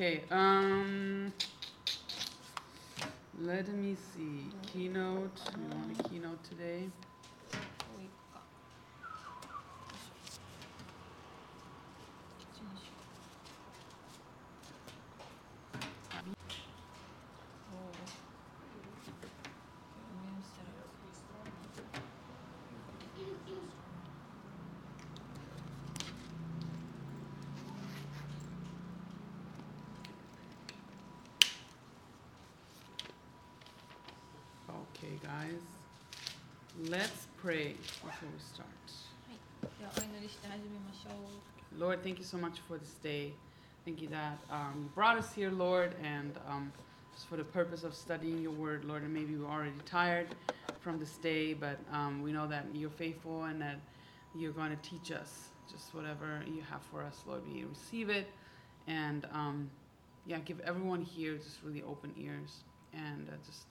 Okay, um, let me see. Keynote. We want a keynote today. Thank you so much for this day. Thank you that um, you brought us here, Lord, and um, just for the purpose of studying your word, Lord. And maybe we're already tired from this day, but um, we know that you're faithful and that you're going to teach us just whatever you have for us, Lord. We receive it and, um, yeah, give everyone here just really open ears and uh, just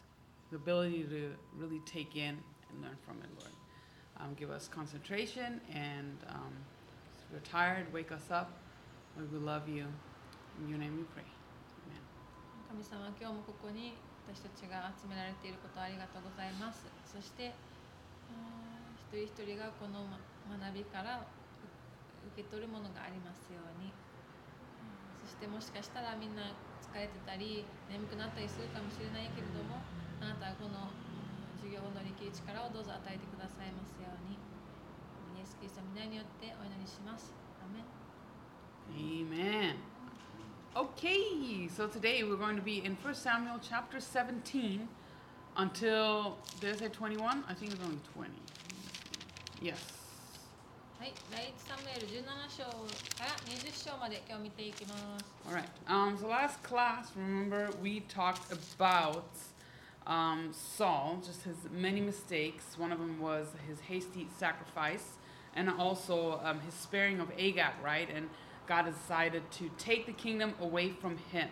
the ability to really take in and learn from it, Lord. Um, give us concentration and um, we're tired, wake us up. Lord, we love you. In your name we pray. Amen. 神様今日もここに私たちが集められていることありがとうございますそして一人一人がこの学びから受け取るものがありますようにそしてもしかしたらみんな疲れてたり眠くなったりするかもしれないけれどもあなたはこの授業を乗り切る力をどうぞ与えてくださいますようにイエス・キリストの皆によってお祈りしますアメン Amen. Okay, so today we're going to be in 1 Samuel chapter 17 until, did I say 21? I think it's only 20. Yes. はい、第一サムエル17章から20章まで今日見ていきます。 All right. Um, so last class, remember, we talked about um, Saul, just his many mistakes. One of them was his hasty sacrifice, and also um, his sparing of Agag, right? And God decided to take the kingdom away from him.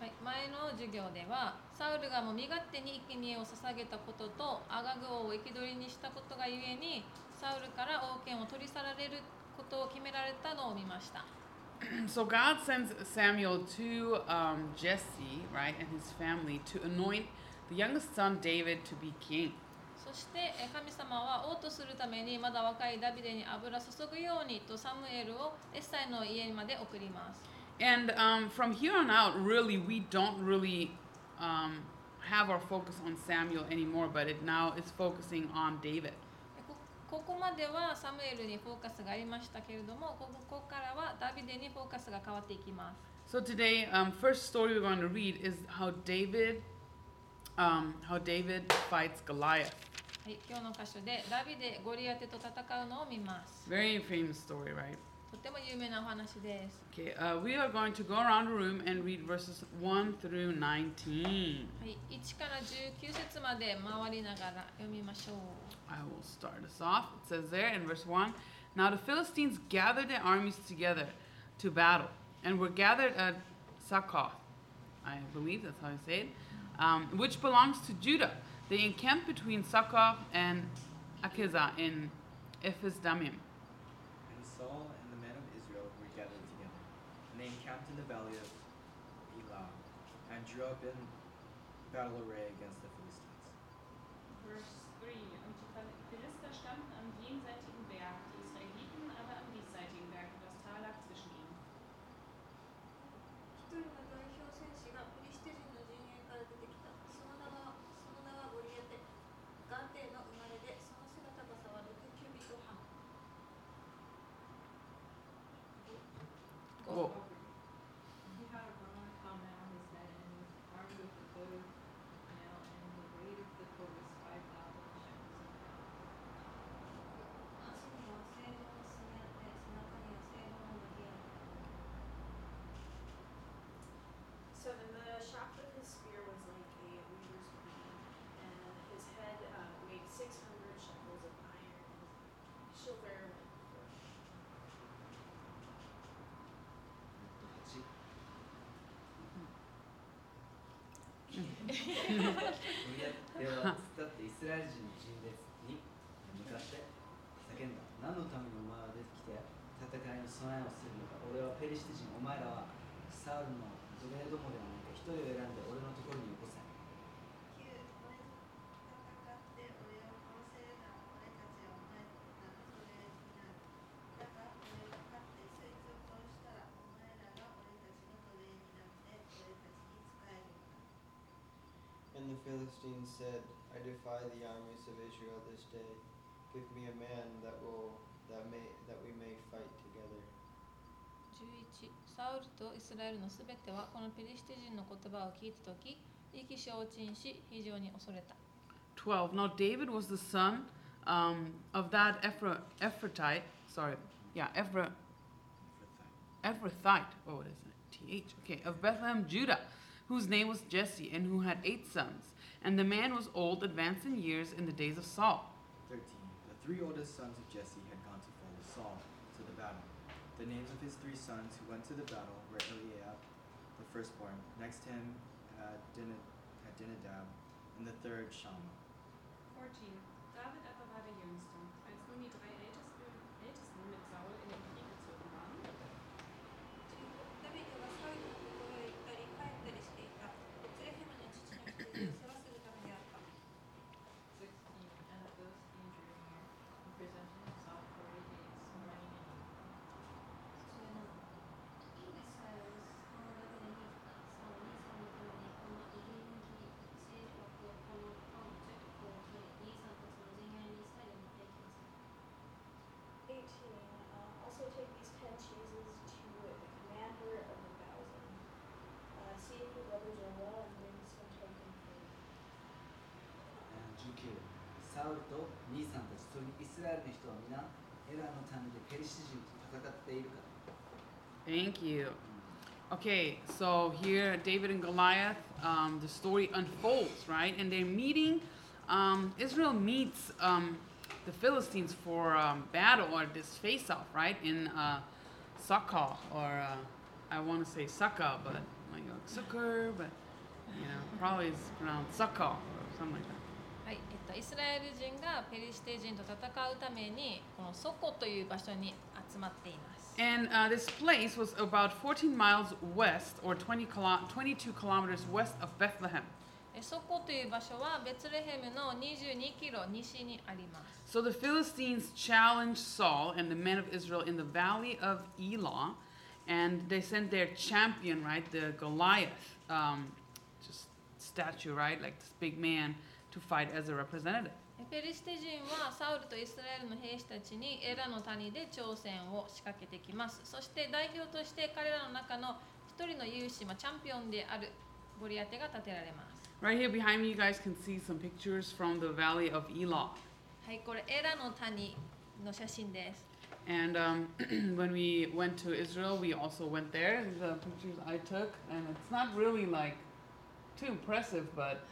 はい、前の授業ではサウルがもう身勝手に生贄を捧げたこととアガグ王を生き捕りにしたことがゆえにサウルから王権を取り去られることを決められたのを見ました。 So God sends Samuel to um, Jesse, right, and his family to anoint the youngest son David to be king. そしてえ神様は王とするためにまだ若いダビデに油注ぐようにとサムエルをエッサイの家まで送ります。And um, from here on out, really, we don't really um, have our focus on Samuel anymore, but it now is focusing on David. こここまではサムエルにフォーカスがありましたけれどもここからはダビデにフォーカスが変わっていきます So today, um, first story we're going to read is how David, um, how David fights Goliath. はい、今日の箇所でダビデゴリアテと戦うのを見ます Very famous story, right? とても有名なお話です Okay, uh, we are going to go around the room and read verses 1 through 19. はい、1から19節まで回りながら読みましょう I will start us off. It says there in verse 1 Now the Philistines gathered their armies together to battle and were gathered at Succoth, I believe that's how you say it, um, which belongs to Judah. They encamped between Succoth and Akiza in Ephes Damim. And Saul and the men of Israel were gathered together, and they encamped in the valley of Elah, and drew up in battle array against the ゴリアテは突っ立ってイスラエル人の人列に向かって叫んだ。何のためにお前は出てきて戦いの備えをするのか。俺はペリシテ人、お前らはサウルの奴隷どもではないか一人を選んで俺の And the Philistines said, I defy the armies of Israel this day. Give me a man that will that may that we may fight together. 11サウルとイスラエルのすべてはこのペリシテ人の言葉を聞いた時意気消沈し非常に恐れた12. Now David was the son um, of that Ephra- Ephrathite. Sorry, yeah, Ephra- Ephrathite. Oh, it is T H. Okay, of Bethlehem, Judah, whose name was Jesse, and who had eight sons. And the man was old, advanced in years, in the days of Saul. 13. The three oldest sons of Jesse had gone to follow Saul to the battle. The names of his three sons who went to the battle were Eliab, the firstborn, next to him uh, Adin- Adinadab, and the third Shammah. 14. サウルと兄さんたちそれにイスラエルの人は皆エラの谷でペリシテ人と戦っているから Thank you. Okay, so here David and Goliath, um, the story unfolds, right? And they're meeting. Um, Israel meets um, the Philistines for um, battle or this face-off, right? In uh, Sukkah, or uh, I want to say Sukkah, but like uh, Sukkah, but you know, probably it's pronounced Sukkah or something like that. はい、えっと、イスラエル人がペリシテ人と戦うためにこのソコという場所に集まっています。 And uh, this place was about 14 miles west, or 20 kilo- 22 kilometers west of Bethlehem. えソコという場所はベツレヘムの22キロ西にあります。 So the Philistines challenged Saul and the men of Israel in the valley of Elah, and they sent their champion, right, the Goliath, um, just statue, right, like this big man, To fight as a representative. えペリシテ人はサウルとイスラエルの兵士たちにエラの谷で挑戦を仕掛けてきます。そして代表として彼らの中の一人の勇士、まあ、チャンピオンであるゴリアテが立てられます。Right here behind me, you guys can see some pictures from the valley of Elah. はい、これエラの谷の写真です。And um, when we went to Israel, we also went there. These are pictures I took, and it's not really like too impressive, but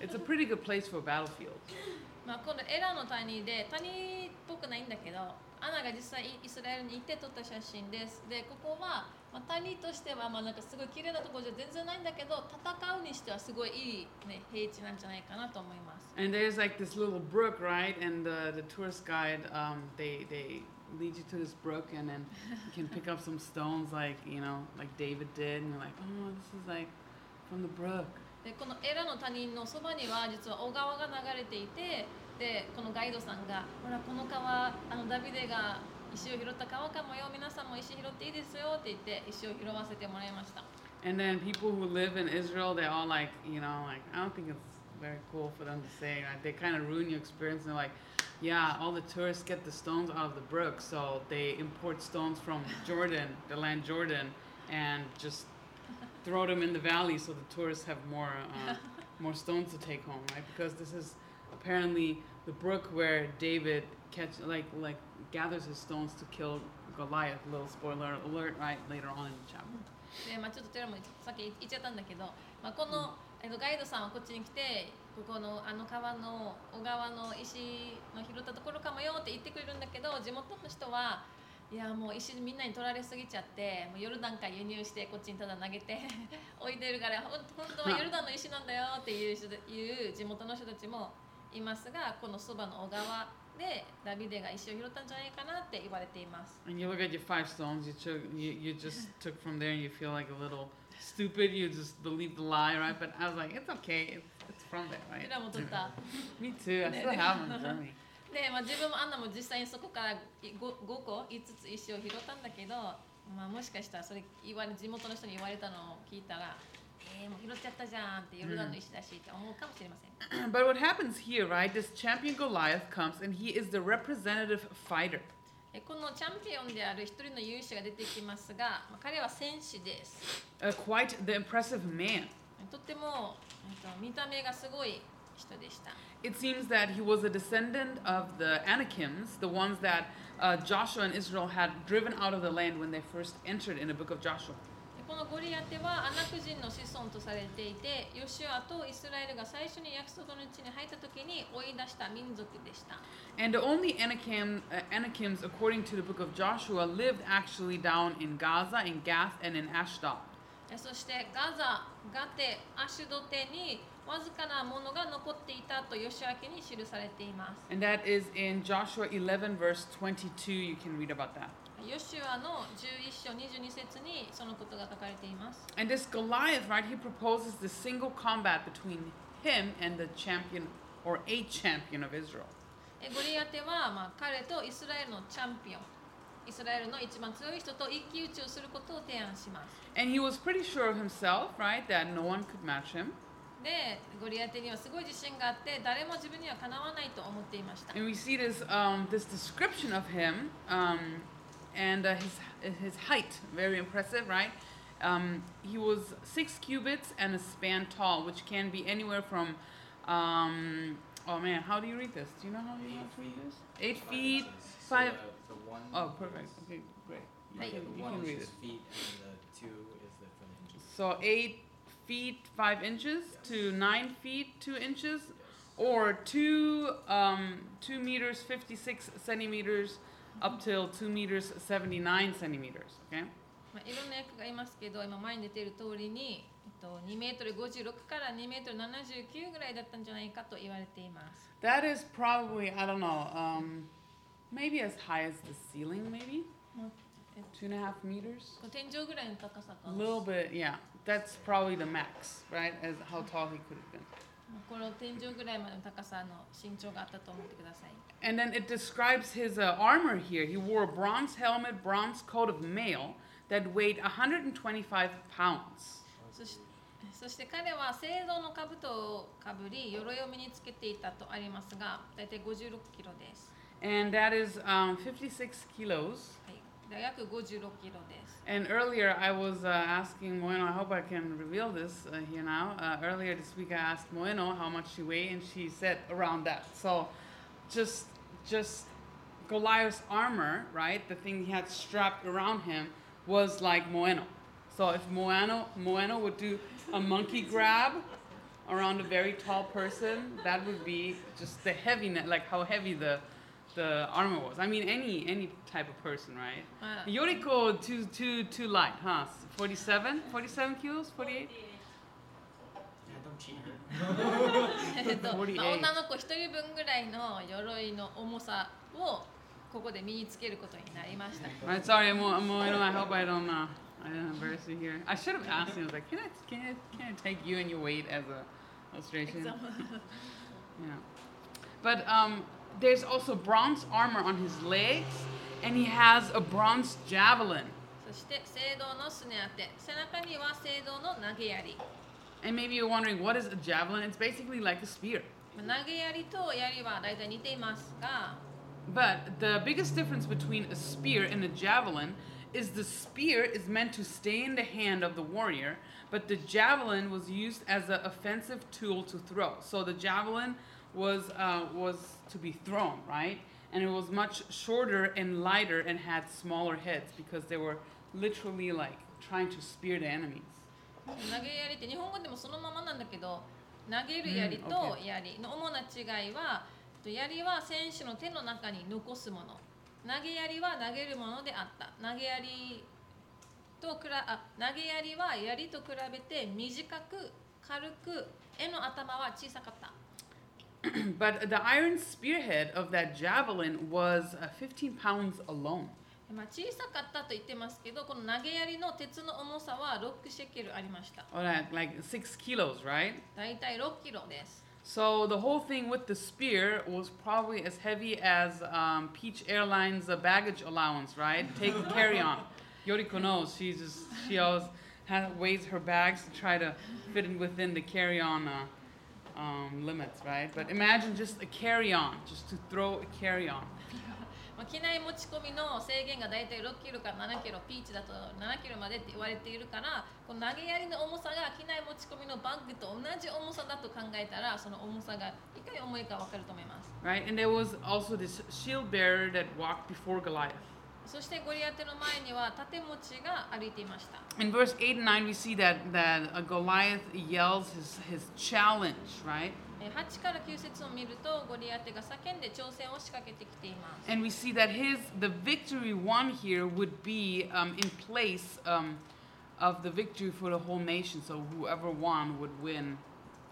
it's a pretty good place for a battlefield. まあ、このエラの谷で谷っぽくないんだけどアナが実際イスラエルに行って撮った写真ですでここは、まあ、谷としてはまあなんかすごい綺麗なところじゃ全然ないんだけど戦うにしてはすごいいい、ね、平地なんじゃないかなと思います And there's like this little brook, right? And the, the tourist guide, um, they they lead you to this brook, and then you can pick up some stones, like you know, like David did, and you're like, oh, this is like from the brook. でこのエラの谷のそばには実は小川が流れていてでこのガイドさんが「ほらこの川あのダビデが石を拾った川かもよ皆さんも石拾っていいですよ」って言って石を拾わせてもらいました And then people who live in Israel, they're all like, you know, like I don't think it's very cool for them to say. Right? They kind of ruin your experience. And They're like, yeah, all the tourists get the stones out of the brook, so they import stones from Jordan, the land Jordan, and just throw them in the valley so the tourists have more uh, more stones to take home, right? Because this is apparently the brook where David catch like like gathers his stones to kill Goliath. Little spoiler alert, right? Later on in the chapter. で、まあ、ちょっとテラもさっき言っちゃったんだけど、まあ、この、えっと、ガイドさんはこっちに来てここのあの川の小川の石の拾ったところかもよって言ってくれるんだけど地元の人は いやもう石みんなに取られすぎちゃってもうヨルダンから輸入してこっちにただ投げて置いてるから本当はヨルダンの石なんだよっていういう地元の人たちもいますがこのそばの小川でダビデが石を拾ったんじゃないかなって言われています。And you look at your five stones you took, you, you just took from there, and you feel like a little stupid, you just believe the lie, right? But I was like, it's okay. It's, it's from there, う right? Me too. I still have them. で、まあ、自分もアンナも実際にそこから 5, 5個5つ石を拾ったんだけど、まあ、もしかしたらそれ言われ地元の人に言われたのを聞いたらえー、もう拾っちゃったじゃんってヨルダンの石だしって思うかもしれません、but what happens here, right? This champion Goliath comes and he is the representative fighter. えこのチャンピオンである一人の勇士が出てきますが、まあ、彼は戦士です Uh, quite the impressive man. とっても、えっと、見た目がすごい人でした It seems that he was a descendant of the Anakims, the ones that uh, Joshua and Israel had driven out of the land when they first entered in the book of Joshua. でこのゴリアテはアナク人の子孫とされていてヨシュアとイスラエルが最初に約束の地に入った時に追い出した民族でした And the only Anakim, uh, Anakims, according to the book of Joshua, lived actually down in Gaza, in Gath, and in Ashdod. えそしてガザ、ガテ、アシュドテに わずかなものが残っていたとヨシュア記に記されています And that is in Joshua 11, verse 22. You can read about that. ヨシュアの11章22節にそのことが書かれています And this Goliath, right, he proposes the single combat between him and the champion or a champion of Israel. えゴリアテは、まあ、彼とイスラエルのチャンピオンイスラエルの一番強い人と一騎打ちをすることを提案します And he was pretty sure of himself, right, that no one could match him. でゴリアテにはすごい自信があって誰も自分にはかなわないと思っていました And we see this um, this description of him um, and uh, his his height, very impressive, right? Um, he was six cubits and a span tall, which can be anywhere from um, oh man, how do you read this? Do you know how you Eight how to read feet. this? Eight Five feet, inches. So five. the, the one. Oh, perfect. Okay, great. You Right. get You the one can is read just it. feet, and the two is the for the inches. So eight feet five inches Yes. to nine feet two inches, or two um, two meters fifty six centimeters up till two meters seventy nine centimeters. Okay. まあ、いろんな役がいますけど今前に出ている通りに、えっと、2メートル56から2メートル79ぐらいだったんじゃないかと言われています That is probably I don't know, um, maybe as high as the ceiling, maybe two and a half meters. こう天井ぐらいの高さか A も little bit, yeah. That's probably the max, right? As how tall he could have been. この天井ぐらいまでの高さの身長があったと思ってください And then it describes his uh, armor here. He wore a bronze helmet, bronze coat of mail that weighed 125 pounds. そしそして彼は青銅の兜をかぶり鎧を身につけていたとありますが大体56キロです、 And that is um, 56 kilos. はい、で約56キロです And earlier I was uh, asking Moeno, I hope I can reveal this uh, here now. Uh, earlier this week I asked Moeno how much she weighed, and she said around that. So just, just Goliath's armor, right? The thing he had strapped around him was like Moeno. So if Moeno, Moeno would do a monkey grab around a very tall person, that would be just the heaviness, like how heavy the the armor was. I mean, any any type of person, right? まあ Yoriko too too too light, huh? 47, 47 kilos, 48. Yeah, don't cheat her. えっとまあ48女の子1人分ぐらいの鎧の重さをここで身につけることになりました Right, sorry, Mo, Mo, you know, I hope I don't uh, I didn't embarrass you here. I should have asked you. I was like, can I can I can I take you and your weight as a illustration? Yeah. But um, there's also bronze armor on his legs, and he has a bronze javelin. そして聖堂のすね当て背中には聖堂の投げ槍 And maybe you're wondering what is a javelin? It's basically like a spear. まあ投げ槍と槍は大体似ていますが But the biggest difference between a spear and a javelin is the spear is meant to stay in the hand of the warrior, but the javelin was used as an offensive tool to throw. So the javelin was uh, was to be thrown, right? And it was much shorter and lighter and had smaller heads because they were literally like trying to spear the enemies. 投げ槍って日本語でもそのままなんだけど投げる槍うんと槍の主な違いはえっと槍は選手の手の中に残すもの投げ槍は投げるものであった投げ槍とくらあ投げ槍は槍と比べて短く軽く絵の頭は小さかった but the iron spearhead of that javelin was uh, 15 pounds alone. まあ、小さかったと言ってますけどこの投げ槍の鉄の重さは6シェケルありました or like, like six kilos, right? だいたい6キロです So the whole thing with the spear was probably as heavy as um, Peach Airlines' uh, baggage allowance, right? Take a carry-on. Yoriko knows. She just she always has, weighs her bags to try to fit in within the carry-on uh, um, limits, right? But imagine just a carry-on, just to throw a carry-on. まあ、機内持ち込みの制限がだいたい6キロから7キロピーチだと7キロまでって言われているからこの投げ槍の重さが機内持ち込みのバッグと同じ重さだと考えたらその重さがいかに重いか分かると思います Right? And there was also this shield bearer that walked before Goliath. そしてゴリアテの前には盾持ちが歩いていました In verse 8 and 9, we see that, that uh, Goliath yells his, his challenge, right? えー8から9節を見るとゴリアテが叫んで挑戦を仕掛けてきています And we see that his the victory won here would be um, in place um, of the victory for the whole nation. So whoever won would win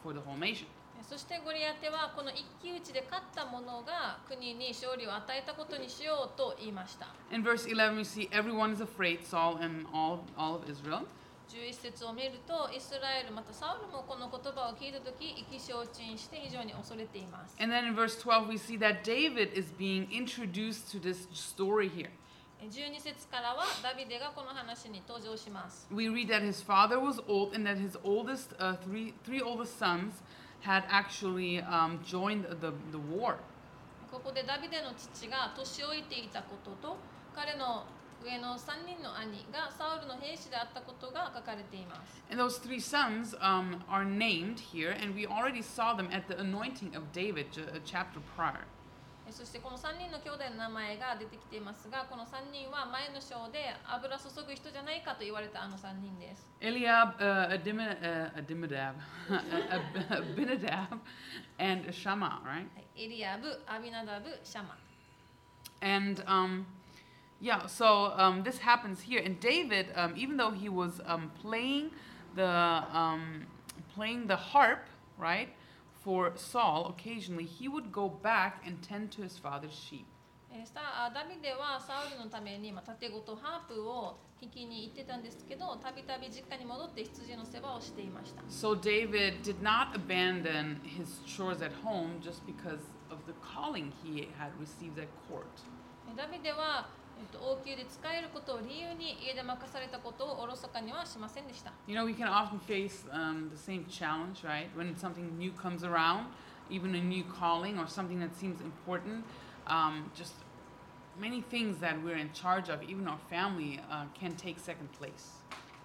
for the whole nation. えーそしてゴリアテはこの一騎打ちで勝った者が国に勝利を与えたことにしようと言いました In verse 11, we see everyone is afraid, Saul and all, all of Israel. 11節を見るとイスラエルまたサウルもこの言葉を聞いた時意気消沈して非常に恐れています And then in verse 12, we see that David is being introduced to this story here. えー12節からはダビデがこの話に登場します We read that his father was old and that his oldest, uh, three, three oldest sons had actually um, joined the, the war. ここでダビデの父が年老いていたことと彼の上の3人の兄がサウルの兵士であったことが書かれています And those three sons um, are named here, and we already saw them at the anointing of David, ju- a chapter prior. えそしてこの3人の兄弟の名前が出てきていますがこの3人は前の章で油注ぐ人じゃないかと言われたあの3人です Eliab, uh, Adimi- uh, Adimadab, Abinadab, and Shammah, right? はいエリアブ、アビナダブ、シャマ And um, yeah, so um, this happens here. And David, um, even though he was um, playing the um, playing the harp, right, For Saul, occasionally he would go back and tend to his father's sheep. ダビデはサウルのために、まあ、盾ごとハープを引きに行ってたんですけど、たびたび実家に戻って羊の世話をしていました。So David did not abandon his chores at home just because of the calling he had received at court. ダビデはえっと王宮で使えることを理由に家で任されたことをおろそかにはしませんでした You know, we can often face um, the same challenge, right? When something new comes around, even a new calling or something that seems important, um, just many things that we're in charge of, even our family, uh, can take second place.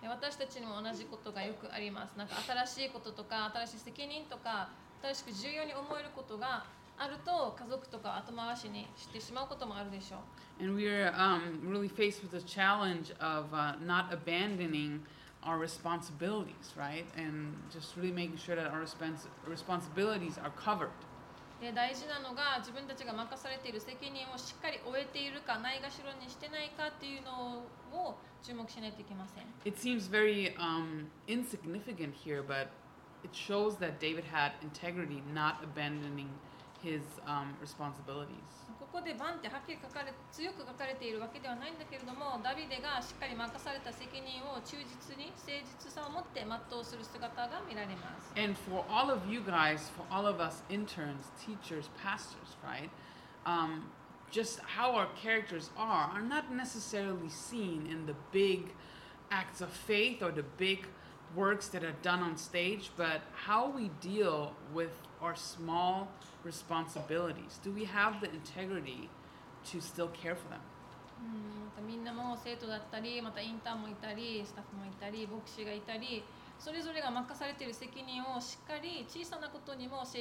えー私たちにも同じことがよくありますなんか新しいこととか新しい責任とか新しく重要に思えることがあると家族とか後回しにしてしまうこともあるでしょう And we're um, really faced with the challenge of uh, not abandoning our responsibilities, right? And just really making sure that our respons- responsibilities are covered. で大事なのが自分たちが任されている責任をしっかり終えているかないがしろにしてないかっていうのを注目しないといけません It seems very um, insignificant here, but it shows that David had integrity, not abandoning his um, responsibilities. ここでバンってはっきり書かれ強く書かれているわけではないんだけれどもダビデがしっかり任された責任を忠実に誠実さを持って全うする姿が見られます And for all of you guys, for all of us interns, teachers, pastors, right? Um, just how our characters are are not necessarily seen in the big acts of faith or the big works that are done on stage, but how we deal with our small responsibilities? Do we have the integrity to still care for them? うんみんなも生徒だったりまたインターンもいたりスタッフもいたり牧師がいたりそれぞれが任されている責任をしっかり小さなことにも誠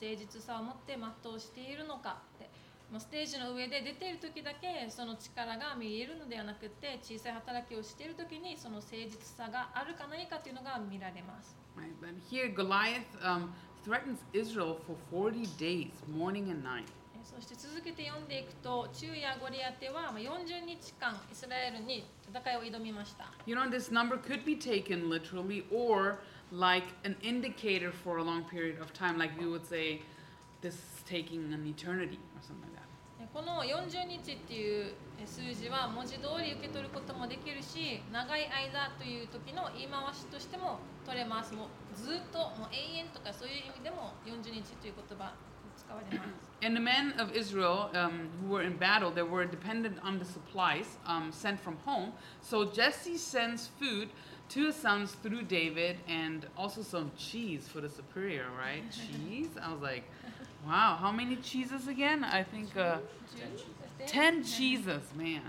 実さを持って全うしているのかってステージの上で出ている時だけその力が見えるのではなくて小さい働きをしている時にその誠実さがあるかないかというのが見られます。Right? But here, Goliath um, threatens Israel for 40 days, morning and night. えそして続けて読んでいくと昼夜ゴリアテはまあ40日間イスラエルに戦いを挑みました。 You know, this number could be taken literally or like an indicator for a long period of time, like we would say, this is taking an eternity or something like that. でこの40日っていう数字は文字通り受け取ることもできるし長い間という時の言い回しとしても取れますもうずっともう永遠とかそういう意味でも40日という言葉使われます And the men of Israel um, who were in battle, they were dependent on the supplies um, sent from home. So Jesse sends food to his sons through David and also some cheese for the superior, right? cheese? I was like, wow, how many cheeses again? I think uh, 10 cheeses, man.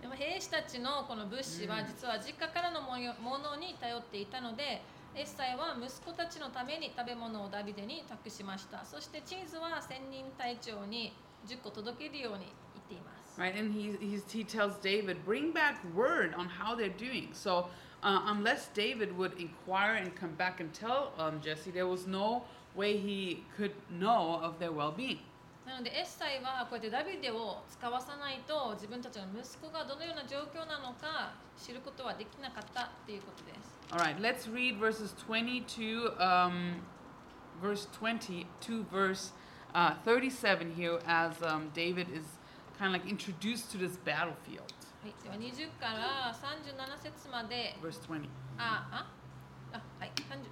でも兵士たちのこの物資は実は実家からのものに頼っていたのでエッサイは息子たちのために食べ物をダビデに託しましたそしてチーズは千人隊長に10個届けるように言っています Right, and he, he's, he tells David, bring back word on how they're doing. So, uh, unless David would inquire and come back and tell um, Jesse, there was no way he could know of their well being. なのでエッサイはこうやってダビデを使わさないと自分たちの息子がどのような状況なのか知ることはできなかったっていうことです All right, let's read verses 22, um, verse 20 to verse uh, 37 here as um, David is kind of like introduced to this battlefield. はい、では20から37節まで Verse 20. あああはい30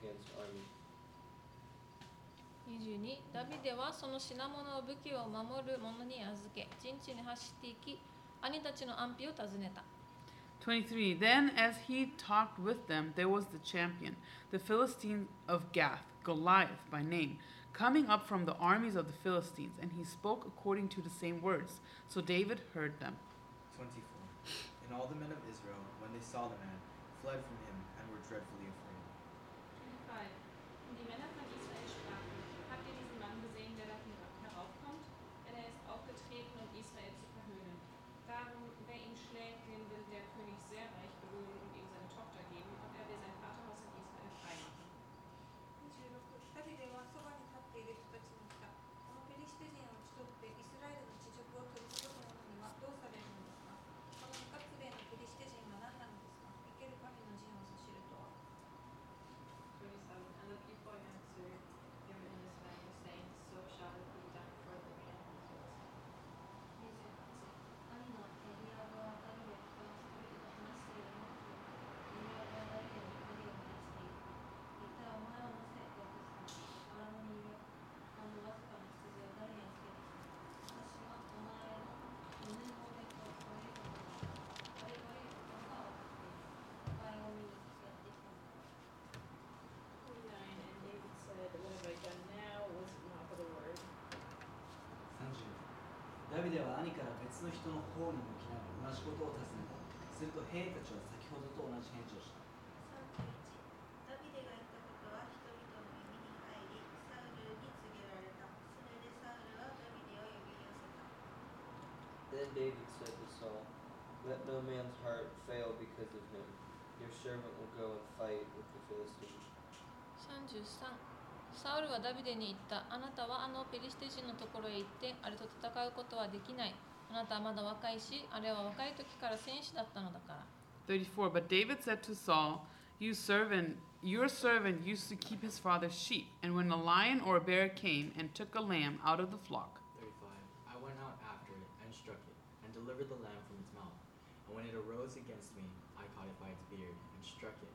against armies. 22ダビデはその品物を武器を守る者に預け陣地に走っていき兄たちの安否を尋ねた 23. Then, as he talked with them, there was the champion, the Philistine of Gath, Goliath by name, coming up from the armies of the Philistines, and he spoke according to the same words. So David heard them. 24. And all the men of Israel, when they saw the man, fled from him and were dreadfully 30ダビデは兄から別の人の方に向きながら同じことを尋ねたすると兵たちは先ほどと同じ返事をした31ダビデが言ったことは人々の耳に入りサウルに告げられたそれでサウルはダビデを呼び寄せた Then David said to Saul, Let no man's heart fail because of him. Your servant will go and fight with the Philistines. 33サウルはダビデに言ったあなたはあのペリシテ人のところへ行ってあれと戦うことはできないあなたはまだ若いしあれは若い時から戦士だったのだから 34. But David said to Saul, You servant, your servant used to keep his father's sheep, and when a lion or a bear came and took a lamb out of the flock, 35. I went out after it and struck it, and delivered the lamb from its mouth. And when it arose against me, I caught it by its beard, and struck it.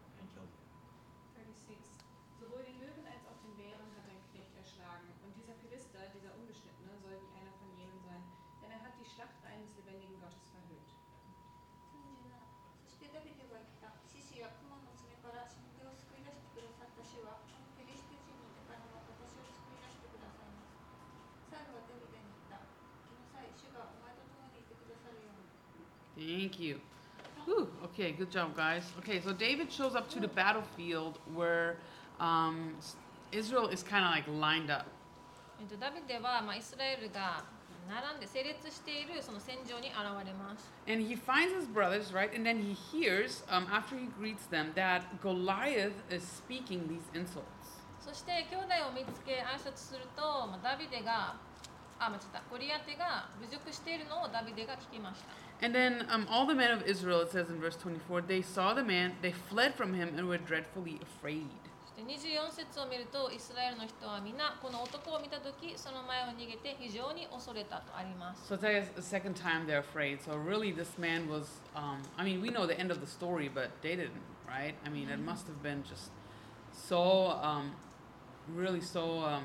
Thank you. Whew, okay, good job, guys. Okay, so David shows up to the battlefield where um, s- Israel is kind of like lined up. えっと、ダビデは、まあ、イスラエルが並んで整列しているその戦場に現れます。 And he finds his brothers, right? And then he hears, um, after he greets them, that Goliath is speaking these insults. そして兄弟を見つけ挨拶すると、まあ、ダビデがあ間違ったゴリアテが侮辱しているのをダビデが聞きました And then um, all the men of Israel, it says in verse 24, they saw the man, they fled from him, and were dreadfully afraid. そして24節を見るとイスラエルの人は皆この男を見た時その前を逃げて非常に恐れたとあります So it's like a second time they're afraid. So really, this man was, um, I mean, we know the end of the story, but they didn't, right? I mean, it must have been just so, um, really so, um,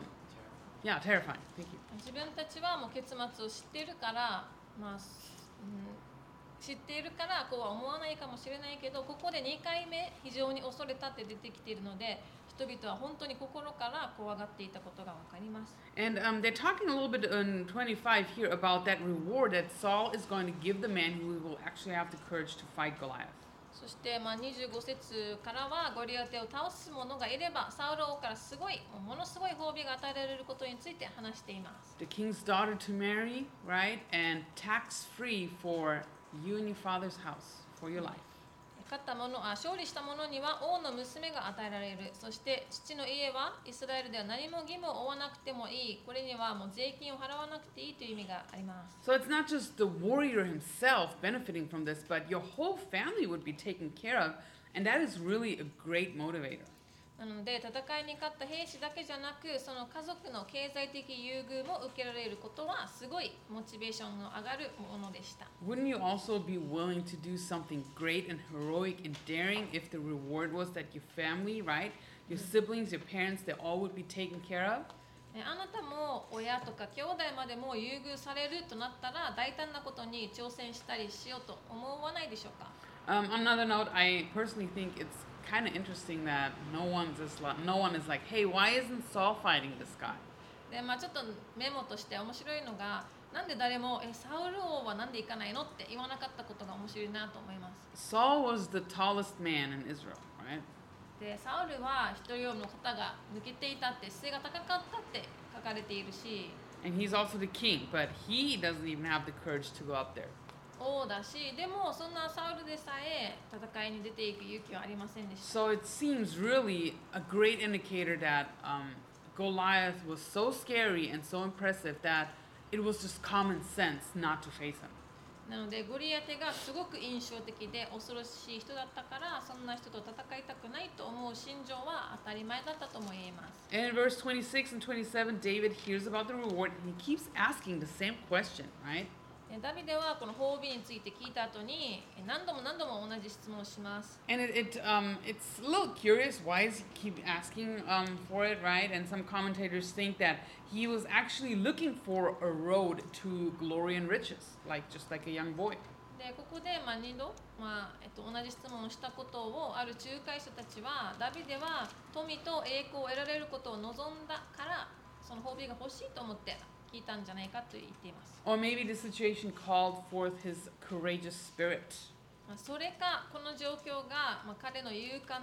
yeah, terrifying. Thank you. 自分たちはもう結末を知っているからまあ、すうん、 知っているからこうは思わないかもしれないけどここで2回目非常に恐れたって出てきているので人々は本当に心から怖がっていたことがわかります And um, they're talking a little bit in 25 here about that reward that Saul is going to give the man who will actually have the courage to fight Goliath. そしてまあ25節からはゴリアテを倒す者がいればサウル王からすごいものすごい褒美が与えられることについて話しています The king's daughter to marry, right? And tax free for you and your father's house for your life. 勝った者あ勝利した者には王の娘が与えられるそして父の家はイスラエルでは何も義務を負わなくてもいいこれにはもう税金を払わなくていいという意味があります So it's not just the warrior himself benefiting from this, but your whole family would be taken care of. And that is really a great motivator. なので戦いに勝った兵士だけじゃなくその家族の経済的優遇も受けられることはすごいモチベーションの上がるものでした Wouldn't you also be willing to do something great and heroic and daring if the reward was that your family, right? Your siblings, your parents, they all would be taken care of? えあなたも親とか兄弟までも優遇されるとなったら大胆なことに挑戦したりしようと思わないでしょうか Um, on another note, I personally think it's kind of interesting that no one's just like, no one is like, hey, why isn't Saul fighting this guy? でまあちょっとメモとして面白いのがなんで誰もえサウル王はなんで行かないのって言わなかったことが面白いなと思います Saul was the tallest man in Israel, right? でサウルは一人の方が抜けていたって姿勢が高かったって書かれているし And he's also the king, but he doesn't even have the courage to go up there. 王だしでもそんなサウルでさえ戦いに出ていく勇気はありませんでした So it seems really a great indicator that um, Goliath was so scary and so impressive that it was just common sense not to face him. なのでゴリアテがすごく印象的で恐ろしい人だったからそんな人と戦いたくないと思う心情は当たり前だったとも言えます And in verse 26 and 27, David hears about the reward and he keeps asking the same question, right? でダビデはこの褒美について聞いた後にえ何度も何度も同じ質問をします And it, it um, it's a little curious why does he keep asking um, for it, right? And some commentators think that he was actually looking for a road to glory and riches, like just like a young boy. でここでまあ2度、まあえっと、同じ質問をしたことをある仲介者たちはダビデは富と栄光を得られることを望んだからその褒美が欲しいと思って聞いたんじゃないかと言っています Or maybe the situation called forth his courageous spirit. まあそれかこの状況が、まあ、彼の勇敢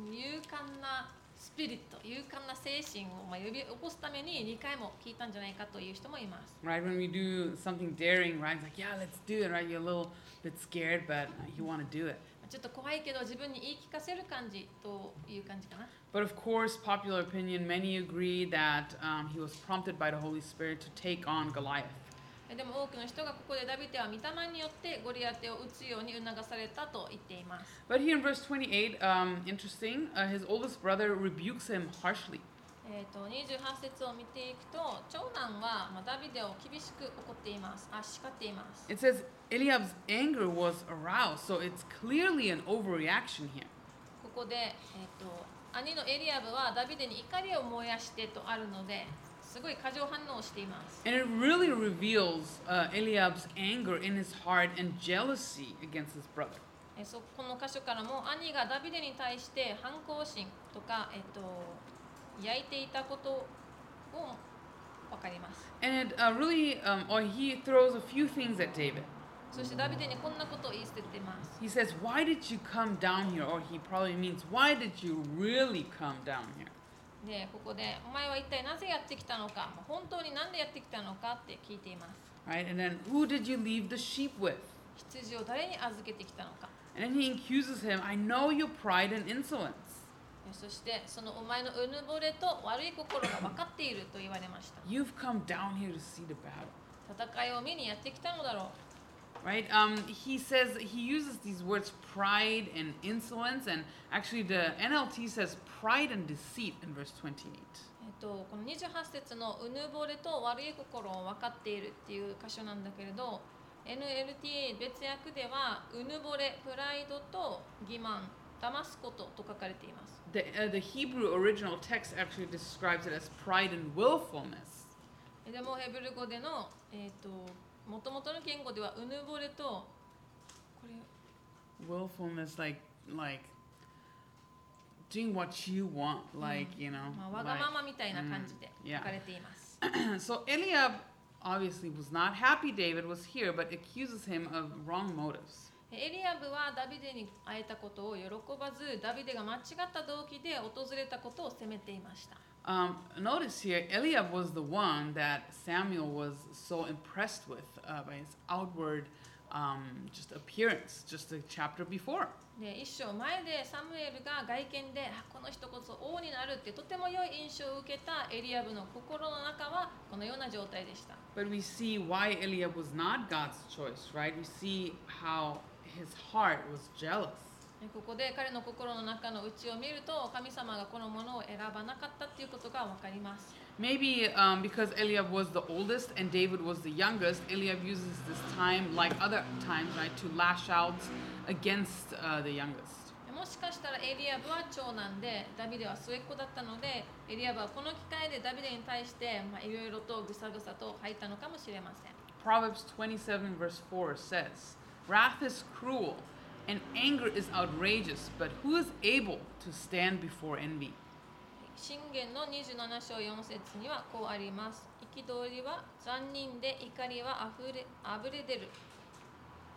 勇敢なスピリット勇敢な精神を、まあ、呼び起こすために2回も聞いたんじゃないかという人もいます Right when we do something daring, right? It's like, yeah, let's do it, right? You're a little bit scared, but you want to do it. ちょっと怖いけど自分に言い聞かせる感じという感じかな But of course, popular opinion, many agree that um, he was prompted by the Holy Spirit to take on Goliath. えでも多くの人がここでダビデは御霊によってゴリアテを撃つように促されたと言っています But here in verse 28, um, interesting, uh, his oldest brother rebukes him harshly. えー、と28節を見ていくと長男は、まあ、ダビデを厳しく怒っていますあ叱っています It says Eliab's anger was aroused, so it's clearly an overreaction here. ここで、えー、と兄のエリアブはダビデに怒りを燃やしてとあるのですごい過剰反応をしています And it really reveals uh, Eliab's anger in his heart and jealousy against his brother. えーそこの箇所からも兄がダビデに対して反抗心とか、えー、と焼いていたことを分かります And uh, really, um, or he throws a few things at David. そしてダビデにこんなことを言い捨ててます He says, Why did you come down here? Or he probably means, Why did you really come down here? でここで「お前は一体なぜやってきたのか本当に何でやってきたのか?」って聞いています Right? And then, who did you leave the sheep with? 羊を誰に預けてきたのか And then he accuses him, I know your pride and insolence. えそしてそのお前のうぬぼれと悪い心が分かっていると言われました You've come down here to see the battle. 戦いを見にやってきたのだろう Right? Um, he says, he uses these words pride and insolence, and actually the NLT says pride and deceit in verse 28. えっとこの28節のうぬぼれと悪い心を分かっているっていう箇所なんだけれど NLT 別訳ではうぬぼれプライドと欺瞞 騙すことと書かれています The, uh, the Hebrew original text actually describes it as pride and willfulness. えでもヘブル語でのえっ、と元々の言語ではうぬぼれとこれ Willfulness, like, like doing what you want, like, you know. まあ、わが like- ままみたいな感じで Mm, 書かれています。 so Eliab obviously was not happy David was here, but accuses him of wrong motives. エリアブはダビデに会えたことを喜ばず、ダビデが間違った動機で訪れたことを責めていました。Um, notice here, Eliab was the one that Samuel was so impressed with uh, by his outward um, just appearance, just a chapter before. で一章前でサムエルが外見であこの人こそ王になるってとても良い印象を受けたエリアブの心の中はこのような状態でした。But we see why Eliab was not God's choice, right? We see how his heart was jealous. でここで彼の心の中の内を見ると神様がこのものを選ばなかったっていうことがわかります。 Maybe um, because Eliab was the oldest and David was the youngest, Eliab uses this time, like other times, right, to lash out against uh, the youngest. もしかしたらエリアブは長男でダビデは末っ子だったのでエリアブはこの機会でダビデに対してまあいろいろとぐさぐさと吐いたのかもしれません Proverbs 27, verse 4 says, Wrath is cruel and anger is outrageous, but who is able to stand before envy? 信玄の27章4節にはこうあります憤りは残忍で怒りはあふれあぶれ出る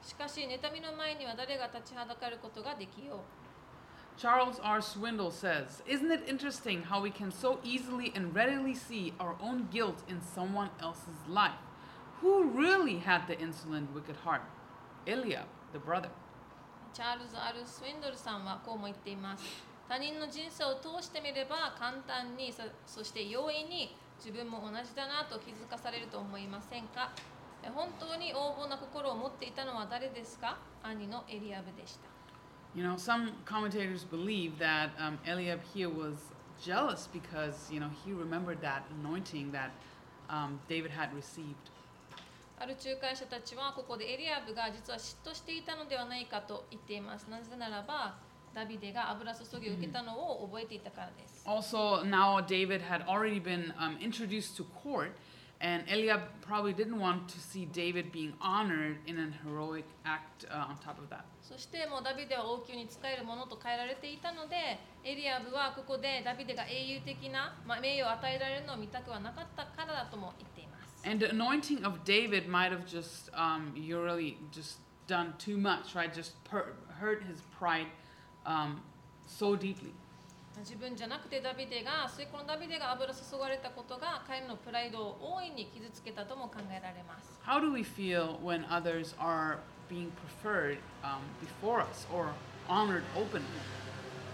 しかし妬みの前には誰が立ちはだかることができよう Charles R. Swindle says, Isn't it interesting how we can so easily and readily see our own guilt in someone else's life? Who really had the insolent, wicked heart? Eliab, the brother. チャールズ・アル・スウェンドルさんはこうも言っています他人の人生を通してみれば簡単にそそして容易に自分も同じだなと気づかされると思いませんかえ本当に横暴な心を持っていたのは誰ですか兄のエリアブでした You know, some commentators believe that um, Eliab here was jealous because, you know, he remembered that anointing that um, David had received. ある仲介者たちはここでエリアブが実は嫉妬していたのではないかと言っています。なぜならばダビデが油注ぎを受けたのを覚えていたからです。Also, now David had already been um, introduced to court, and Eliab probably didn't want to see David being honored in an heroic act uh, on top of that. そしてもうダビデは王宮に仕えるものと変えられていたのでエリアブはここでダビデが英雄的な、まあ、名誉を与えられるのを見たくはなかったからだとも言って And the anointing of David might have just, um, you really just done too much, right? Just per- hurt his pride um, so deeply. 自分じゃなくてダビデが末っ子のダビデが油注がれたことが彼のプライドを大いに傷つけたとも考えられます How do we feel when others are being preferred um, before us or honored openly?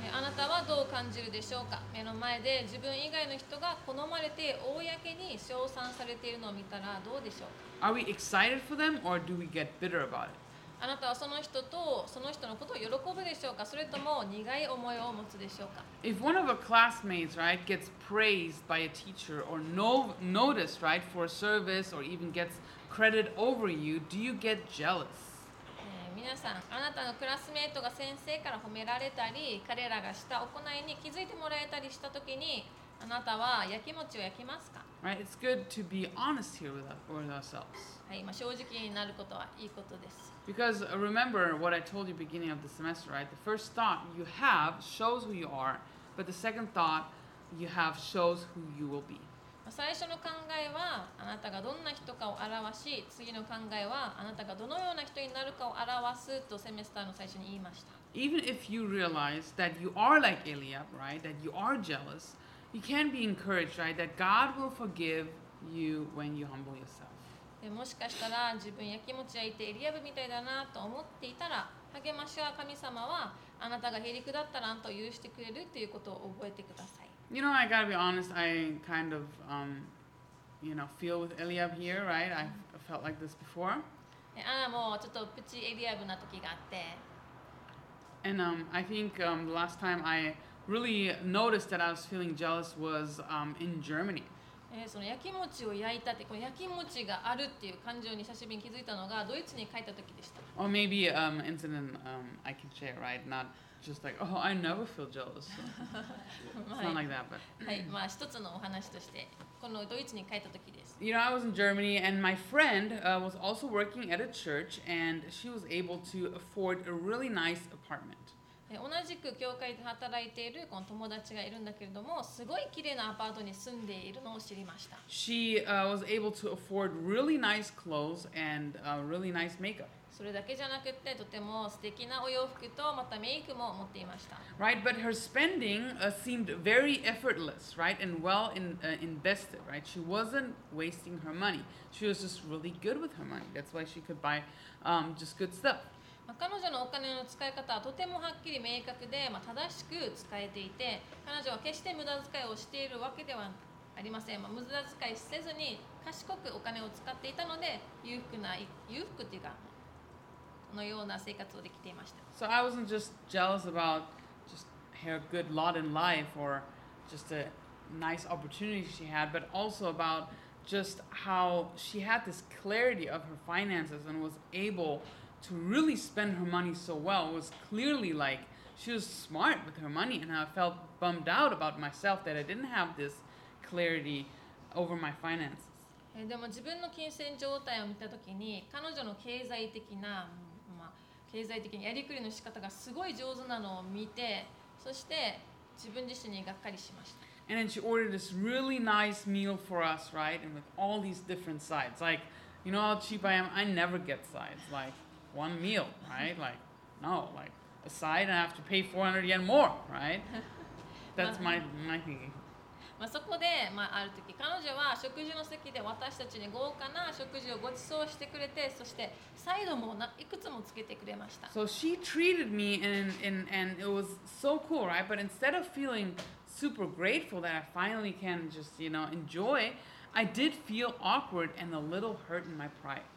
えあなたはどう感じるでしょうか目の前で自分以外の人が好まれて公に称賛されているのを見たらどうでしょうか Are we excited for them or do we get bitter about it? あなたはその人とその人のことを喜ぶでしょうかそれとも苦い思いを持つでしょうか If one of our classmates, right, gets praised by a teacher or no, noticed, right, for a service or even gets credit over you, do you get jealous? えー皆さんあなたのクラスメートが先生から褒められたり彼らがした行いに気づいてもらえたりした時にあなたはやきもちを焼きますか Right? It's good to be honest here with, with ourselves. はい、まあ、正直になることはいいことです Because uh, remember what I told you beginning of the semester, right? The first thought you have shows who you are, but the second thought you have shows who you will be. まあ最初の考えはあなたがどんな人かを表し次の考えはあなたがどのような人になるかを表すとセメスターの最初に言いました Even if you realize that you are like Eliab, right? That you are jealous, you can be encouraged, right? That God will forgive you when you humble yourself. でもしかしたら自分やきもち焼いてエリアブみたいだなと思っていたら励ましは神様はあなたがへりくだったらんと許してくれるということを覚えてください You know, I gotta be honest, I kind of, um, you know, feel with Eliab here, right? I I felt like this before. えアナもちょっとプチエリアブな時があって And um, I think um, the last time I really noticed that I was feeling jealous was um, in Germany. えーその焼き餅を焼いたってこの焼き餅があるっていう感情に久しぶりに気づいたのがドイツに帰った時でした Or maybe um, incident um, I can share, right? Not just like, oh, I never feel jealous. So it's は not い like that, but はい、まあ一つのお話としてこのドイツに帰った時です you know, I was in Germany, and my friend uh, was also working at a church, and she was able to afford a really nice apartment. え同じく教会で働いているこの友達がいるんだけれどもすごい綺麗なアパートに住んでいるのを知りました She uh, was able to afford really nice clothes and uh, really nice makeup. それだけじゃなくってとても素敵なお洋服とまたメイクも持っていました right? But her spending uh, seemed very effortless, right, and well in, uh, invested, right? She wasn't wasting her money. She was just really good with her money. That's why she could buy um, just good stuff. まあ彼女のお金の使い方はとてもはっきり明確で、まあ、正しく使えていて彼女は決して無駄遣いをしているわけではありません、まあ、無駄遣いせずに賢くお金を使っていたので裕福な裕福っていうかのような生活をできていました So I wasn't just jealous about just her good lot in life or just a nice opportunity she had, but also about just how she had this clarity of her finances and was able to really spend her money so well. It was clearly like she was smart with her money, and I felt bummed out about myself that I didn't have this clarity over my finances. えーでも自分の金銭状態を見た時に彼女の経済的な、うんまあ、 経済的にやりくりの仕方がすごい上手なのを見てそして自分自身にがっかりしました And then she ordered this really nice meal for us, right? And with all these different sides. Like, you know how cheap I am? I never get sides. Like, one meal, right? Like, no, like, a side and I have to pay 400 yen more, right? That's my, my thinking. まあ、そこで、まあ、ある時彼女は食事の席で私たちに豪華な食事をご馳走してくれてそしてサイドもないくつもつけてくれました So she treated me, and, and, and it was so cool, right? But instead of feeling super grateful that I finally can just, you know, enjoy, I did feel awkward and a little hurt in my pride.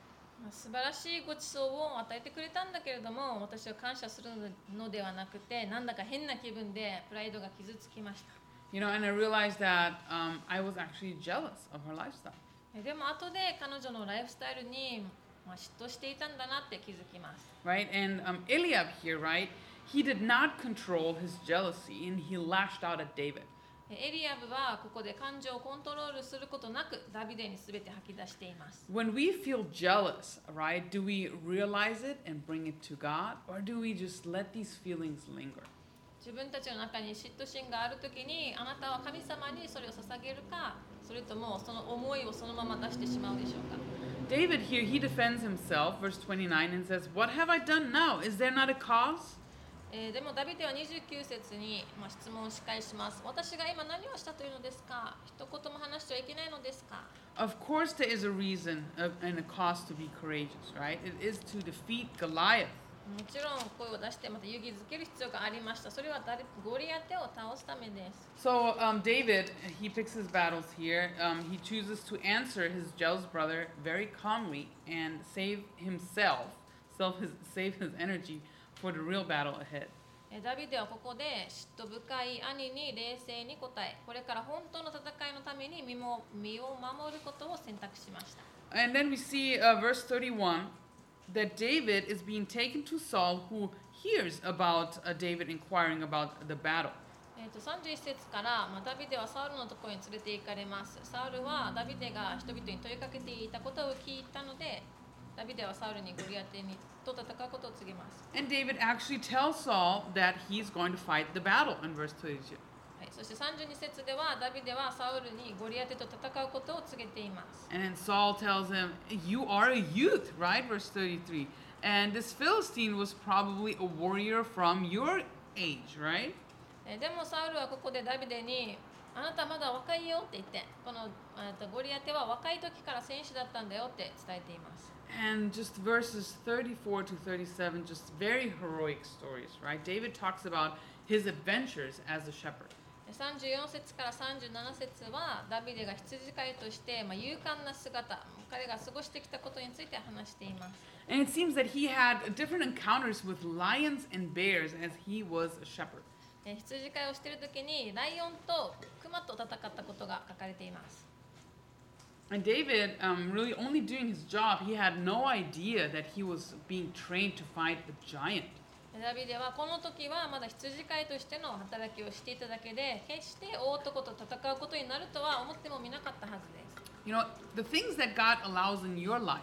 まあ素晴らしいご馳走を与えてくれたんだけれども私は感謝するのではなくてなんだか変な気分でプライドが傷つきました You know, and I realized that um, I was actually jealous of her lifestyle. えでも後で彼女のライフスタイルに、まあ、嫉妬していたんだなって気づきます right? And um, Eliab here, right? He did not control his jealousy and he lashed out at David. えエリアブはここで感情をコントロールすることなくダビデに全て吐き出しています When we feel jealous, right, do we realize it and bring it to God or do we just let these feelings linger? 自分たちの中に嫉妬心がある時にあなたは神様にそれを捧げるかそれともその思いをそのまま出してしまうでしょうか David here, he defends himself, verse 29, and says, What have I done now? Is there not a cause? えーでもダビデは29節に、まあ、質問をし返します私が今何をしたというのですか一言も話してはいけないのですか Of course, there is a reason uh, and a cause to be courageous, right? It is to defeat Goliath. もちろん声を出してまた勇気づける必要がありましたそれは誰ゴリアテを倒すためです So um, David, he picks his battles here. Um, he chooses to answer his jealous brother very calmly and save himself, self his, save his energy for the real battle ahead. えーダビデはここで嫉妬深い兄に冷静に答えこれから本当の戦いのために身も身を守ることを選択しました And then we see uh, verse 31 that David is being taken to Saul, who hears about uh, David inquiring about the battle. えー、と31節から、まあ、ダビデはサウルのところに連れて行かれます。サウルはダビデが人々に問いかけていたことを聞いたので、ダビデはサウルにゴリアテにと戦うことを告げます。 And David actually tells Saul that he's going to fight the battle in verse 22. はい、そして32節ではダビデはサウルにゴリアテと戦うことを告げています。And then Saul tells him, You are a youth, right? Verse 33. And this Philistine was probably a warrior from your age, right? えーでもサウルはここでダビデにあなたまだ若いよって言ってこのえーとゴリアテは若い時から選手だったんだよって伝えています And just verses 34 to 37, just very heroic stories, right? David talks about his adventures as a shepherd. 34節から37節はダビデが羊飼いとして、まあ、勇敢な姿彼が過ごしてきたことについて話しています And it seems that he had different encounters with lions and bears as he was a shepherd. えー羊飼いをしている時にライオンとクマと戦ったことが書かれています And David, um, really only doing his job, he had no idea that he was being trained to fight a giant. ダビデはこの時はまだ羊飼いとしての働きをしていただけで決して大男と戦うことになるとは思ってもみなかったはずです You know, the things that God allows in your life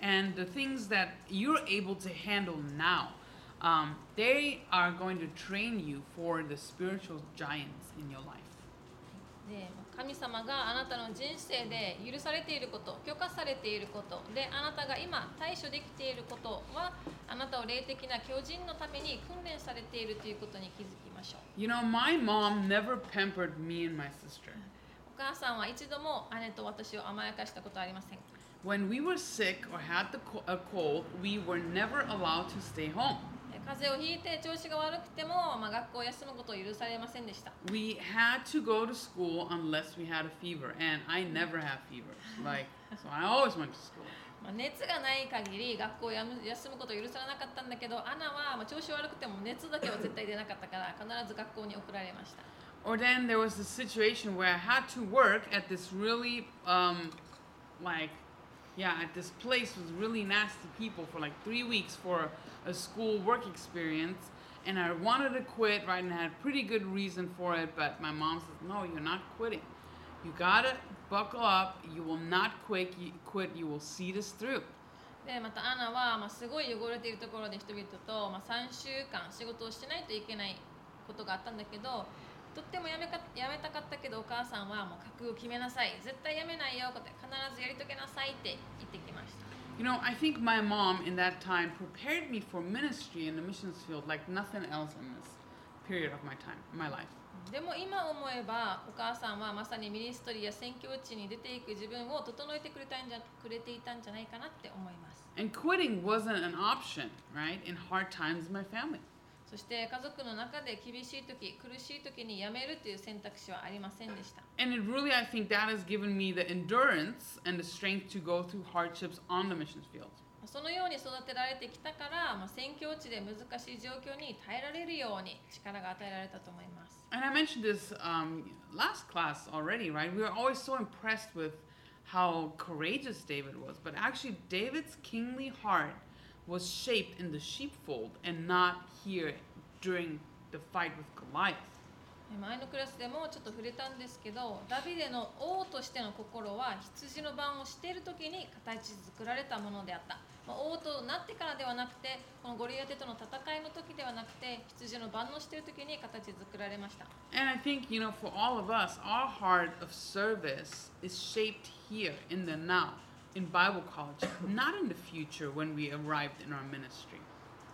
and the things that you're able to handle now, um, they are going to train you for the spiritual giants in your life. で神様があなたの人生で許されていること許可されていることであなたが今対処できていることはあなたを霊的な巨人のために訓練されているということに気づきましょう You know, my mom never pampered me and my sister. お母さんは一度も姉と私を甘やかしたことはありません When we were sick or had the a cold, we were never allowed to stay home. え風邪をひいて調子が悪くても、まあ、学校を休むことを許されませんでした We had to go to school unless we had a fever, and I never have fevers. Like, so I always went to school. まあ、熱がない限り学校を休むことを許されなかったんだけどアナはまあ調子悪くても熱だけは絶対出なかったから必ず学校に送られました Or then there was a situation where I had to work at this really, um, like, yeah, at this place with really nasty people for like three weeks for a school work experience. And I wanted to quit, right? And I had pretty good reason for it, but my mom says, no, you're not quitting. You gotta buckle up. You will not quit. You quit. You will see this through. でまたアナは、まあ、すごい汚れているところで人々と、まあ、3週間仕事をしないといけないことがあったんだけどとってもやめかやめたかったけどお母さんはもう覚悟を決めなさい絶対やめないよって必ずやり遂げなさいって言ってきました You know, I think my mom in that time prepared me for ministry in the missions field like nothing else in this period of my time, my life. でも今思えばお母さんはまさにミニストリーや宣教地に出ていく自分を整えてくれたんじゃくれていたんじゃないかなって思います And quitting wasn't an option, right? In hard times in my family. そして家族の中で厳しい時苦しい時に辞めるという選択肢はありませんでした And it really, I think that has given me the endurance and the strength to go through hardships on the missions field. そのように育てられてきたから、まあ、宣教地で難しい状況に耐えられるように力が与えられたと思います。And I mentioned this um, last class already, right? We were always so impressed with how courageous David was. But actually, David's kingly heart was shaped in the sheepfold and not here during the fight with Goliath. 前のクラスでもちょっと触れたんですけどダビデの王としての心は羊の番をしている時に形作られたものであった、まあ、王となってからではなくてこのゴリアテとの戦いの時ではなくて羊の番をしている時に形作られました And I think, you know, for all of us, our heart of service is shaped here in the now, in Bible college, not in the future when we arrived in our ministry.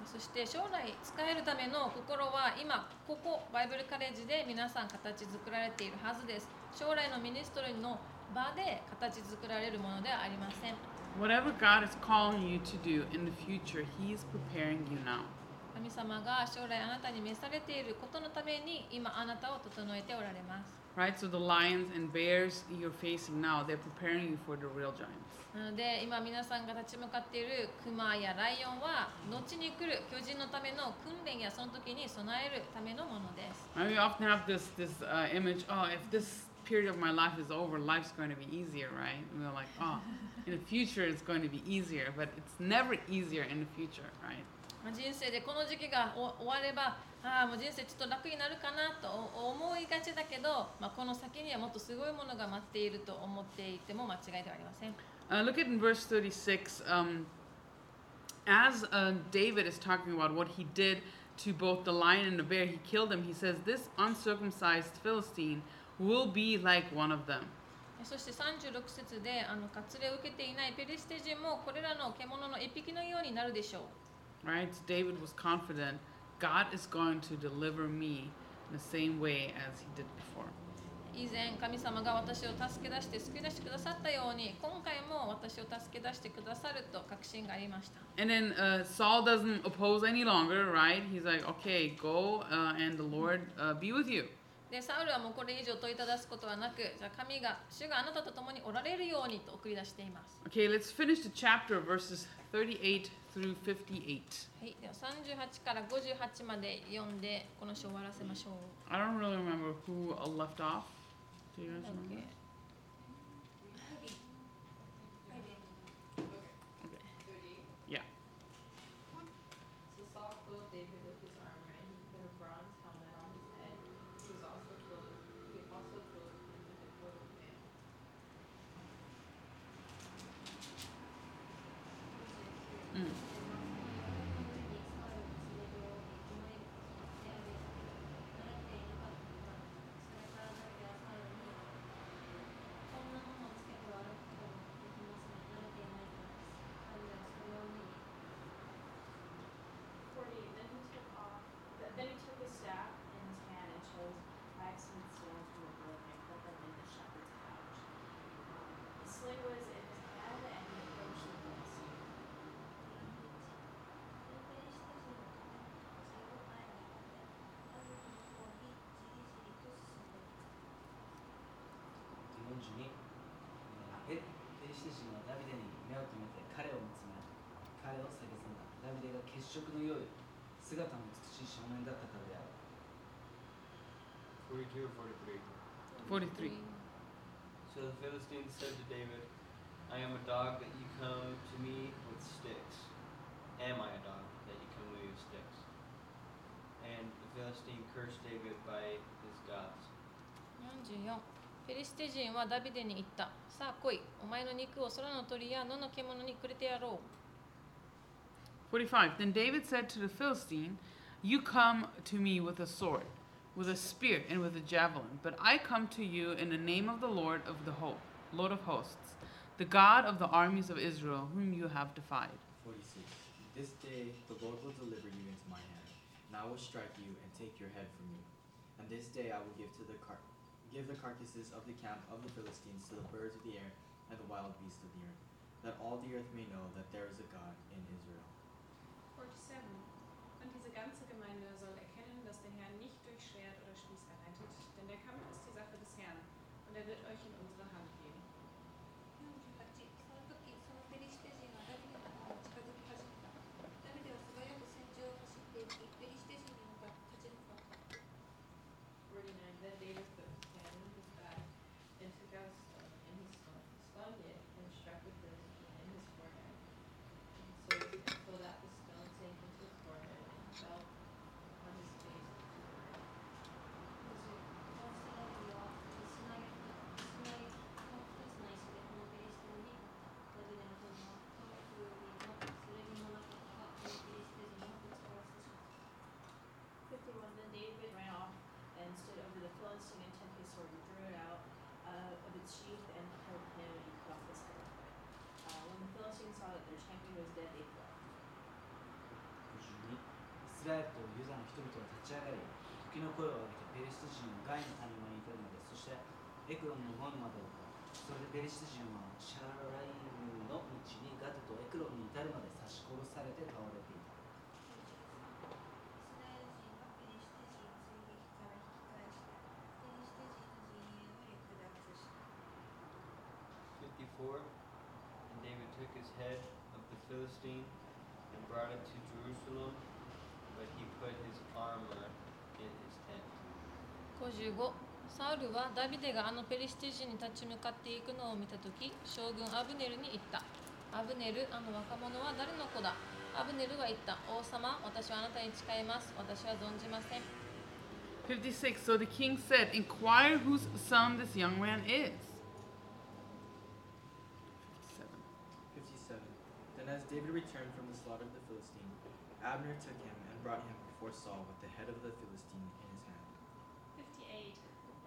そして将来使えるための心は今ここバイブルカレッジで皆さん形作られているはずです将来のミニストリーの場で形作られるものではありません Whatever God is calling you to do in the future, He is preparing you now. 神様が将来あなたに召されていることのために今あなたを整えておられます Right? So the lions and bears you're facing now, they're preparing you for the real giants. なので今皆さんが立ち向かっているクマやライオンは後に来る巨人のための訓練やその時に備えるためのものです And we often have this this uh, image. Oh, if this period of my life is over, life's going to be easier, right? And we're like, oh, in the future it's going to be easier, but it's never easier in the future, right? まあ人生でこの時期がお終わればああもう人生ちょっと楽になるかなと思いがちだけど、まあ、この先にはもっとすごいものが待っていると思っていても間違いではありません Uh, look at in verse 36. Um, as uh, David is talking about what he did to both the lion and the bear, he killed them. He says, This uncircumcised Philistine will be like one of them. そして36節であの割礼を受けていないペリシテ人もこれらの獣の一匹のようになるでしょう Right? So David was confident God is going to deliver me in the same way as he did before. 以前神様が私を助け出して救い出してくださったように今回も私を助け出してくださると確信がありました And then uh, Saul doesn't oppose any longer, right? He's like, okay, go uh, and the Lord uh, be with you. でサウルはもうこれ以上問いただすことはなくじゃあ神が主があなたと共におられるようにと送り出しています Okay, let's finish the chapter, verses 38 through 58. はい、では38から58まで読んでこの章を終わらせましょう I don't really remember who uh, left off. 気がします。42えペリシテ人はダビデに目を留めて彼を見つめ彼を蔑んだダビデが血色の良い姿の美しい少年だったからである42 or 43. 43. So the Philistines said to David, I am a dog that you come to me with sticks. Am I a dog that you come to me with sticks? And the Philistine cursed David by his gods. 44フェリシテ人はダビデに言ったさあ来いお前の肉を空の鳥や野の獣にくれてやろう 45. Then David said to the Philistine, You come to me with a sword, with a spear, and with a javelin, but I come to you in the name of the Lord of the ho- Lord of hosts, the God of the armies of Israel, whom you have defied. 46. This day the Lord will deliver you into my hand, and I will strike you and take your head from you. And this day I will give to the car- give the carcasses of the camp of the Philistines to the birds of the air and the wild beasts of the earth, that all the earth may know that there is a God in Israel. 47. Und diese ganze Gemeinde soll スラエルとユダの人々は立ち上がり鬨の声を上げてペリシテ人のガイの谷間に至るのですそしてエクロンの門までをそれでペリシテ人はシャライムの道にガテとエクロンに至るまで刺し殺されて倒れていたイスラエル人はペリシテ人を追撃から引き返してペリシテ人の陣営を略奪した 54. And David took his head of the Philistine and brought it to Jerusalem, 55サウルはダビデがあのペリシテ人に立ち向かっていくのを見た時将軍アブネルに言ったアブネルあの若者は誰の子だアブネルは言った王様私はあなたに誓います私は存じません 56. So the king said, Inquire whose son this young man is. 57. 57. Then as David returned from the slaughter of the Philistine, Abner took him brought him before Saul with the head of the Philistine in his hand. 58.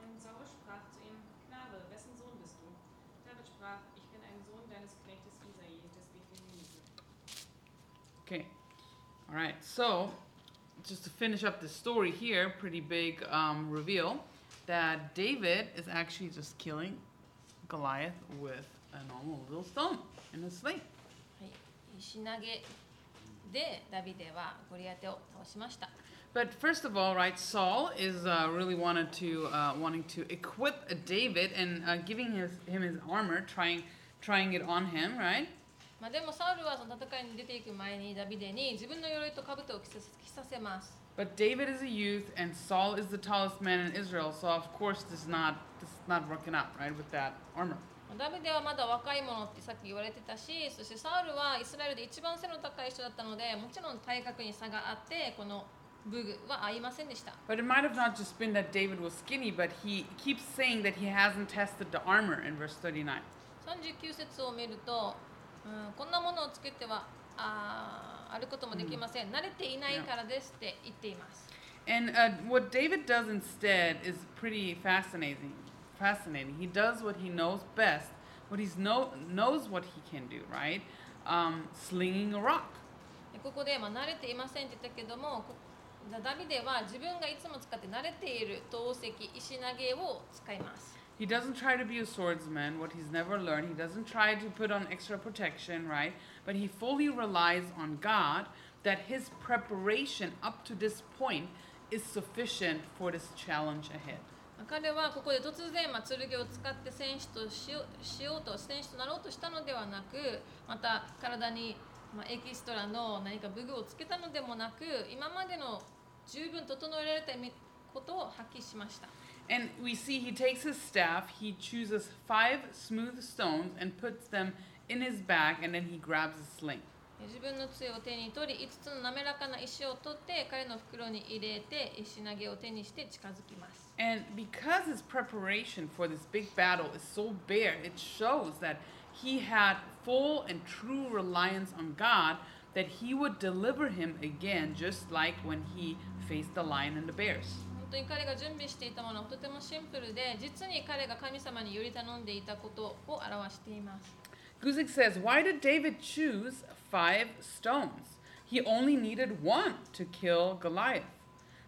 Und Saul sprach zu ihm, Knabe, wessen Sohn bist du? David sprach, ich bin ein Sohn deines Knechtes Isai, des Bethlehemiten. Okay. All right. So, just to finish up the story here, pretty big um, reveal. that David is actually just killing Goliath with a normal little stone in a sling. はい、石投げ でダビデはゴリアテを倒しました。 But first of all, right, Saul is uh, really wanted to uh, wanting to equip David and uh, giving his, him his armor, trying trying it on him, right? まあ、でもサウルはその戦いに出ていく前にダビデに自分の鎧と兜を着さ着させます。 But David is a youth and Saul is the tallest man in Israel, so of course this is not this is not working out, right, with that armor. ダビデはまだ若い者ってさっき言われてたし、そしてサウルはイスラエルで一番背の高い人だったので、もちろん体格に差があって、この武具は合いませんでした。But it might have not just been that David was skinny, but he keeps saying that he hasn't tested the armor in verse 39. 39節を見ると、うん、こんなものをつけてはあーあることもできません、慣れていないからですって言っています。And uh, what David does instead is pretty fascinating. Fascinating. He does what he knows best. What he know, knows what he can do, right? Um, slinging a rock. でここで、まあ、慣れていませんって言ったけども、こダビデは自分がいつも使って慣れている投石、石投げを使います。 He doesn't try to be a swordsman, what he's never learned. He doesn't try to put on extra protection, right? But he fully relies on God that his preparation up to this point is sufficient for this challenge ahead. 彼はここで突然、まあ、剣を使って戦士としよしようと戦士となろうとしたのではなくまた体に、まあ、エキストラの何か武具をつけたのでもなく今までの十分整えられたことを発揮しました And we see he takes his staff, he chooses five smooth stones and puts them in his bag, and then he grabs a sling. 自分の杖を手に取り5つの滑らかな石を取って彼の袋に入れて石投げを手にして近づきます And because his preparation for this big battle is so bare, it shows that he had full and true reliance on God that he would deliver him again, just like when he faced the lion and the bears. 本当に彼が準備していたものはとてもシンプルで実に彼が神様により頼んでいたことを表しています Guzik says, Why did David choose five stones? He only needed one to kill Goliath.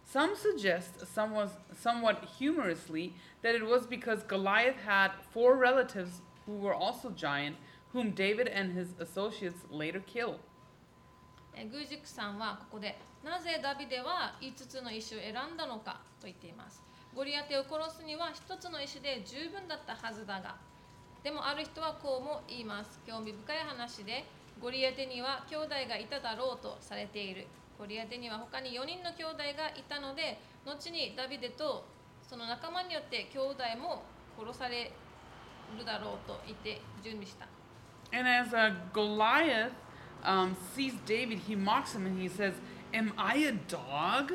Some suggest, somewhat, somewhat humorously, that it was because Goliath had four relatives who were also giant, whom David and his associates later killed. えーグージクさんはここでなぜダビデは5つの石を選んだのかと言っていますゴリアテを殺すには1つの石で十分だったはずだがでもある人はこうも言います興味深い話でゴリアテには兄弟がいただろうとされているゴリアテには他に4人の兄弟がいたので後にダビデとその仲間によって兄弟も殺されるだろうと言って準備した And as uh, Goliath um, sees David, he mocks him and he says, Am I a dog?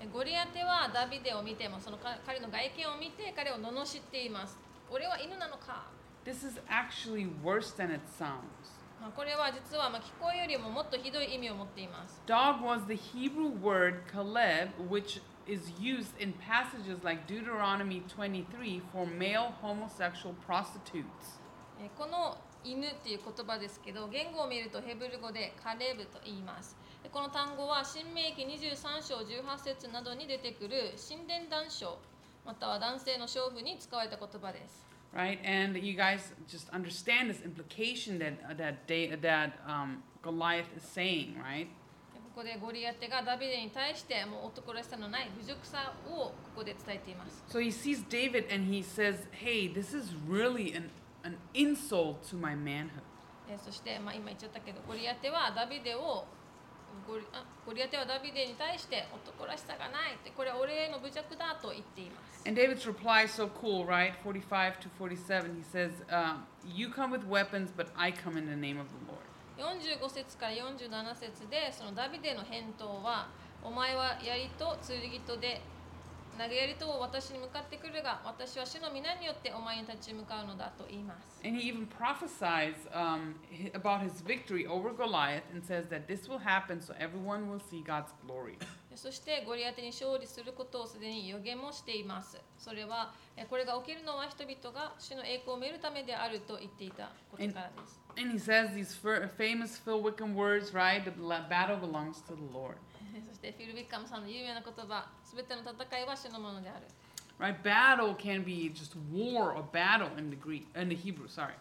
えゴリアテはダビデを見てもそのか彼の外見を見て彼を罵っています俺は犬なのか、This is actually worse than it sounds. まあ、これは実はまあ聞こえよりももっとひどい意味を持っています。Dog was the Hebrew word kaleb, which is used in passages like Deuteronomy 23 for male homosexual prostitutes. えこの犬っていう言葉ですけど言語を見るとヘブル語でカレブと言います。でこの単語は新明記23章18節などに出てくる神殿男章または男性の娼婦に使われた言葉です Right, and you guys just understand this implication that uh, that da- that um, Goliath is saying, right? でここでゴリアテがダビデに対してもう男らしさのない侮辱さをここで伝えています So he sees David and he says, "Hey, this is really an an insult to my manhood." えーそして、まあ、今言っちゃったけどゴリアテはダビデをゴリあゴリアテはダビデに対して男らしさがないってこれは俺への侮辱だと言っています And David's reply is so cool, right? 45 to 47, he says, um, You come with weapons, but I come in the name of the Lord. 45節から47節でそのダビデの返答はお前は槍と剣とで投げ槍とを私に向かってくるが私は主の皆によってお前に立ち向かうのだと言います And he even prophesies um, hi- about his victory over Goliath and says that this will happen so everyone will see God's glory. でそしてゴリアテに勝利することをすでに予言もしていますそれはえこれが起きるのは人々が主の栄光を見るためであると言っていたことからです And he says these famous Phil Wickham words, right? The battle belongs to the Lord. そしてフィル・ウィッカムさんの有名な言葉すべての戦いは主のものである Right? Battle can be just war or battle in the Greek, in the Hebrew. Sorry.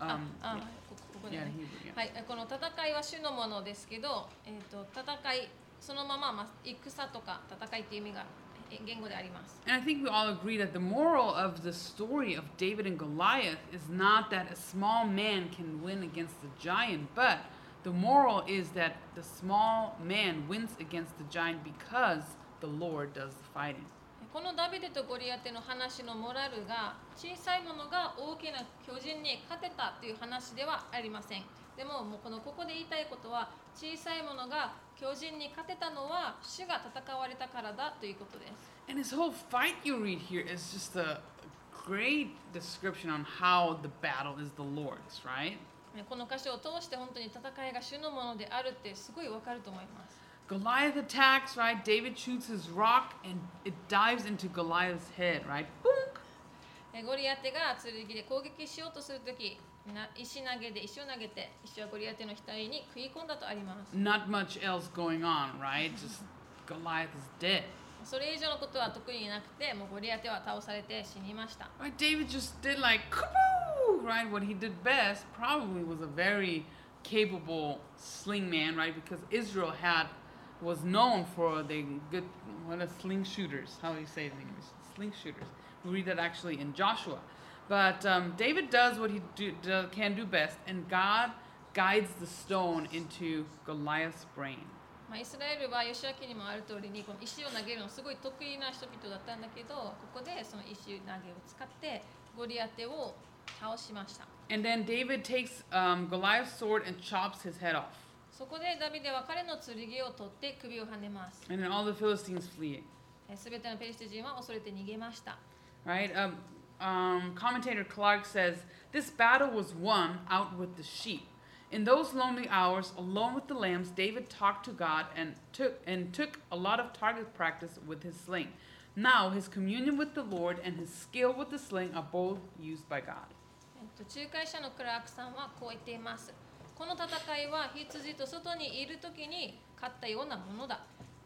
あ Um, あここここで yeah, ね in Hebrew. Yeah. はい、この戦いは主のものですけど、えー、と戦いそのまま、まあ、戦とか戦いっていう意味がえ言語であります。 And I think we all agree that the moral of the story of David and Goliath is not that a small man can win against the giant, but the moral is that the small man wins against the giant because the Lord does the fighting. このダビデとゴリアテの話のモラルが小さいものが大きな巨人に勝てたという話ではありません。でももうこのここで言いたいことは小さいものが巨人に勝てたのは主が戦われたからだということです。And this whole fight you read here is just a great description on how the battle is the Lord's, right? この箇所を通して本当に戦いが主のものであるってすごいわかると思います。Goliath attacks, right? David shoots his rock and it dives into Goliath's head, right? Boom! えゴリアテが剣で攻撃しようとするとき、な石投げで石を投げて、石はゴリアテの額に食い込んだとあります。 Not much else going on, right? Just Goliath is dead. それ以上のことは特になくて、もうゴリアテは倒されて死にました。 Right? David just did like kaboo, right? What he did best probably was a very capable sling man, right? Because Israel had was known for the good what are sling shooters? How do you say it in English? Sling shooters. We read that actually in Joshua. But um, David does what he do, do, can do best, and God guides the stone into Goliath's brain. まあ、イスラエルは吉明にもある通りにこの石を投げるのすごい得意な人々だったんだけどここでその石投げを使ってゴリアテを倒しました And then David takes um, Goliath's sword and chops his head off. そこでダビデは彼の剣を取って首をはねます And then all the Philistines flee. すべてのペリシテ人は恐れて逃げました right? Um, um, commentator Clark says this battle was won out with the sheep. In those lonely hours, alone with the lambs, David talked to God and took and took a lot of target practice with his sling. Now his communion with the Lord and his skill with the sling are both used by God. えっと、仲介者のクラークさんはこう言っています。 この戦いは羊と外にいる時に勝ったようなものだ。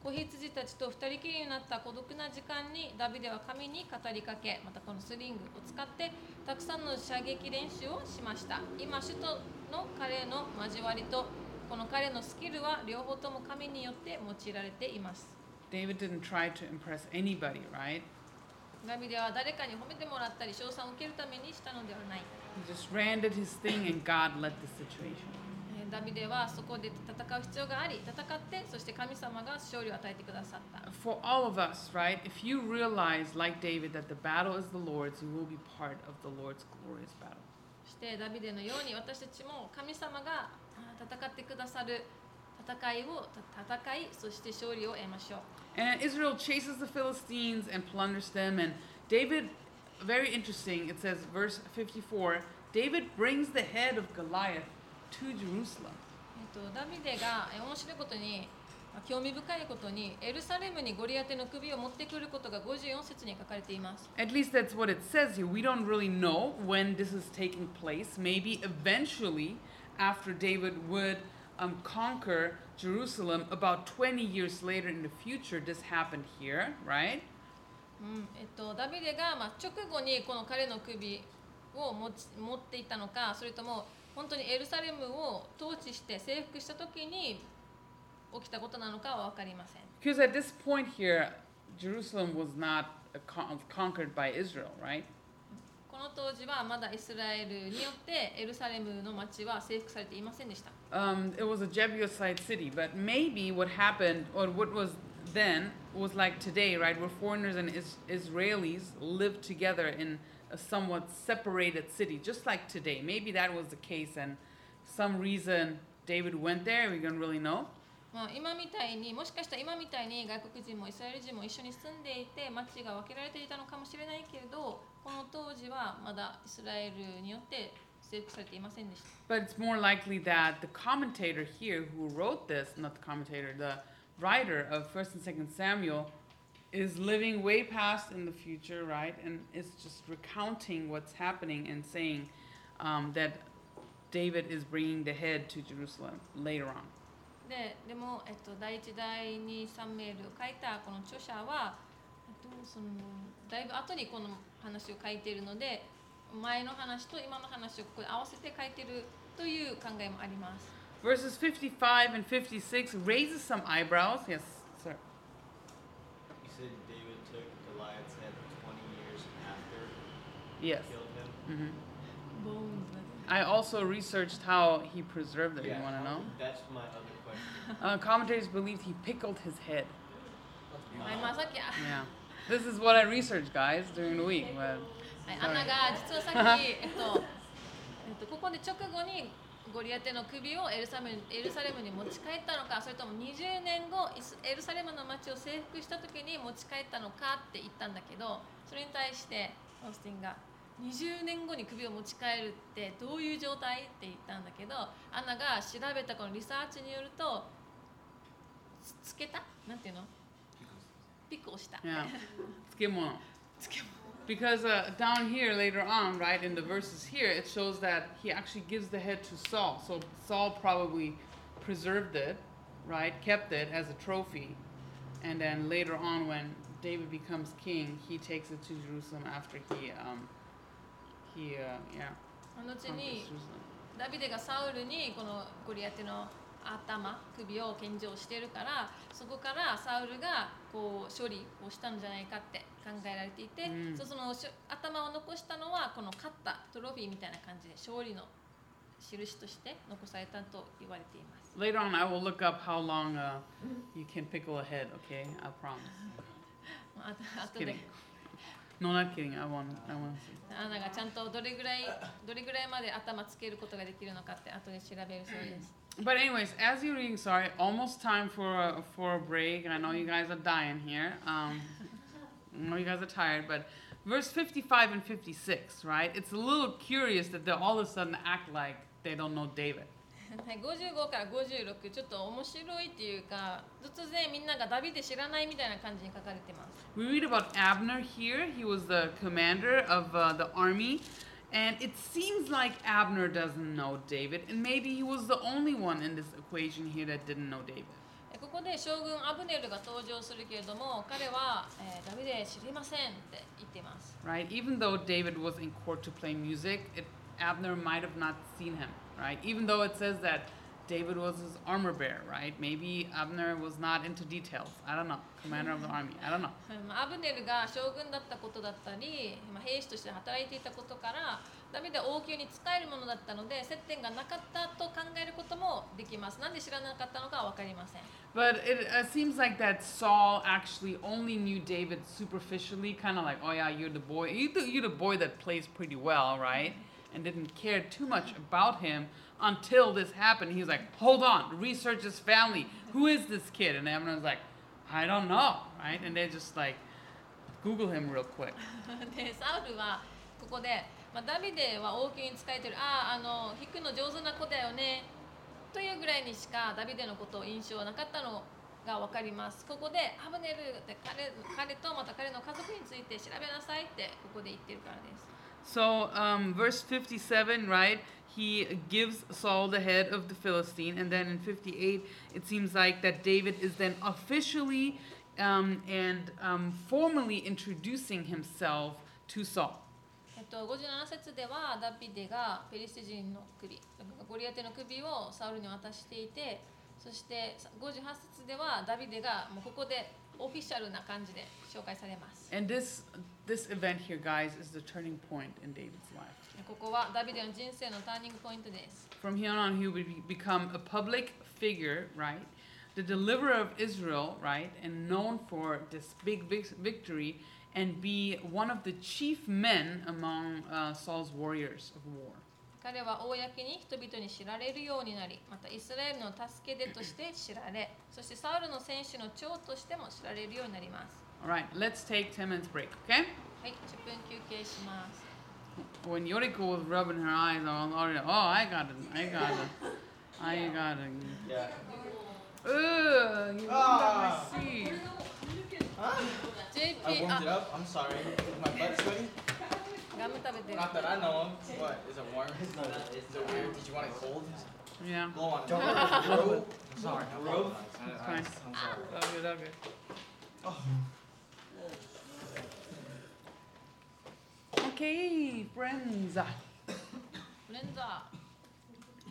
子羊たちと二人きりになった孤独な時間にダビデは神に語りかけ、またこのスリングを使ってたくさんの射撃練習をしました。今、首都の彼の交わりとこの彼のスキルは両方とも神によって用いられています。David didn't try to impress anybody, right? ダビデは誰かに褒めてもらったり称賛を受けるためにしたのではない。He just ran did his thing and God led the situation. えーダビデはそこで戦う必要があり戦ってそして神様が勝利を与えてくださった For all of us, right? If you realize, like David, that the battle is the Lord's, you will be part of the Lord's glorious battle. そしてダビデのように私たちも神様があー戦ってくださる戦いをた戦いそして勝利を得ましょう And Israel chases the Philistines and plunders them. And David, very interesting, it says, verse 54 David brings the head of Goliath to Jerusalem. えっとダビデがえー面白いことにまあ興味深いことにエルサレムにゴリアテの首を持ってくることが54節に書かれています At least that's what it says here. We don't really know when this is taking place. Maybe eventually, after David would um, conquer Jerusalem, about 20 years later in the future, this happened here, right? うんえっと、ダビデが、まあ、直後にこの彼の首を持ち持っていたのかそれとも本当にエルサレムを統治して征服した時に起きたことなのかは分かりません Because at this point here, Jerusalem was not uh, con- conquered by Israel, right? この当時はまだイスラエルによってエルサレムの町は征服されていませんでした Um, it was a Jebusite city, but maybe what happened, or what was then, was like today, right, where foreigners and is- Israelis lived together in a somewhat separated city, just like today. Maybe that was the case, and some reason David went there. We don't really know. まあ、今みたいにもしかしたら今みたいに外国人もイスラエル人も一緒に住んでいて町が分けられていたのかもしれないけれどこの当時はまだイスラエルによって征服されていませんでした But it's more likely that the commentator here who wrote this, not the commentator, the writer of 1st and 2nd Samuel, is living way past in the future, right? And is just recounting what's happening and saying um, that David is bringing the head to Jerusalem later on. ででも、えっと、第一第二サムエルを書いたこの著者はとそのだいぶ後にこの話を書いているので前の話と今の話をここで合わせて書いてるという考えもあります。Verses 55 and 56 raises some eyebrows. Yes, sir. You said David took Goliath's head 20 years after he Yes. killed him. hmm ボーンズ I also researched how he preserved it. You want to know? That's my other question. Uh, commentators believed he pickled his head. はい、まあさっき、あ Yeah. This is what I researched, guys, during the week. But はい、アナが実はさっき、えっと、えっと、ここで直後に ゴリアテの首をエルサレムエルサレムに持ち帰ったのか、それとも20年後、イスエルサレムの町を征服した時に持ち帰ったのかって言ったんだけど、それに対してオースティンが20年後に首を持ち帰るってどういう状態って言ったんだけど、アナが調べたこのリサーチによると、つつけた？なんていうの？ピックをした。yeah, Skimono. つけ Because uh, down here later on, right in the verses here, it shows that he actually gives the head to Saul. So Saul probably preserved it, right, kept it as a trophy, and then later on, when David becomes king, he takes it to Jerusalem after he, um, he, uh, yeah, 後 conquers に Jerusalem. ダビデがサウルにこのゴリアテの 頭首を献上してるからそこからサウルがこう処理をしたんじゃないかって考えられていて、うんその頭を残したのはこの勝ったトロフィーみたいな感じで勝利の印として残されたと言われています。Later on, I will look up how long uh, you can pickle a head. Okay, I promise. あと Just 後で. No, not kidding. I want, I want to see. アナがちゃんとどれぐらいどれぐらいまで頭つけることができるのかって後で調べるそうです。But anyways, as you're reading, sorry, almost time for a, for a break. and I know you guys are dying here. Um, I know you guys are tired, but verse 55 and 56, right? It's a little curious that they all of a sudden act like they don't know David. はい、55から56ちょっと面白いっていうか突然みんながダビデ知らないみたいな感じに書かれてます We read about Abner here. He was the commander of uh, the army. And it seems like Abner doesn't know David, and maybe he was the only one in this equation here that didn't know David. えここで将軍アブネルが登場するけれども彼は、えーダビデ知りませんって言っています right? Even though David was in court to play music, it, Abner might have not seen him, right? Even though it says that David was his armor bearer, right? Maybe Abner was not into details. I don't know. Commander of the army. I don't know. うんアブネルが将軍だったことだったり、まあ、兵士として働いていたことからダビデは王宮に仕えるものだったので接点がなかったと考えることもできますなんで知らなかったのかは分かりません But it uh, seems like that Saul actually only knew David superficially, kind of like, oh yeah, you're the boy. You're the, you're the boy that plays pretty well, right? And didn't care too much about him Until this happened. He was like, hold on, research his family. Who is this kid? And everyone's like, I don't know, right? And they just like Google him real quick. でサウルはここで、まあ、ダビデは王宮に仕えてるあああの弾くの上手な子だよねというぐらいにしかダビデのことを印象はなかったのが分かりますここでアブネルって彼彼とまた彼の家族について調べなさいってここで言ってるからです So, um, verse 57, right? He gives Saul the head of the Philistine. And then in 58, it seems like that David is then officially um, and um, formally introducing himself to Saul. えっと、57節ではダビデがペリシテ人の首ゴリアテの首をサウルに渡していてそして58節ではダビデがもうここでオフィシャルな感じで紹介されます And this, this event here, guys, is the turning point in David's life. ここはダビデの人生のターニングポイントです。From here on, he would be- become a public figure, right? The deliverer of Israel, right? And known for this big, big victory and be one of the chief men among uh, Saul's warriors of war. 彼は公に人々に知られるようになり、またイスラエルの助け出として知られ、そしてサウルの選手の長としても知られるようになります。All right, let's take 10 minutes break, okay? はい、10分休憩します。when Yoriko was rubbing her eyes all already, oh, I got it, I got it, I got it. Yeah. Ugh, you ah. my seat. Huh? I warmed it up. I'm sorry. Is my butt sweaty? Not that I know of. What? Is it warm? Is it weird? Did you want it cold? Yeah. Blow on. Don't worry. I'm sorry. I'm sorry. I'm sorry. Okay, okay. Oh. Okay, friends. フレンザ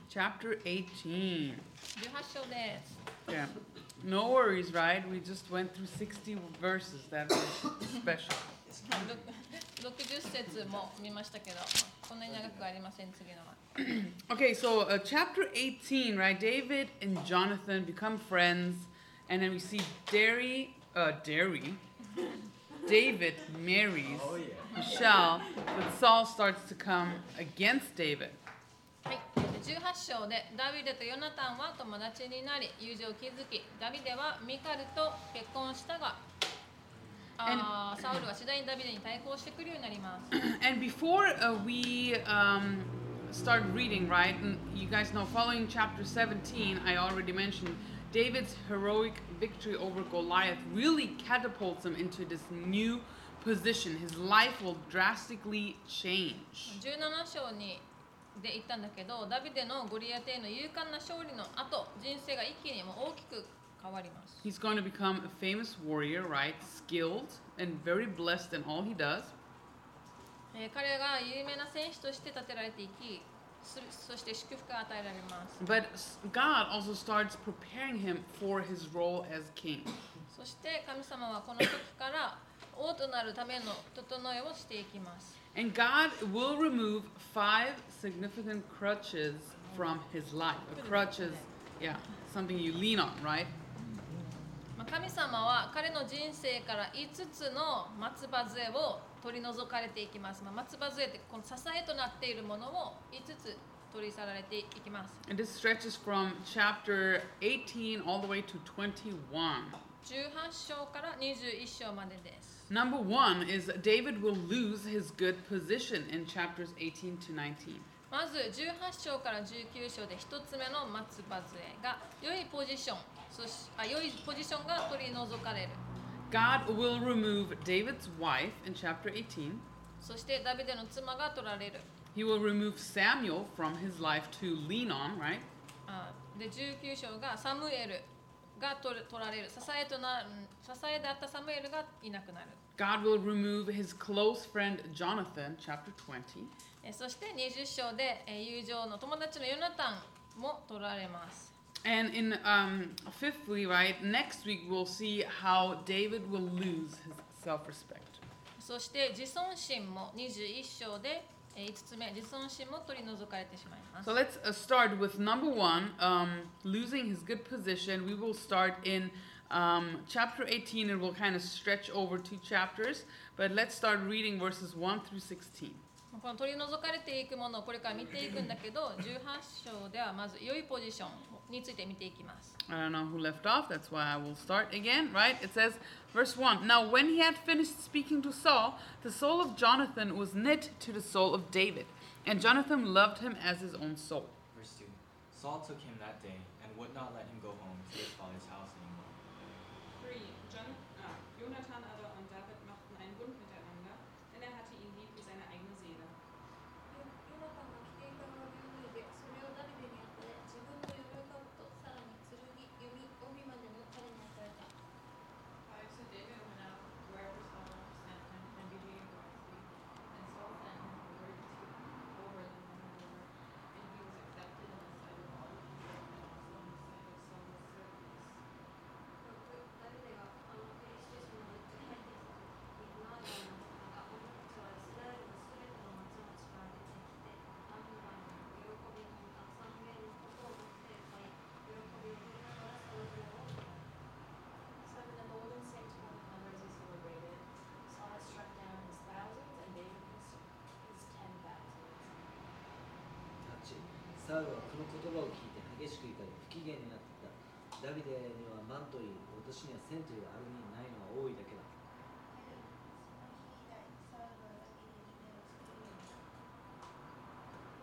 Chapter 18. 18章です Yeah. No worries, right? We just went through 60 verses. That was special. ろ60節も見ましたけど、こんなに長くありません、次のは。 Okay, so uh, chapter 18, right? David and Jonathan become friends, and then we see Derry, uh, Derry. David marries Oh yeah. Michelle, but Saul starts to come against David. はい、18章でダビデとヨナタンは友達になり友情を築きダビデはミカルと結婚したがあーサウルは次第にダビデに対抗してくるようになります And before uh, we um, start reading, right? And you guys know, following chapter 17, I already mentioned David's heroic victory over Goliath really catapults him into this new position. His life will drastically change. 17章にで言ったんだけどダビデのゴリアテへの勇敢な勝利の後人生が一気にもう大きく変わります He's going to become a famous warrior, right? Skilled and very blessed in all he does. えー彼が有名な戦士として立てられていきすそして祝福が与えられます But God also starts preparing him for his role as king. そして神様はこの時から王となるための整えをしていきます。And God will remove five significant crutches from his life. A crutch is, yeah, something you lean on, right? まあ神様は彼の人生から5つの松葉杖を取り除かれていきます。まあ、松葉杖ってこの支えとなっているものを5つ取り去られていきます。And this stretches from chapter 18 all the way to 21. 18章から21章までです。Number one is David will lose his good position in chapters 18 to 19. まず18章から19章で1つ目の松葉杖が良いポジションそしあ良いポジションが取り除かれる God will remove David's wife in chapter 18. そしてダビデの妻が取られる He will remove Samuel from his life to lean on, right? あで19章がサムエルが取られる支えとなる支えであったサムエルがいなくなる God will remove his close friend Jonathan, chapter 20. えそして20章でえ友情の友達のヨナタンも取られます And in um, fifthly, right, next week we'll see how David will lose his self-respect. そして自尊心も21章でえ5つ目自尊心も取り除かれてしまいます So let's uh, start with number one, um, losing his good position. We will start in um, chapter 18 and we'll kind of stretch over two chapters. But let's start reading verses 1 through 16. この取り除かれていくものをこれから見ていくんだけど18章ではまず良いポジション について見ていきます I don't know who left off, that's why I will start again, right? It says, verse 1 Now, when he had finished speaking to Saul, the soul of Jonathan was knit to the soul of David, and Jonathan loved him as his own soul. Verse 2 Saul took him that day and would not let him サウルはこの言葉を聞いて激しく怒り不機嫌になっていたダビデには万といい私には千というあるにないのは多いだけだ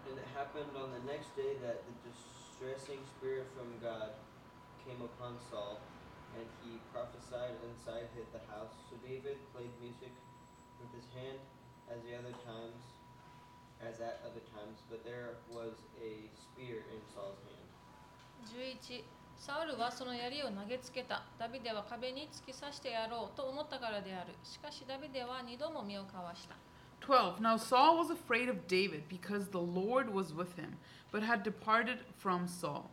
And it happened on the next day that the distressing spirit from God came upon Saul, and he prophesied inside hid the house. So David played music with his hand as the other times, as at other times, but there was a spear in Saul's hand. 11サウルはその槍を投げつけたダビデは壁に突き刺してやろうと思ったからであるしかしダビデは二度も身をかわした 12. Now Saul was afraid of David because the Lord was with him, but had departed from Saul.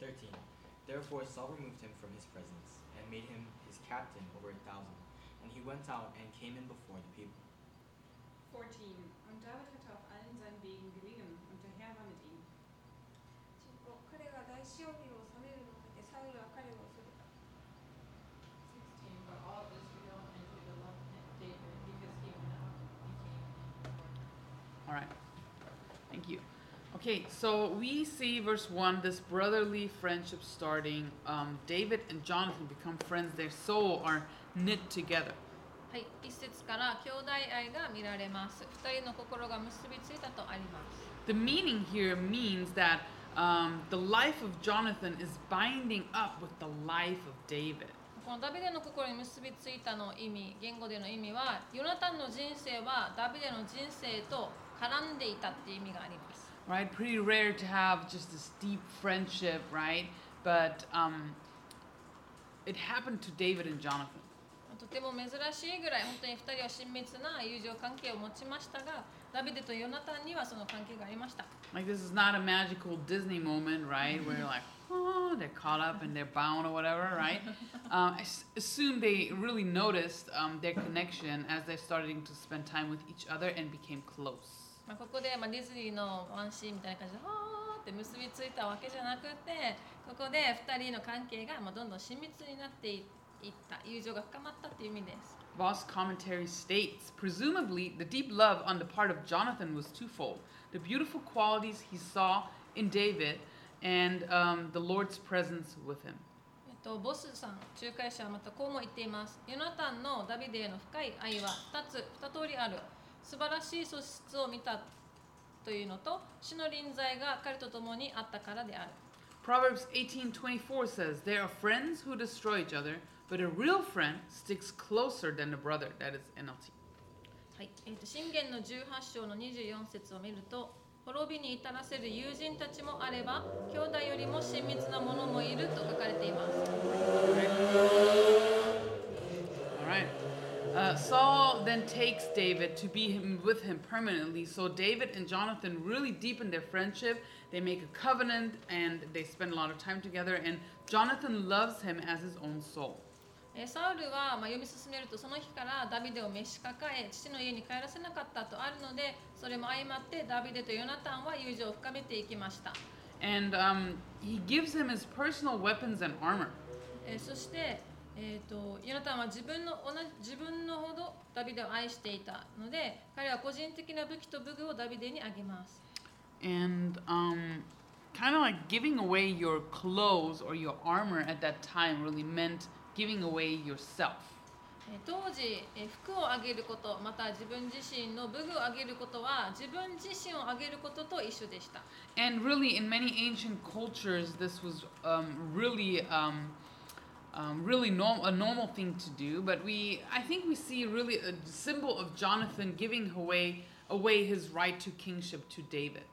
13. Therefore Saul removed him from his presence, and made him his captain over a thousand. And he went out and came in before the people. 14. Und David hatte auf allen seinen Wegen gelingen und der Herr war mit ihm. All right. Thank you. Okay, so we see verse 1, this brotherly friendship starting. Um, David and Jonathan become friends. Their soul are knit together. はい、一節から兄弟愛が見られます。二人の心が結びついたとあります。The meaning here means that um, the life of Jonathan is binding up with the life of David. このダビデの心に結びついたの意味、言語での意味は、ヨナタンの人生はダビデの人生と絡んでいたっていう意味があります。right? Pretty rare to have just this deep friendship, right? But um, it happened to David and Jonathan. とても珍しいぐらい本当に2人は親密な友情関係を持ちましたが、ダビデとヨナタンにはその関係がありました。Like this is not a magical Disney moment, right? Where you're like, oh, they're caught up and they're bound or whatever, right? um, I s- assume they really noticed um, their connection as they're starting to spend time with each other and became close. まあ、ここで、まあ、ディズニーのワンシーンみたいな感じで、はーって結びついたわけじゃなくて、ここで2人の関係が、まあ、どんどん親密になっていった、友情が深まったっていう意味です。Voss commentary states presumably the deep love on the part of Jonathan was twofold the beautiful qualities he saw in David and um, the Lord's presence with him. と、ボスさん、仲介者はまたこうも言っています。ヨナタンのダビデへの深い愛は2つ、2通りある。素晴らしい素質を見たというのと、主の臨在が彼と共にあったからである。Proverbs 18:24 says, "There are friends who destroy each other, but a real friend sticks closer than a brother." That is NLT. はい、えっと信玄の18章の24節を見ると、滅びに至らせる友人たちもあれば、兄弟よりも親密な者もいると書かれています。 All right. Uh, Saul then takes David to be him, with him permanently. So David and Jonathan really deepen their friendship. They make a covenant and they spend a lot of time together. And Jonathan loves him as his own soul. えーサウルは、まあ、読み進めるとその日からダビデを召し抱え父の家に帰らせなかったとあるのでそれも相まってダビデとヨナタンは友情を深めていきました、And um, he gives him his personal weapons and armor. えーそして、えー、とヨナタンは自分の同じ自分のほどダビデを愛していたので彼は個人的な武器と武具をダビデにあげます And um, kind of like giving away your clothes or your armor at that time really meant giving away yourself. えー当時、えー服をあげることまた自分自身の武具をあげることは自分自身をあげることと一緒でした And really, in many ancient cultures, this was um, really, um, um, really norm- a normal thing to do. But we, I think, we see really a symbol of Jonathan giving away away his right to kingship to David.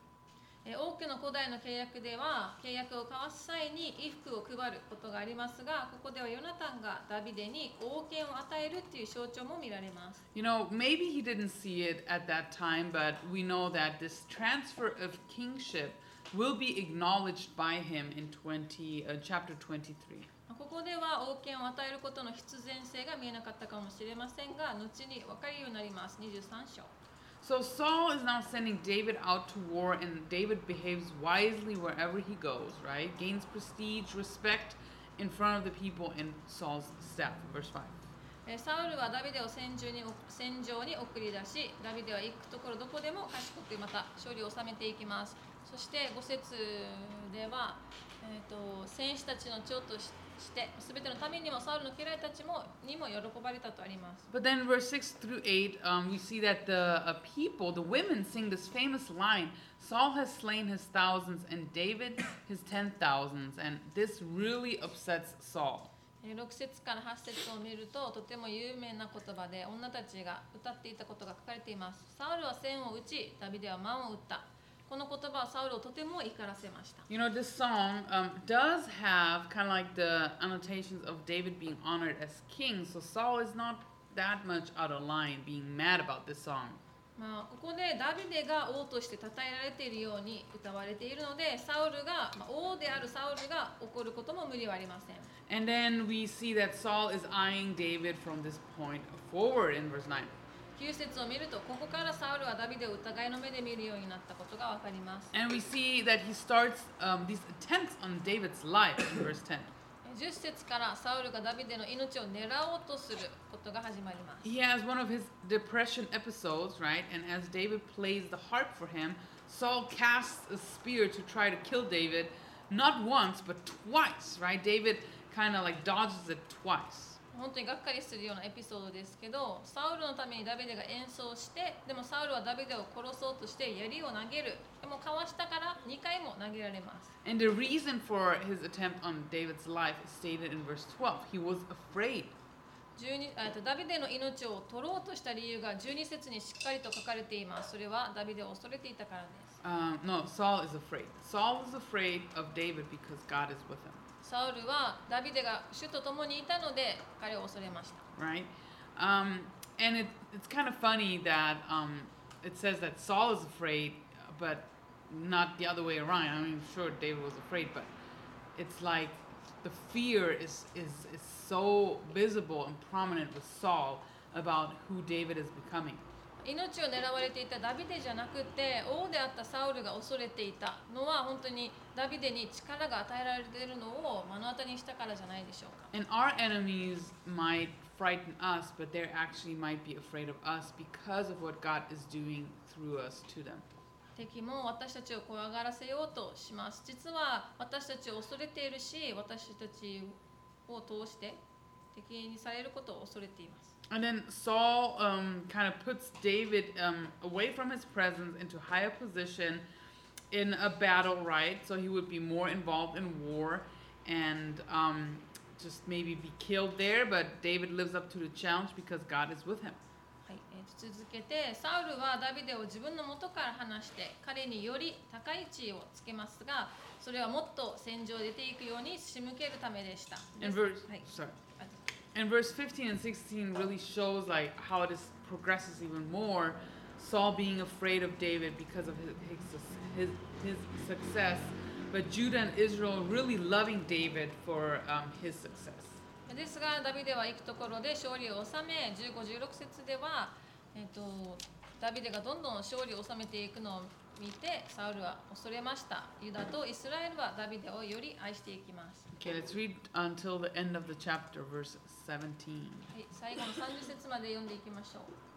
えー多くの古代の契約では契約を交わす際に衣服を配ることがありますがここではヨナタンがダビデに王権を与えるっていう象徴も見られます。You know, maybe he didn't see it at that time, but we know that this transfer of kingship will be acknowledged by him in 20, uh, chapter 23. ここでは王権を与えることの必然性が見えなかったかもしれませんが後に分かるようになります。23章 So Saul is now sending David out to war, and David behaves wisely wherever he goes, right? Gains prestige, respect in front of the people in Saul's staff. Verse 5. えサウルはダビデを戦場に戦場に送り出しダビデは行くところどこでも賢くまた勝利を収めていきますそして5節では、えー、と戦士たちの長としして全てのためにもサウルの家来たちもにも喜ばれたとあります But then, verse 6 through 8, um, we see that the uh, people, the women, sing this famous line Saul has slain his thousands, and David his ten thousands. And this really upsets Saul. えー6節から8節を見るととても有名な言葉で女たちが歌っていたことが書かれていますサウルは千を打ちダビデは万を打ったこの言葉はサウルをとても怒らせました You know, this song um, does have kind of like the annotations of David being honored as king, so Saul is not that much out of line being mad about this song. まあ、ここでダビデが王として称えられているように歌われているのでサウルが、まあ、王であるサウルが怒ることも無理はありません And then we see that Saul is eyeing David from this point forward in verse 9. 9節を見るとここからサウルはダビデを疑いの目で見るようになったことがわかります And we see that he starts um, these attempts on David's life in verse 10. 10節からサウルがダビデの命を狙おうとすることが始まります He has one of his depression episodes, right? And as David plays the harp for him, Saul casts a spear to try to kill David, not once, but twice, right? David kind of like dodges it twice. 本当にがっかりするようなエピソードですけどサウルのためにダビデが演奏してでもサウルはダビデを殺そうとして槍を投げるでもかわしたから2回も投げられます And the reason for his attempt on David's life is stated in verse 12. He was afraid. 12えっとダビデの命を取ろうとした理由が12節にしっかりと書かれていますそれはダビデを恐れていたからです Um, no, Saul is afraid. Saul is afraid of David because God is with him, サウルはダビデが主と共にいたので彼を恐れました right? Um, and it, it's kind of funny that um, it says that Saul is afraid, but not the other way around. I mean, sure, David was afraid, but it's like the fear is, is, is so visible and prominent with Saul about who David is becoming. 命を狙われていたダビデじゃなくて王であったサウルが恐れていた。のは本当にダビデに力が与えられているのを目の当たりにしたからじゃないでしょうか。And our enemies might frighten us, but they actually might be afraid of us because of what God is doing through us to them. 敵も私たちを怖がらせようとします。実は私たちを恐れているし私たちを通して敵にされることを恐れています And then Saul um, kind of puts David um, away from his presence into higher position in a battle, right? So he would be more involved in war and um, just maybe be killed there. But David lives up to the challenge because God is with him. はい、えーと続けてサウルはダビデを自分の元から離して彼により高い地位をつけますがそれはもっと戦場へ出ていくように仕向けるためでした。 And です verse, はい sorry. あ And verse 15 and 16 really shows like how it is progresses even more. Saul being afraid of David because of his, his, his, his success, but Judah and Israel really loving David for um, his success. ですがダビデは行くところで勝利を収め15、16節では、えー、とダビデがどんどん勝利を収めていくのを 見てサウルは恐れました。ユダとイスラエルはダビデをより愛していきます。Okay, let's read until the end of the chapter, verse 17. はい、最後の30節まで読んでいきましょう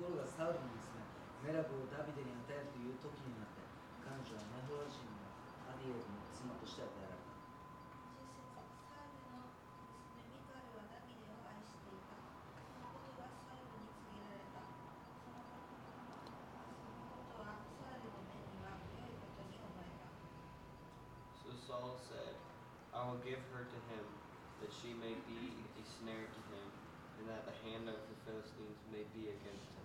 ところがサウルの娘メラブをダビデに与えるという時になって彼女はネホラ人のアディエルの妻として与えられた10節サウルの娘ミカルはダビデを愛していた。そのことがサウルに告げられた。そのことはサウルの目には良いことに思えた。 So Saul said, I will give her to him, that she may be a snare to him, and that the hand of the Philistines may be against him.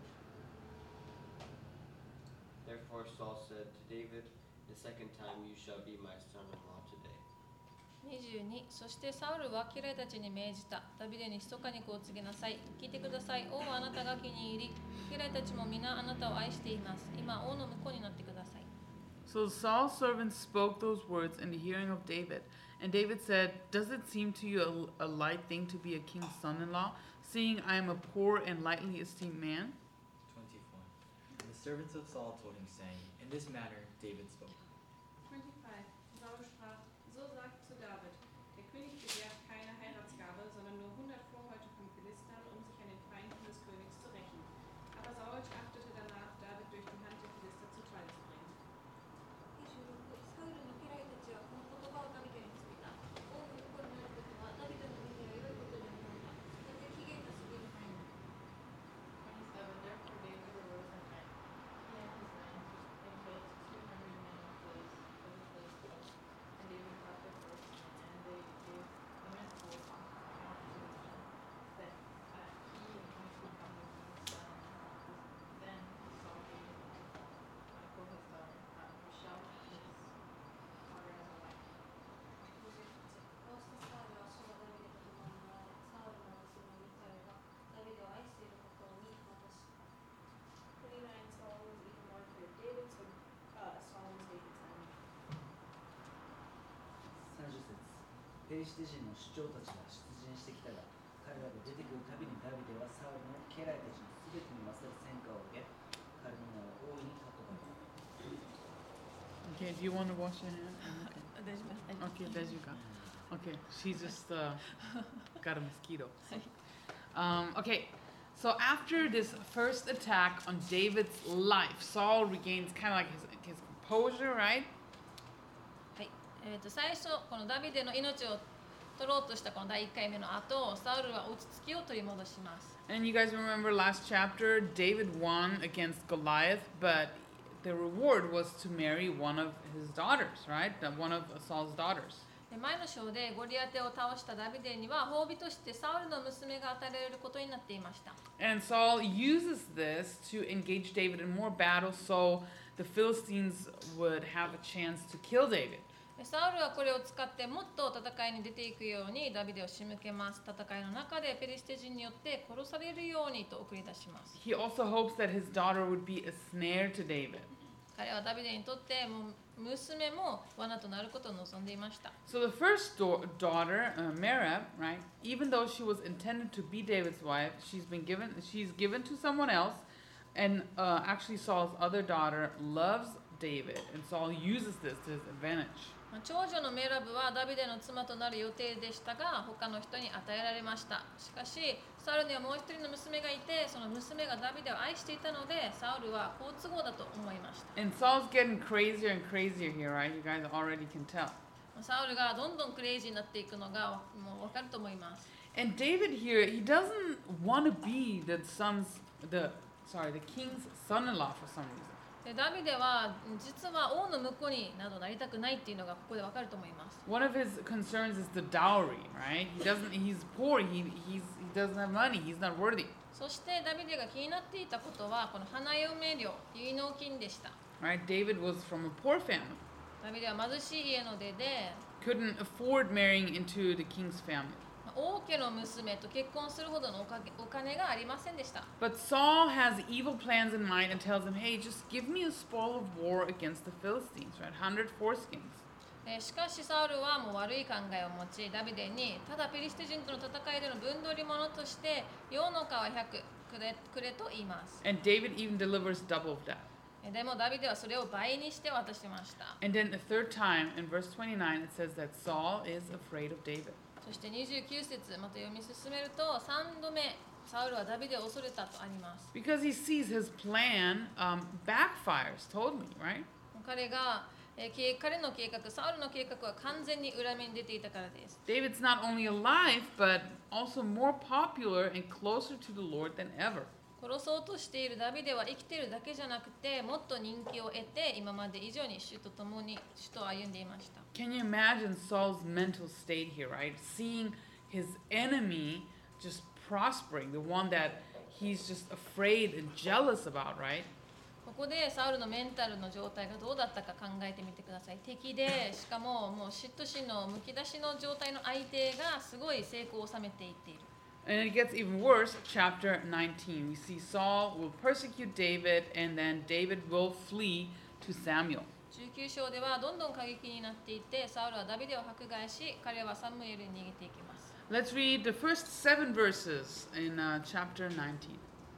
Therefore Saul said to David, The second time you shall be my son-in-law today. 22そしてサウルは家来たちに命じたダビデに密かにこう告げなさい聞いてください王はあなたが気に入り家来たちも皆あなたを愛しています今王の婿になってください So Saul's servants spoke those words in the hearing of David. And David said, Does it seem to you a, a light thing to be a king's son in law, seeing I am a poor and lightly esteemed man? 24. And the servants of Saul told him, saying, In this manner David spoke. ペリシテ人の首長たちが出陣してきたが彼らが出てくるたびにダビデはサウルの家来たちの全てに勝る戦果を挙げ彼の名は大いに尊ばれた Okay, do you want to wash your hand? Okay. 大丈夫です。 Okay, there you go. Okay, she just uh, got a mosquito. Um, okay, so after this first attack on David's life, Saul regains kind of like his, his composure, right? はい、えー、と最初このダビデの命を取ろうとしたこの第1回目の後サウルは落ち着きを取り戻します And you guys remember last chapter, David won against Goliath, but the reward was to marry one of his daughters, right? One of Saul's daughters. で前の章でゴリアテを倒したダビデには褒美としてサウルの娘が与えられることになっていました And Saul uses this to engage David in more battles so the Philistines would have a chance to kill David. でサウルはこれを使ってもっと戦いに出ていくようにダビデを仕向けます戦いの中でペリシテ人によって殺されるようにと送り出します He also hopes that his daughter would be a snare to David. 彼はダビデにとってもう娘も罠となることを望んでいました So the first daughter, uh, Merab, right? Even though she was intended to be David's wife, she's been given she's given to someone else, and uh, actually Saul's other daughter loves David, and Saul uses this to his advantage. まあ長女のメラブはダビデの妻となる予定でしたが他の人に与えられましたしかしサウルにはもう一人の娘がいてその娘がダビデを愛していたのでサウルは好都合だと思いました And Saul's getting crazier and crazier here, right? You guys already can tell. まあサウルがどんどんクレイジーになっていくのがもう分かると思います And David here, he doesn't want to be the son's the sorry, the king's son-in-law for some reason. でダビデは実は王の婿になどなりたくないっていうのがここで分かると思います One of his concerns is the dowry, right? He doesn't he's poor, he he's he doesn't have money, he's not worthy. そしてダビデが気になっていたことはこの花嫁料結納金でした Right? David was from a poor family. ダビデは貧しい家の出で Couldn't afford marrying into the king's family. まあ王家の娘と結婚するほどのおかげお金がありませんでした。But Saul has evil plans in mind and tells him, "Hey, just give me a spoil of war against the Philistines, right? 100 foreskins." えーしかしサウルはもう悪い考えを持ちダビデにただペリシテ人との戦いでの分取り物として羊の皮100くれくれと言います。And David even delivers double of that. えーでもダビデはそれを倍にして渡しました。And then the third time in verse 29 it says that Saul is afraid of David. そして29節また読み進めると3度目サウルはダビデを恐れたとあります。Because he sees his plan um, backfires totally, right? 彼が、彼の計画、サウルの計画は完全に裏目に出ていたからです。David's not only alive, but also more popular and closer to the Lord than ever. 殺そうとしているダビデは生きているだけじゃなくてもっと人気を得て今まで以上に主と共に主と歩んでいました Can you imagine Saul's mental state here, right? Seeing his enemy just prospering, the one that he's just afraid and jealous about, right? ここでサウルのメンタルの状態がどうだったか考えてみてください敵でしかももう嫉妬心のむき出しの状態の相手がすごい成功を収めていっている And it gets even worse, chapter 19. We see Saul will persecute David, and then David will flee to Samuel. 19章ではどんどん過激になっていってサウルはダビデを迫害し彼はサムエルに逃げていきます Let's read the first seven verses in uh, chapter 19.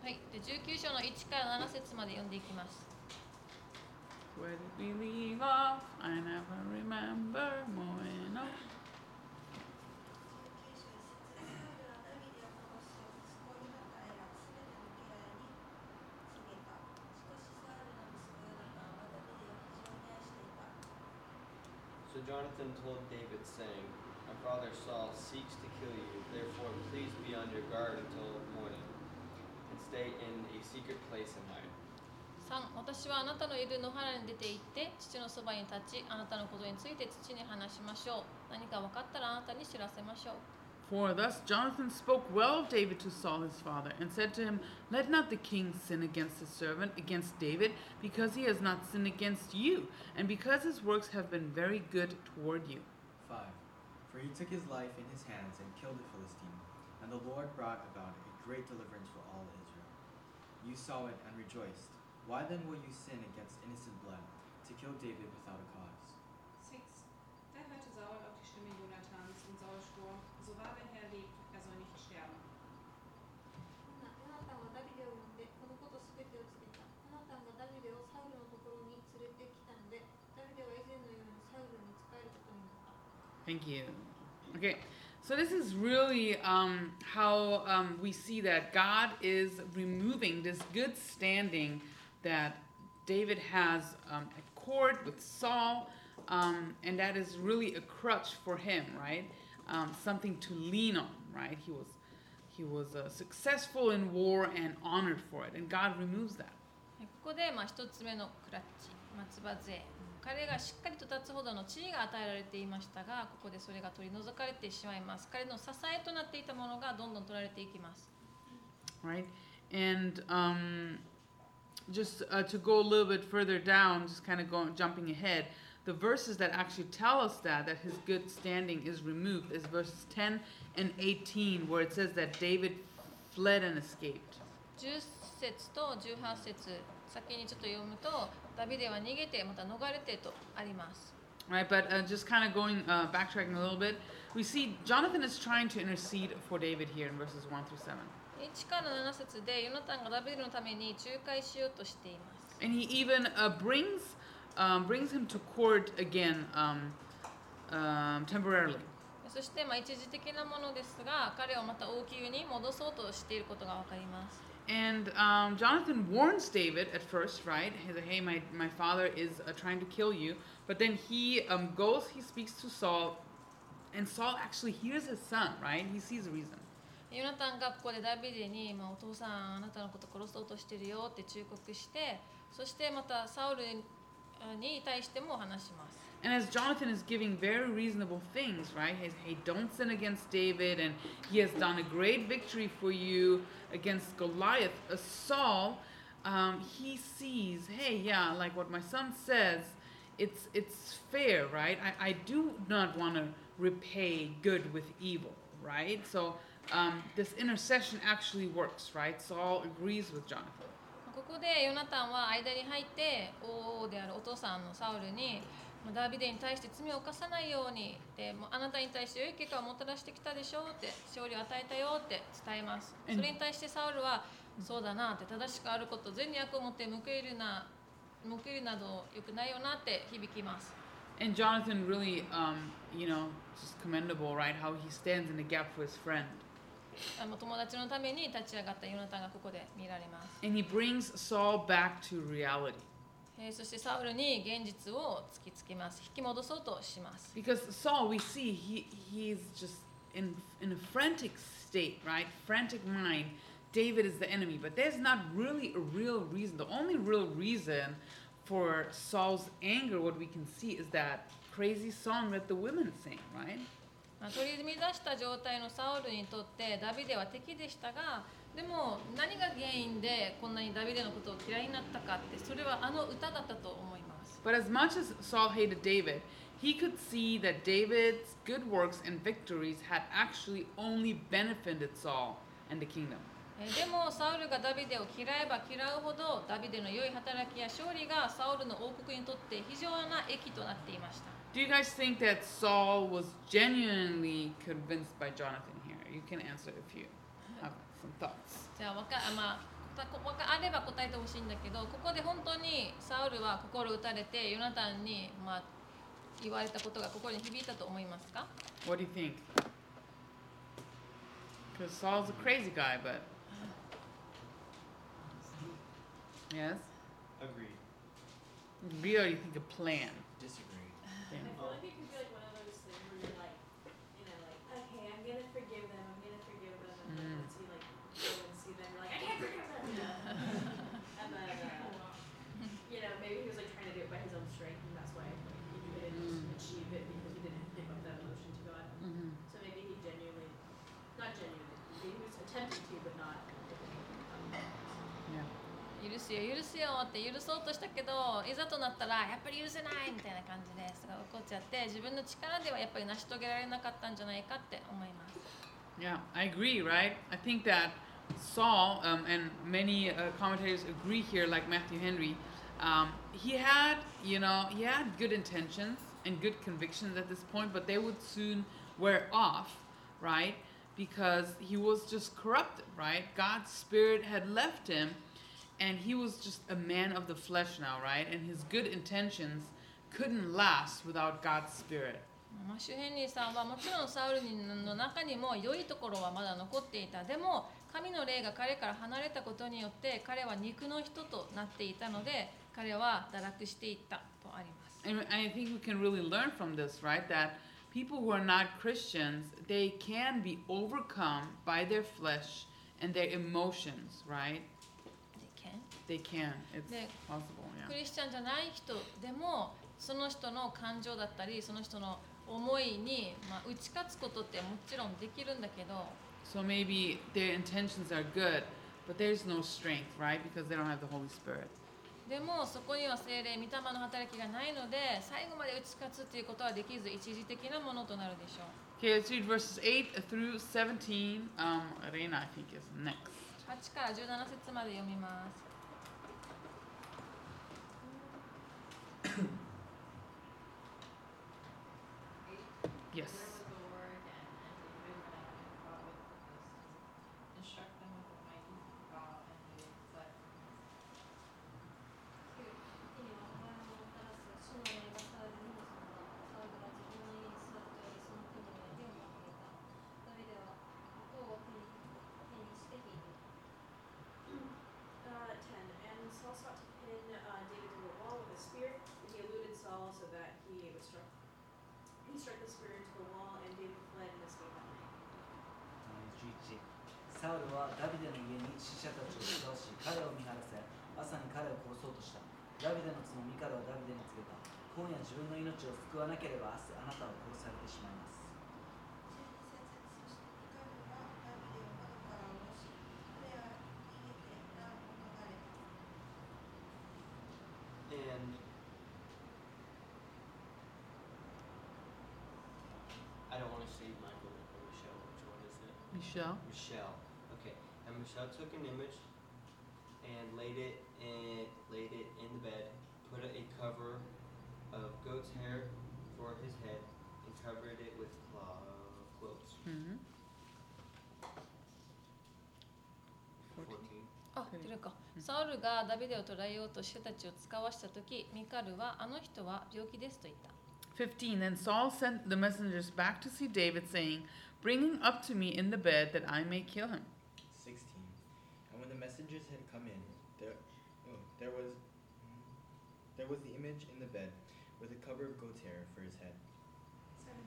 はいで19章の1から7節まで読んでいきます Where did we leave off? I never remember moving Jonathan told David, saying, My father Saul seeks to kill you, therefore please be on your guard until morning, and stay in a secret place and hide. 3私はあなたのいる野原に出て行って父のそばに立ちあなたのことについて父に話しましょう何か分かったらあなたに知らせましょう For thus Jonathan spoke well of David to Saul his father, and said to him, Let not the king sin against his servant, against David, because he has not sinned against you, and because his works have been very good toward you. 5. For he took his life in his hands and killed the Philistine, and the Lord brought about a great deliverance for all Israel. You saw it and rejoiced. Why then will you sin against innocent blood, to kill David without a cause? Thank you. Okay, so this is really um, how um, we see that God is removing this good standing that David has um, at court with Saul, um, and that is really a crutch for him, right? Um, something to lean on, right? He was he was uh, successful in war and honored for it, and God removes that. ここでまあ一つ目のクラッチ松葉杖 彼がしっかりと立つほどの地位が与えられていましたがここでそれが取り除かれてしまいます彼の支えとなっていたものがどんどん取られていきます right? And um, just uh, to go a little bit further down, just kind of going jumping ahead, the verses that actually tell us that that his good standing is removed is verses 10 and 18, where it says that David fled and escaped. 10節と18節先にちょっと読むとダビデは逃げてまた逃れてとあります Right, but uh, just kind of going uh, backtracking a little bit, we see Jonathan is trying to intercede for David here in verses 1 through 7. 1から7節でヨナタンがダビデのために仲介しようとしています And he even uh, brings um, brings him to court again um, um, temporarily. そしてまあ一時的なものですが彼をまた王宮に戻そうとしていることがわかります And um, Jonathan warns David at first, right? He's like, hey, my, my father is uh, trying to kill you. But then he um, goes, he speaks to Saul, and Saul actually hears his son, right? He sees a reason. ヨナタンがここでダビデに、まあ、お父さんあなたのこと殺そうとしてるよって忠告してそしてまたサウルに対しても話します And as Jonathan is giving very reasonable things, right? He's, hey, don't sin against David, and he has done a great victory for you against Goliath. Uh, Saul, um, he sees, hey, yeah, like what my son says, it's it's fair, right? I, I do not want to repay good with evil, right? So um, this intercession actually works, right? Saul agrees with Jonathan. ここでヨナタンは間に入って王であるお父さんのサウルに まあダビデに対して罪を犯さないようにでもうあなたに対して良い結果をもたらしてきたでしょうって勝利を与えたよって伝えますそれに対してサウルはそうだなって正しくあること善に悪をもって報いるな報いるなど良くないよなって響きます And Jonathan really, um, you know, just commendable, right? How he stands in the gap for his friend. あの友達のために立ち上がったヨナタンがここで見られます And he brings Saul back to reality. えーそしてサウルに現実を突きつけます引き戻そうとします Because Saul, we see he he's just in in a frantic state, right? Frantic mind. David is the enemy, but there's not really a real reason. The only real reason for Saul's anger, what we can see, is that crazy song that the women sing, right? まあ、取り乱した状態のサウルにとってダビデは敵でしたがでも何が原因でこんなにダビデのことを嫌いになったかってそれはあの歌だったと思います But as much as Saul hated David, he could see that David's good works and victories had actually only benefited Saul and the kingdom. えーでもサウルがダビデを嫌えば嫌うほどダビデの良い働きや勝利がサウルの王国にとって非常な益となっていました Do you guys think that Saul was genuinely convinced by Jonathan here? You can answer if you thoughts. じゃあわかまあたこわかあれば答えてほしいんだけどここで本当にサウルは心打たれてヨナタンに、まあ、言われたことが心に響いたと思いますか What do you think? Because Saul's a crazy guy, but. Yes? Agreed. Real, you think a plan. Disagree. Yeah. I feel like it could be like one of those things where you're like, you know, like, okay, I'm gonna forgive them, I'm gonna forgive them, and then Mm. once you like go and see them, you're like, I can't forgive them. You know? and then, uh, you know, maybe he was like trying to do it by his own strength, and that's why like, he couldn't Mm. achieve it because he didn't give up that emotion to God. Mhm. So maybe he genuinely, not genuinely, maybe he was attempting to, but not. Yeah. 許すよ許すよって許そうとしたけどいざとなったらやっぱり許せないみたいな感じですごい怒っちゃって自分の力ではやっぱり成し遂げられなかったんじゃないかって思います Yeah, I agree, right? I think that Saul, um, and many uh, commentators agree here, like Matthew Henry, Um, he had, you know, he had good intentions and good convictions at this point, but they would soon wear off, right? Because he was just corrupted, right? God's spirit had left him, and he was just a man of the flesh now, right? And his good intentions couldn't last without God's spirit. まあ、シュヘンリーさんはもちろんサウルの中にも良いところはまだ残っていたでも神の霊が彼から離れたことによって彼は肉の人となっていたので彼は堕落していったとあります And I think we can really learn from this, right? That people who are not Christians, they can be overcome by their flesh and their emotions, right? They can. It's possible, ク yeah. リスチャンじゃない人でもその人の感情だったりその人の思いに、まあ、打ち勝つことってもちろんできるんだけど So maybe their intentions are good, but there's no strength, right? Because they don't have the Holy Spirit. でもそこには精霊御霊の働きがないので最後まで打ち勝つっていうことはできず一時的なものとなるでしょう Okay, let's read verses 8 through 17. Um, Reina, I think, is next. 8から17節まで読みます。Yes. なければ明日あなたを殺されてしまいますそしてミカルはダビデを窓から下ろし彼は逃げて難を逃れた And I don't want to say Michael or Michelle. Which one is it? Michelle? Michelle. Okay. And Michelle took an image and laid it in laid it in the bed, put a cover of goat's hair for his head, and covered it with clo- clothes. Mm-hmm. 14. あ、出るか。サウルがダビデを捕らえようと主たちを使わしたとき、ミカルはあの人は病気ですと言った。 15. Then Saul sent the messengers back to see David, saying, Bring him up to me in the bed that I may kill him. 16. And when the messengers had come in, there, oh, there was mm, there was the image in the bed with a cover of goat's hair for his head. 17.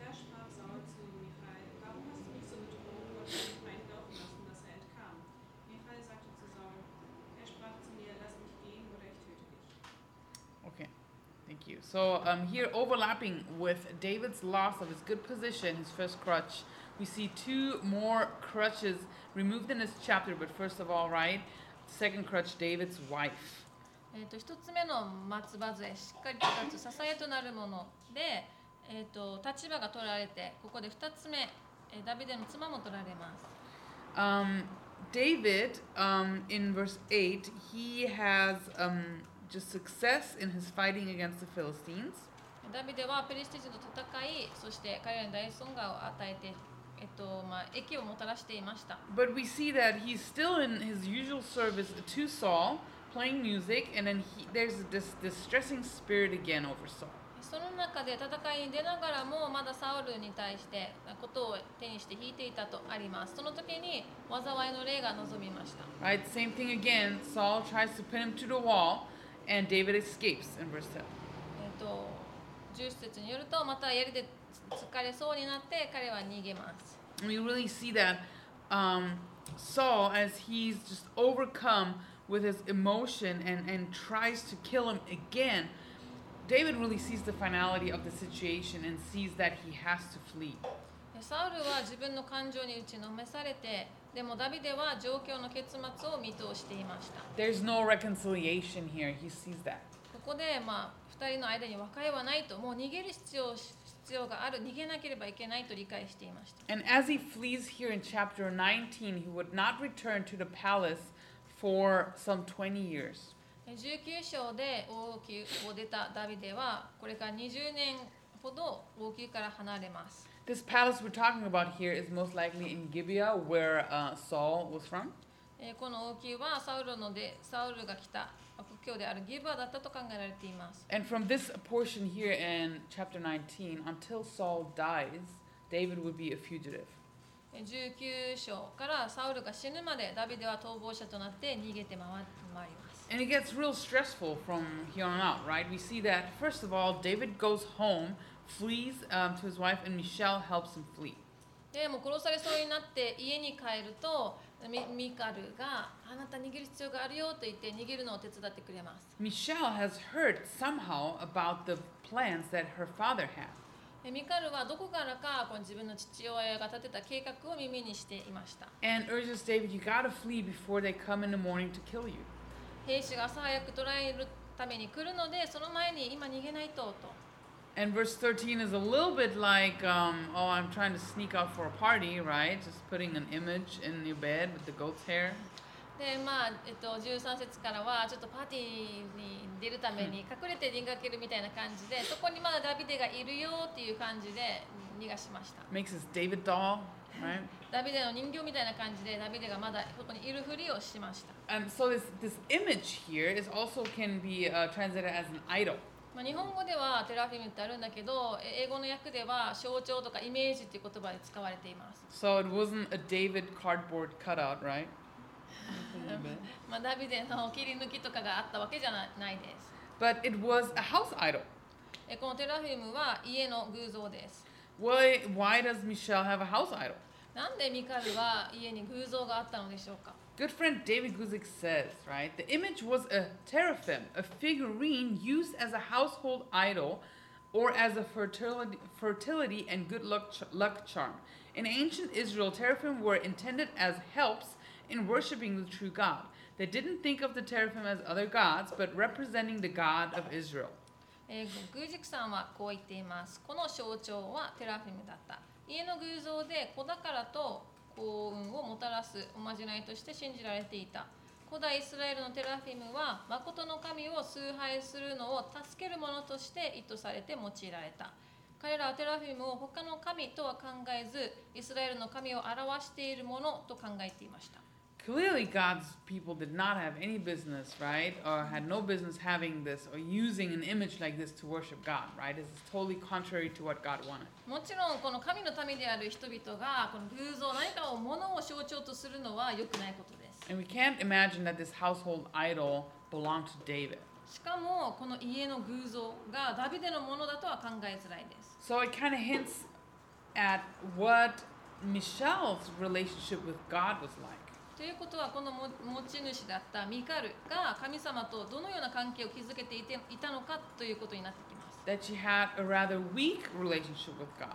Da sprach Saul zu Michael, warum hast du mich so betrogen und deinen Feind laufen lassen, dass er entkam? Michael sagte zu Saul, er sprach zu mir, lass mich gehen oder ich töte dich. Okay, thank you. So um, here, overlapping with David's loss of his good position, his first crutch, we see two more crutches removed in this chapter. But first of all, right, second crutch, David's wife. えー、と一つ目の松葉杖しっかりと立つ支えとなるもので、えー、と立場が取られてここで二つ目、えーダビデの妻も取られます。Um, David, um, in verse 8, he has um, just success in his fighting against the Philistines. ダビデはペリシテ人と戦いそして彼らに大損害を与えて、えっとまあ、益をもたらしていました。But we see that he's still in his usual service to Saul, playing music, and then he, there's this distressing spirit again over Saul. その中で戦いに出ながらもまだサウルに対してことを手にして引いていたとあります。その時に災いの霊が望みました。Right? Same thing again. Saul tries to pin him to the wall, and David escapes in verse 10. えっと10節によるとまた槍で疲れそうになって彼は逃げます。We really see that um, Saul, as he's just overcome with his emotion and, and tries to kill him again, David really sees the finality of the situation and sees that he has to flee. でサウルは自分の感情に打ちのめされてでもダビデは状況の結末を見通していました。 There's no reconciliation here. He sees that. ここで、まあ、2人の間に和解はないともう逃げる必要必要がある逃げなければいけないと理解していました。 And as he flees here in chapter 19, he would not return to the palace for some 20 years. え19章で王宮を出たダビデはこれから20年ほど王宮から離れます。 This palace we're talking about here is most likely in Gibeah, where uh, Saul was from. えーこの王宮はサウルのでサウルが来た故郷であるギブアだったと考えられています。 And from this portion here in chapter 19, until Saul dies, David would be a fugitive. えー19章からサウルが死ぬまでダビデは逃亡者となって逃げて回回ります。And it gets real stressful from here on out, right? We see that, first of all, David goes home, flees um, to his wife, and Michelle helps him flee. でもう殺されそうになって家に帰るとミミカルがあなた逃げる必要があるよと言って逃げるのを手伝ってくれます。Michelle has heard somehow about the plans that her father had. でミカルはどこからかこの自分の父親が立てた計画を耳にしていました。And urges David, you gotta flee before they come in the morning to kill you. 兵士が朝早く捕らえるために来るのでその前に今逃げないとと。And verse 13 is a little bit like, um, oh, I'm trying to sneak out for a party, right? Just putting an image in your bed with the goat's hair. でまあえっと、13節からはちょっとパーティーに出るために隠れて出かけるみたいな感じでそこにまだダビデがいるよっていう感じで逃がしました Makes his David doll, right? ダビデの人形みたいな感じでダビデがまだそこにいるふりをしました、And so this, this image here is also can be uh, translated as an idol. まあ、日本語ではテラフィムってあるんだけどえ英語の訳では象徴とかイメージっていう言葉で使われています So it wasn't a David cardboard cutout, right? まあ、ダビデの切り抜きとかがあったわけじゃなないです But it was a house idol. えこのテラフィムは家の偶像です Why, why does Michelle have a house idol? なんでミカルは家に偶像があったのでしょうか Good friend David Guzik says, right? The image was a teraphim, a figurine used as a household idol or as a fertility, fertility and good luck, ch- luck charm. In ancient Israel, teraphim were intended as helps in worshiping the true God. They didn't think of the teraphim as other gods, but representing the God of Israel. えー、グージクさんはこう言っています。この象徴はテラフィムだった。家の偶像で子宝と幸運をもたらすおまじないとして信じられていた。古代イスラエルのテラフィムは誠の神を崇拝するのを助けるものとして意図されて用いられた。彼らはテラフィムを他の神とは考えず、イスラエルの神を表しているものと考えていました。Clearly, God's people did not have any business, right? Or had no business having this or using an image like this to worship God, right? This is totally contrary to what God wanted. もちろんこの神の民である人々がこの偶像何かを物を象徴とするのは良くないことです。 And we can't imagine that this household idol belonged to David. しかもこの家の偶像がダビデのものだとは考えづらいです。 So it kind of hints at what Michelle's relationship with God was like. ということはこの持持ち主だったミカルが神様とどのような関係を築けていていたのかということになってきます。That she had a rather weak relationship with God.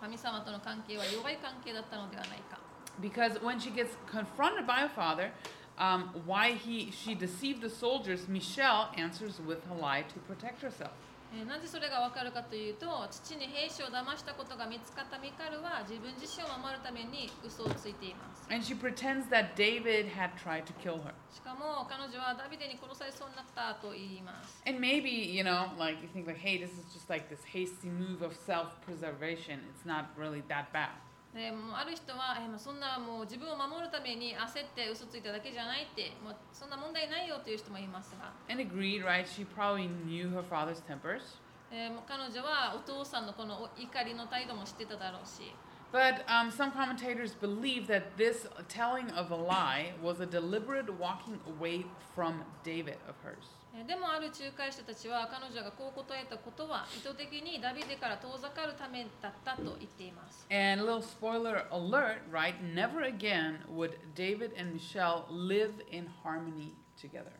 神様との関係は弱い関係だったのではないか。Because when she gets confronted by her father, um, why he she deceived the soldiers, Michelle answers with a lie to protect herself. えーなぜそれがわかるかというと父に兵士を騙したことが見つかったミカルは自分自身を守るために嘘をついています And she pretends that David had tried to kill her. しかも彼女はダビデに殺されそうになったと言います And maybe, you know, like you think like, hey, this is just like this hasty move of self-preservation. It's not really that bad. でもうある人は、えーまあ、そんなもう自分を守るために焦って嘘ついただけじゃないってもうそんな問題ないよという人もいますが、And agreed, right? She probably knew her father's tempers. えーもう彼女はお父さんのこの怒りの態度も知ってただろうし But um, some commentators believe that this telling of a lie was a deliberate walking away from David of hers. えーでもある仲介者たちは彼女がこう答えたことは意図的にダビデから遠ざかるためだったと言っています And a little spoiler alert, right? Never again would David and Michelle live in harmony together.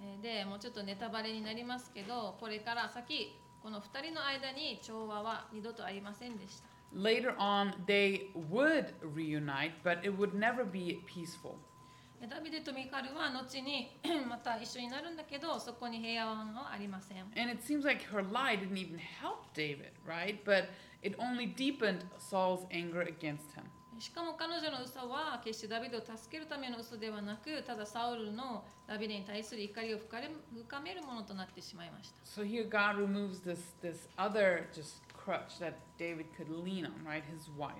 えーでもうちょっとネタバレになりますけどこれから先この2人の間に調和は二度とありませんでした Later on, they would reunite, but it would never be peaceful. でダビデとミカルは後にまた一緒になるんだけどそこに平和はありません And it seems like her lie didn't even help David, right? But it only deepened Saul's anger against him. しかも彼女の嘘は決してダビデを助けるための嘘ではなくただサウルのダビデに対する怒りを深めるものとなってしまいました So here God removes this this other just crutch that David could lean on, right? His wife.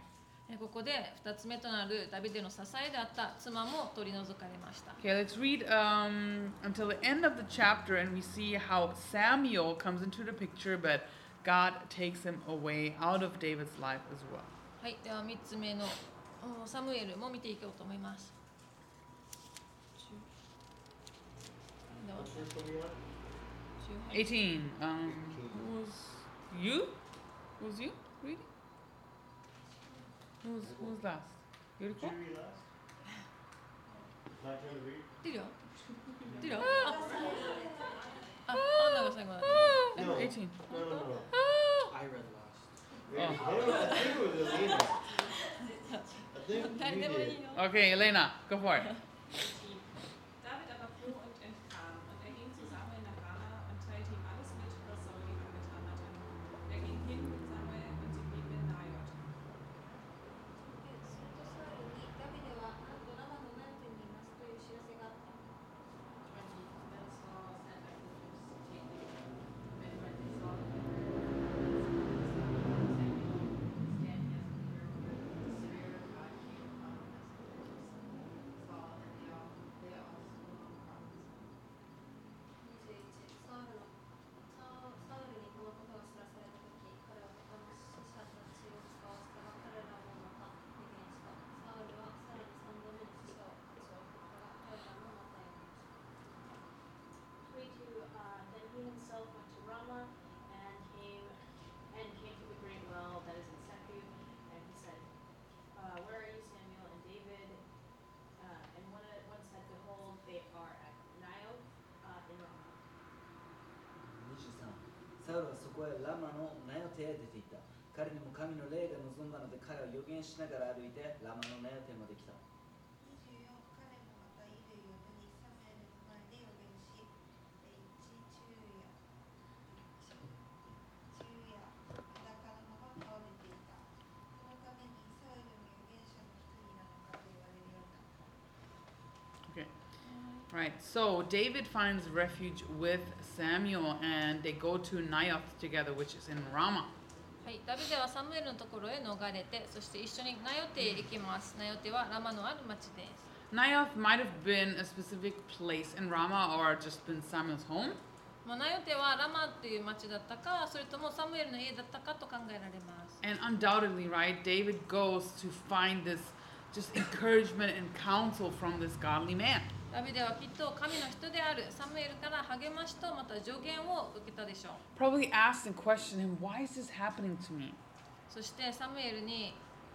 えここで2つ目となるダビデの支えであった妻も取り除かれました Okay, let's read um, until the end of the chapter, and we see how Samuel comes into the picture, but God takes him away out of David's life as well. はいでは3つ目のおサムエルも見ていこうと思いますでは18 18. Um, was you? Was you reading? Who's, who's last? Beautiful? Digo. Digo. Oh, no, it's like one. No. 18. No, no, no. Ah. I read last. Oh. I think it was Elena. Okay, Elena, go for it. サウルはそこへラマの名を手へ出ていった。彼にも神の霊が望んだので彼は予言しながら歩いてラマの名を手まで来た。Right. So David finds refuge with Samuel, and they go to Naioth together, which is in Ramah. はい、ダビデはサムエルのところへ逃れてそして一緒にナヨテへ行きますナヨテはラマのある町です Naioth might have been a specific place in Ramah or just been Samuel's home. まあ、ナヨテはラマっていう町だったかそれともサムエルの家だったかと考えられます And undoubtedly, right, David goes to find this just encouragement and counsel from this godly man. ダビデはきっと神の人であるサムエルから励ましとまた助言を受けたでしょう Probably asked and questioned him, Why is this happening to me? そしてサムエルに、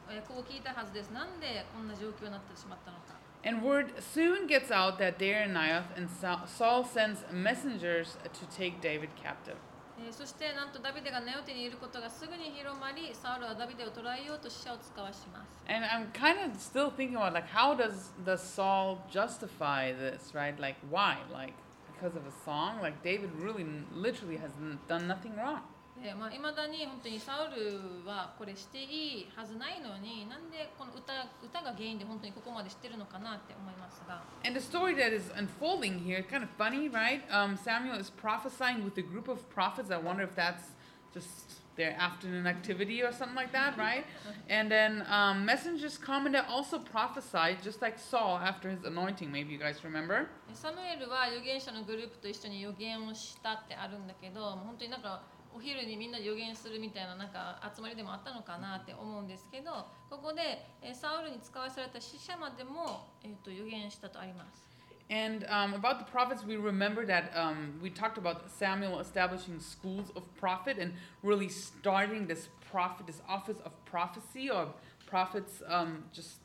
えーこう聞いたはずですなんでこんな状況になってしまったのか And word soon gets out that they're in Naioth, and Sa- Saul sends messengers to take David captive. えーそしてなんとダビデがナヨテにいることがすぐに広まりサウルはダビデを捕らえようと死者を使わします And I'm kind of still thinking about like how does the Saul justify this, right? Like why? Like because of a song? Like David really n- literally has n- done nothing wrong. でまあ、未だに本当にサウルはこれしていいはずないのになんでこの歌歌が原因で本当にここまでしてるのかなって思いますが And the story that is unfolding here, kind of funny, right? Um, Samuel is prophesying with a group of prophets. I wonder if that's just their afternoon activity or something like that, right? And then um, messengers come and they also prophesy, just like Saul after his anointing. Maybe you guys remember. サムエルは預言者のグループと一緒に預言をしたってあるんだけど本当になんかお昼にみんなで預言するみたいななんか集まりでもあったのかなって思うんですけどここで、えーサウルに使わされた死者までも、えー、と預言したとあります。And um, about the prophets, we remember that um, we talked about Samuel establishing schools of prophet and really starting this prophet, this office of prophecy or prophets um, just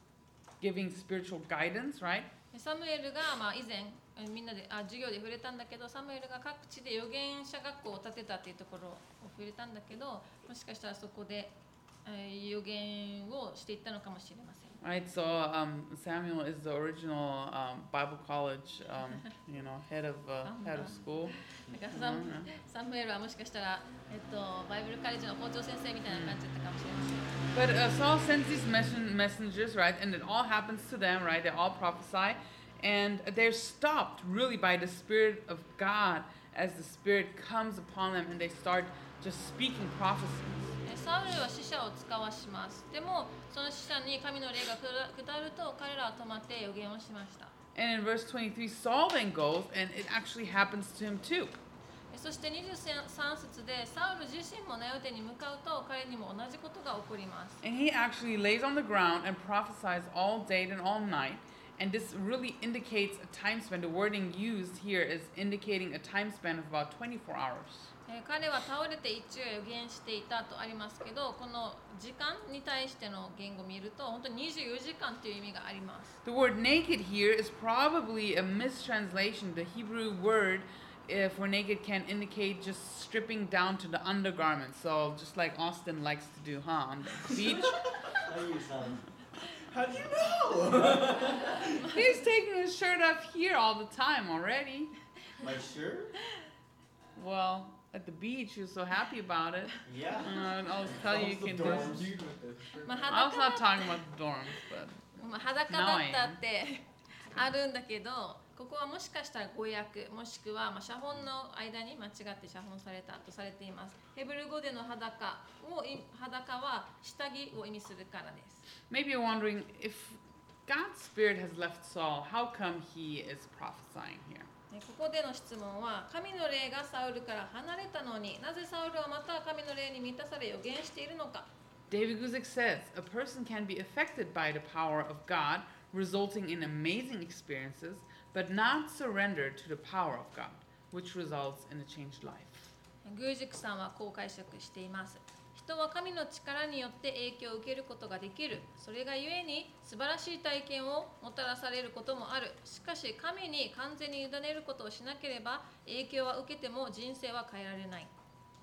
giving spiritual guidance, right? サムエルが、まあ、以前えーみんなであ授業で触れたんだけどサムエルが各地で預言者学校を建てたっていうところを触れたんだけどもしかしたらそこで、えー預言をしていったのかもしれません。Right, so um, Samuel is the original um, Bible college, um, you know, head of uh, head of school. だからサム Mhm. サムエルはもしかしたら、えっと、バイブルカレッジの校長先生みたいな感じだったかもしれません。But uh, Saul sends these messen- messengers, right, and it all happens to them, right? They all prophesy, and they're stopped really by the Spirit of God as the Spirit comes upon them and they start just speaking prophecies. えサウルは死者を使わします。でも、その死者に神の霊が下下ると彼らは止まって予言をしました。 And in verse 23, Saul then goes, and it actually happens to him too. えそして23節でサウル自身もナヨテに向かうと彼にも同じことが起こります。 And he actually lays on the ground and prophesies all day and all night. And this really indicates a time span. The wording used here is indicating a time span of about 24 hours. えー彼は倒れて一夜予言していたとありますけどこの時間に対しての言語を見ると本当に24時間という意味があります The word naked here is probably a mistranslation. The Hebrew word uh, for naked can indicate just stripping down to the undergarment. So just like Austin likes to do, huh? On the beach. あゆうさん How do you know? He's taking his shirt off here all the time already. My shirt? Well, at the beach, he was so happy about it. Yeah. Uh, and I'll tell you, you can do. dorms. まあ I was 裸だ not っ talking about the dorms, but まあ裸だったってあるんだけど ここはもしかしたら語訳もしくはまあ写本の間に間違って写本されたとされていますヘブル語での裸をい裸は下着を意味するからです maybe you're wondering if God's spirit has left Saul, how come he is prophesying here? ねここでの質問は神の霊がサウルから離れたのになぜサウルはまた神の霊に満たされ予言しているのか David Guzik says a person can be affected by the power of God, resulting in amazing experiences, but not surrender to the power of God, which results in a changed life. グージクさんはこう解釈しています人は神の力によって影響を受けることができるそれがゆえに素晴らしい体験をもたらされることもあるしかし神に完全に委ねることをしなければ影響は受けても人生は変えられない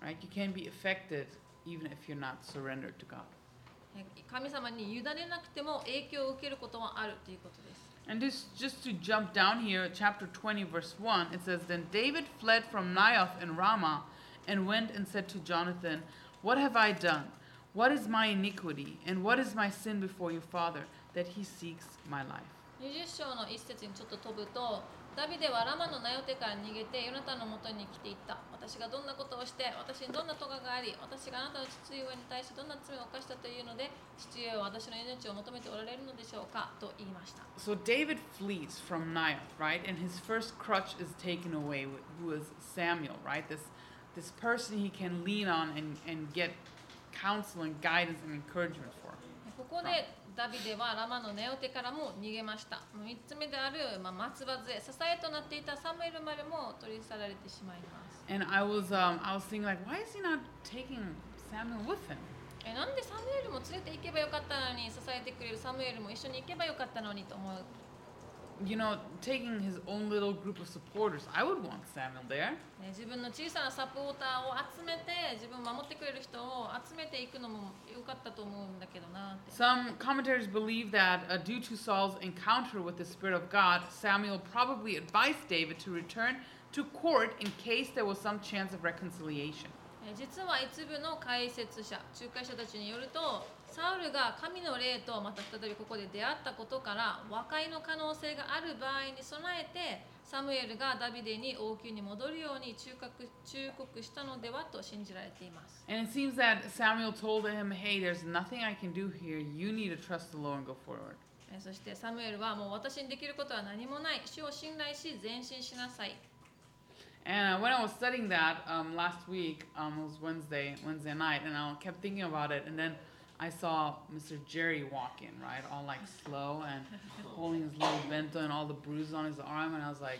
Right? You can be affected even if you're not surrendered to God. え神様に委ねなくても影響を受けることもあるということです And this, just to jump down here, chapter 20, verse 1, it says, Then David fled from Naioth in Ramah and went and said to Jonathan, What have I done? What is my iniquity? And what is my sin before your father, that he seeks my life? 20章の一節にちょっと飛ぶと ダビデはラマのナヨテから逃げてヨナタンのもとに来ていった私がどんなことをして私にどんな咎があり私があなたの父上に対してどんな罪を犯したというので父上は私の命を求めておられるのでしょうかと言いました So David flees from Naioth, right? And his first crutch is taken away, wh- who is Samuel, right? This, this person he can lean on and, and get counsel and guidance and encouragement for. ここでダビデはラマのネオテからも逃げました。3つ目である、まあ、松葉杖支えとなっていたサムエルまでも取り去られてしまいます。And I was, um, I was thinking, like, why is he not taking Samuel with him? えなんでサムエルも連れて行けばよかったのに支えてくれるサムエルも一緒に行けばよかったのにと思う You know, taking his own little group of supporters. I would want Samuel there. ね自分の小さなサポーターを集めて自分を守ってくれる人を集めていくのもよかったと思うんだけどなって Some commentators believe that uh, due to Saul's encounter with the Spirit of God, Samuel probably advised David to return to court in case there was some chance of reconciliation. え実は一部の解説者仲介者たちによると サウルが神の霊とまた再びここで出会ったことから和解の可能性がある場合に備えてサムエルがダビデに王宮に戻るように忠告忠告したのではと信じられています And it seems that Samuel told him, Hey, there's nothing I can do here. You need to trust the Lord and go forward. えそしてサムエルはもう私にできることは何もない主を信頼し前進しなさい And uh, when I was studying that um, last week, um, it was Wednesday, Wednesday night, and I kept thinking about it. And then I saw Mr. Jerry walk in, right, all like slow and holding his little bento and all the bruises on his arm. And I was like,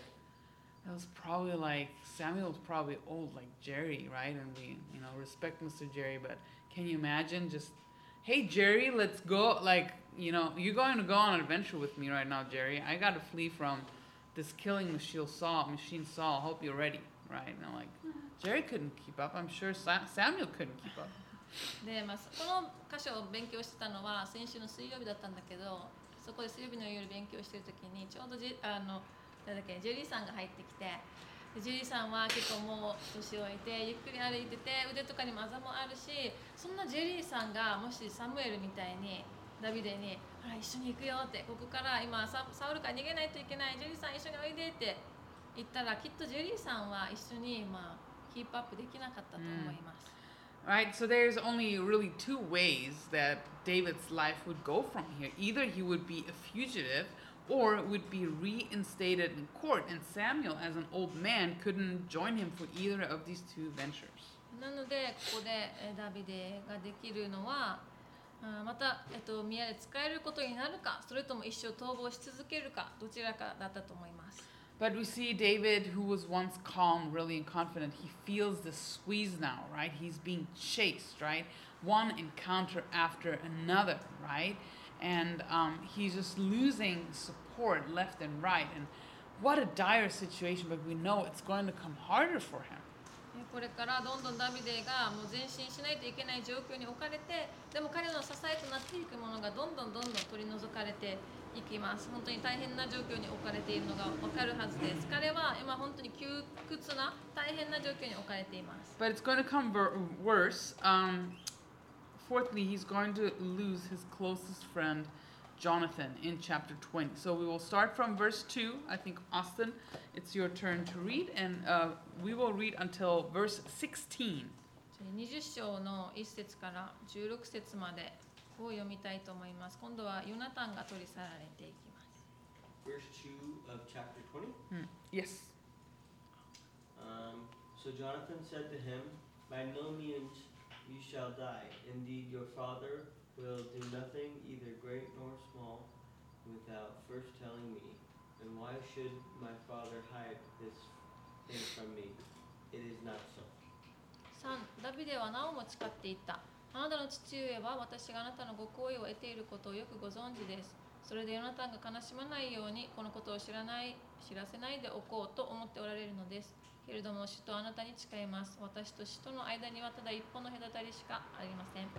that was probably like Samuel's probably old, like Jerry, right? And we, you know, respect Mr. Jerry, but can you imagine just, hey Jerry, let's go. Like, you know, you're going to go on an adventure with me right now, Jerry. I got to flee from this killing machine saw, Machine Saul. Hope you're ready, right? And I'm like, Jerry couldn't keep up. I'm sure Sa- Samuel couldn't keep up. で、まあ、この箇所を勉強してたのは先週の水曜日だったんだけどそこで水曜日の夜勉強してる時にちょうどジェあのなんだっけジェリーさんが入ってきてジェリーさんは結構もう年老いてゆっくり歩いてて腕とかにもあざもあるしそんなジェリーさんがもしサムエルみたいにダビデに「ほら一緒に行くよ」ってここから今ササウルから逃げないといけないジェリーさん一緒においでって言ったらきっとジェリーさんは一緒にまあキープアップできなかったと思います。Right? So there's only really two ways that David's life would go from here. Either he would be a fugitive or would be reinstated in court, and Samuel, as an old man, couldn't join him for either of these two ventures. なのでここでえーダビデができるのはあーまた、えっと、宮で使えることになるかそれとも一生逃亡し続けるかどちらかだったと思います。 But we see David, who was once calm, really and confident, he feels the squeeze now, right? He's being chased, right? One encounter after another, right? And um, he's just losing support left and right. And what a dire situation, but we know it's going to come harder for him. えーこれからどんどんダビデがもう前進しないといけない状況に置かれてでも彼の支えとなっていくものがどんどんどんどん取り除かれて いきます本当に大変な状況に置かれているのが分かるはずです彼は今本当に窮屈な大変な状況に置かれています But it's going to come worse. Um, fourthly, he's going to lose his closest friend, Jonathan, in chapter 20. So we will start from verse 2. I think, Austin, it's your turn to read, and uh, we will read until verse 16. 20章の1節から16節までを読みたいと思います今度はヨナタンが取り去られていきます Verse 2 of chapter 20. Hmm. Yes. Um, so Jonathan said to him, By no means you shall die. Indeed, your father will do nothing, either great nor small, without first telling me. And why should my father hide this thing from me? It is not so. 3ダビデはなおも誓っていったあなたの父上は私があなたのご好意を得ていることをよくご存知ですそれでヨナタンが悲しまないようにこのことを知らない知らせないでおこうと思っておられるのですけれども主とあなたに誓います私と主との間にはただ一歩の隔たりしかありません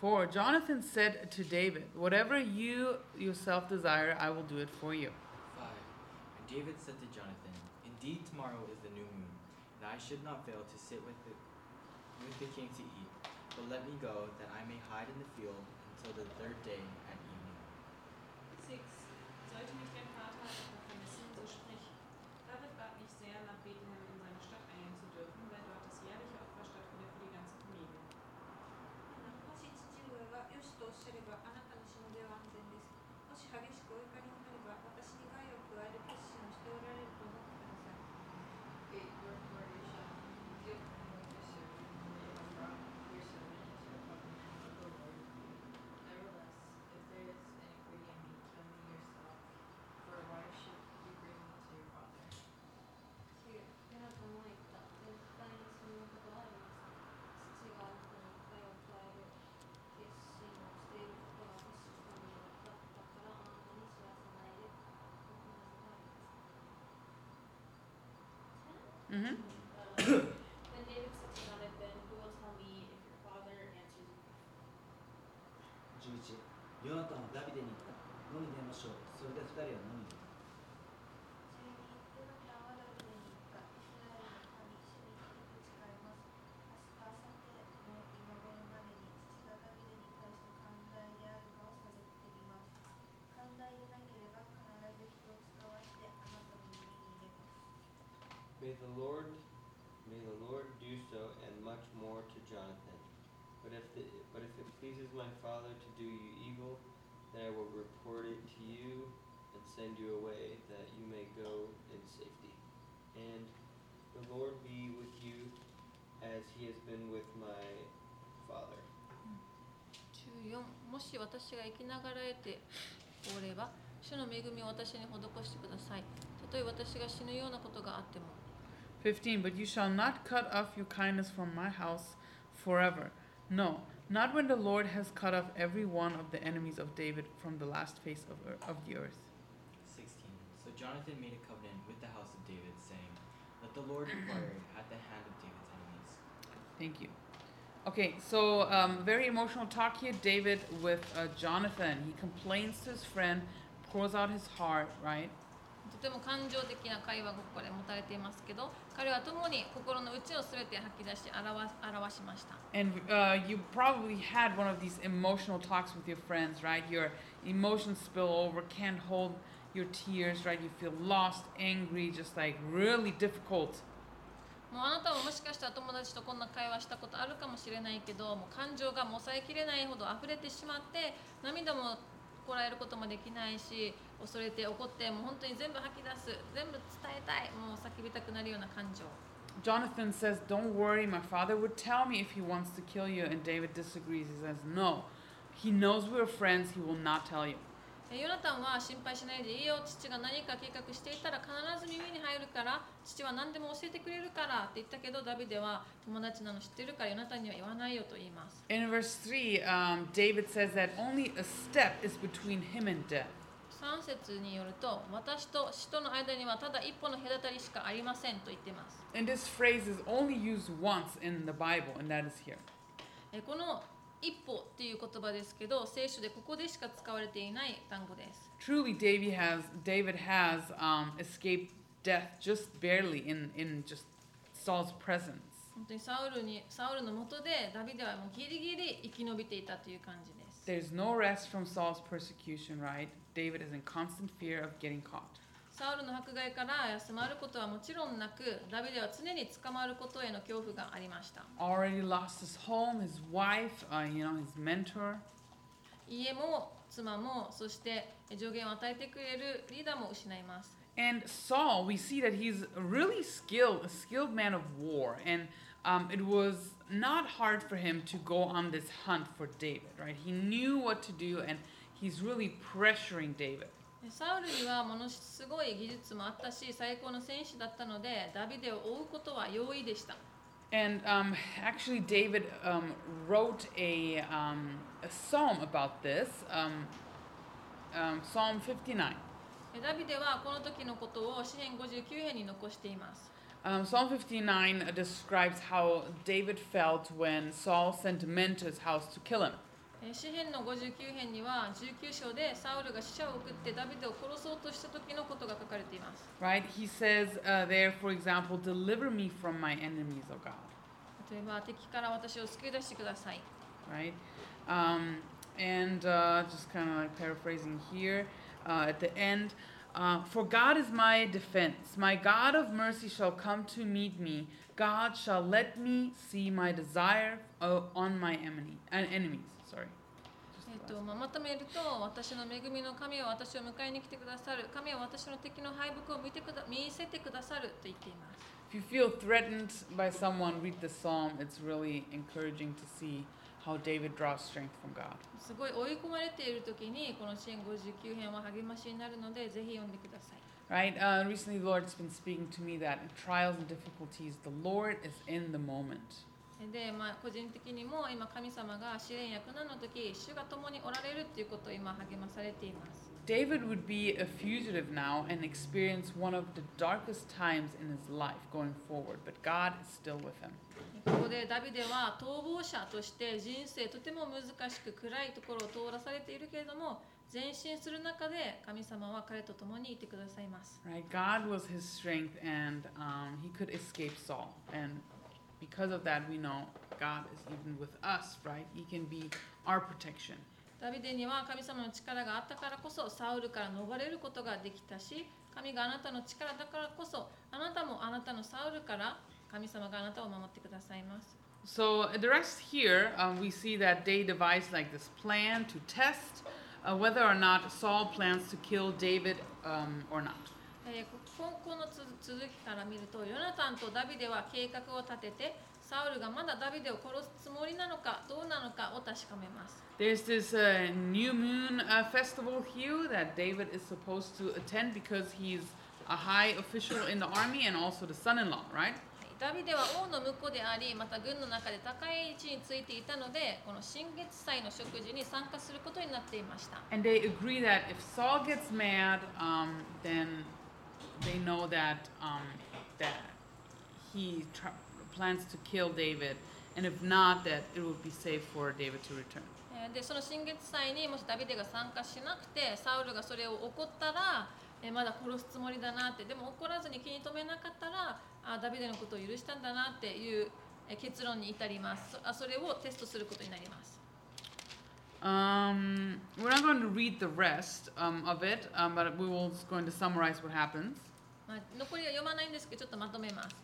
For Jonathan said to David, Whatever you yourself desire, I will do it for you. 5. And David said to Jonathan, Indeed, tomorrow is the new moon, and I should not fail to sit with the, with the king to eat. But let me go, that I may hide in the field until the third day at evening. 6. 11ヨナタンはダビデに言った。飲んでみましょう。それで二人は飲みに行った。May the Lord, may the Lord do so and much more to Jonathan. But if the, but if it pleases my father to do you evil, then I will report it to you and send you away, that you may go in safety. And the Lord be with you, as He has been with my father. 14もし私が生きながらえておれば主の恵みを私に施してくださいたとえ私が死ぬようなことがあっても 15. But you shall not cut off your kindness from my house forever. No, not when the Lord has cut off every one of the enemies of David from the last face of, ear- of the earth. 16. So Jonathan made a covenant with the house of David, saying, Let the Lord require at the hand of David's enemies. Thank you. Okay, so um, very emotional talk here. David with uh, Jonathan. He complains to his friend, pours out his heart, right? とても感情的な会話がここで持たれていますけど彼は共に心の内を全て吐き出し表す表しました And uh, you probably had one of these emotional talks with your friends, right? Your emotions spill over, can't hold your tears, right? You feel lost, angry, just like really difficult. もうあなたももしかしたら友達とこんな会話したことあるかもしれないけどもう感情が抑えきれないほど溢れてしまって涙もこらえることもできないし恐れて怒ってもう本当に全部吐き出す全部伝えたいもう叫びたくなるような感情 Jonathan says, Don't worry, my father would tell me if he wants to kill you. And David disagrees. He says, No. He knows we're friends, he will not tell you. えヨナタンは心配しないでいいよ父が何か計画していたら必ず耳に入るから父は何でも教えてくれるからって言ったけどダビデは友達なの知ってるからヨナタンには言わないよと言います In verse 3, um, David says that only a step is between him and death. 3節によると私と死との間にはただ一歩の隔たりしかありませんと言っています And this phrase is only used once in the Bible, and that is here. えこの一歩っていう言葉ですけど聖書でここでしか使われていない単語です Truly, David has, David has um, escaped death just barely in, in just Saul's presence. 本当にサウルにサウルのもとでダビデはもうギリギリ生き延びていたという感じです There's no rest from Saul's persecution, right? David is in constant fear of getting caught. サウルの迫害から休まることはもちろんなくダビデは常に捕まることへの恐怖がありました Already lost his home, his wife, uh, you know, his mentor. 家も妻もそして助言を与えてくれるリーダーも失います And Saul, we see that he's really skilled, a skilled man of war. And um, it was not hard for him to go on this hunt for David, right? He knew what to do, and he's really pressuring David. でサウルにはものすごい技術もあったし最高の戦士だったのでダビデを追うことは容易でした And um, actually, David um, wrote a, um, a psalm about this, um, um, Psalm 59. でダビデはこの時のことを詩編59編に残しています Um, Psalm 59 describes how David felt when Saul sent men to his house to kill him. え詩編の59編には19章でサウルが死者を送ってダビデを殺そうとした時のことが書かれています Right? He says uh, there, for example, deliver me from my enemies, O God. 例えば敵から私を救い出してください Right? Um, and uh, just kind of like paraphrasing here uh, at the end. Uh, for God is my defense. My God of mercy shall come to meet me. God shall let me see my desire uh, on my enemy, uh, enemies. えっとまあ、まとめると私の恵みの神は私を迎えに来てくださる神は私の敵の敗北を見てくだ見せてくださると言っています If you feel threatened by someone, read the psalm. It's really encouraging to see how David draws strength from God. すごい追い込まれている時にこの支援59編は励ましになるのでぜひ読んでください Right? Uh, recently, the Lord's been speaking to me that in trials and difficulties, the Lord is in the moment. で、まあ、個人的にも今神様が試練や苦難の時主が共におられるっていうことを今励まされています David would be a fugitive now and experience one of the darkest times in his life going forward, but God is still with him. ここでダビデは逃亡者として人生とても難しく暗いところを通らされているけれども前進する中で神様は彼と共にいてくださいます Right? God was his strength, and um, he could escape Saul. And because of that, we know God is even with us, right? He can be our protection. ダビデには神様の力があったからこそサウルから逃れることができたし神があなたの力だからこそあなたもあなたのサウルから神様があなたを守ってくださいます So uh, the rest here, um, we see that they devised like this plan to test uh, whether or not Saul plans to kill David um, or not. えーこ ここのつ続きから見るとヨナタンとダビデは計画を立ててサウルがまだダビデを殺すつもりなのかどうなのかを確かめます There's this uh, new moon uh, festival here that David is supposed to attend because he's a high official in the army and also the son-in-law, right? はいダビデは王の婿でありまた軍の中で高い位置についていたのでこの新月祭の食事に参加することになっていました And they agree that if Saul gets mad, um, then they know that um, that he tr- plans to kill David, and if not, that it would be safe for David to return. えーでその新月祭にもしダビデが参加しなくてサウルがそれを怒ったら、えーまだ殺すつもりだなってでも怒らずに気に留めなかったらあダビデのことを許したんだなっていうえー結論に至りますそあそれをテストすることになります Um, we're not going to read the rest um, of it, um, but we will going to summarize what happens. まあ、残りは読まないんですけどちょっとまとめます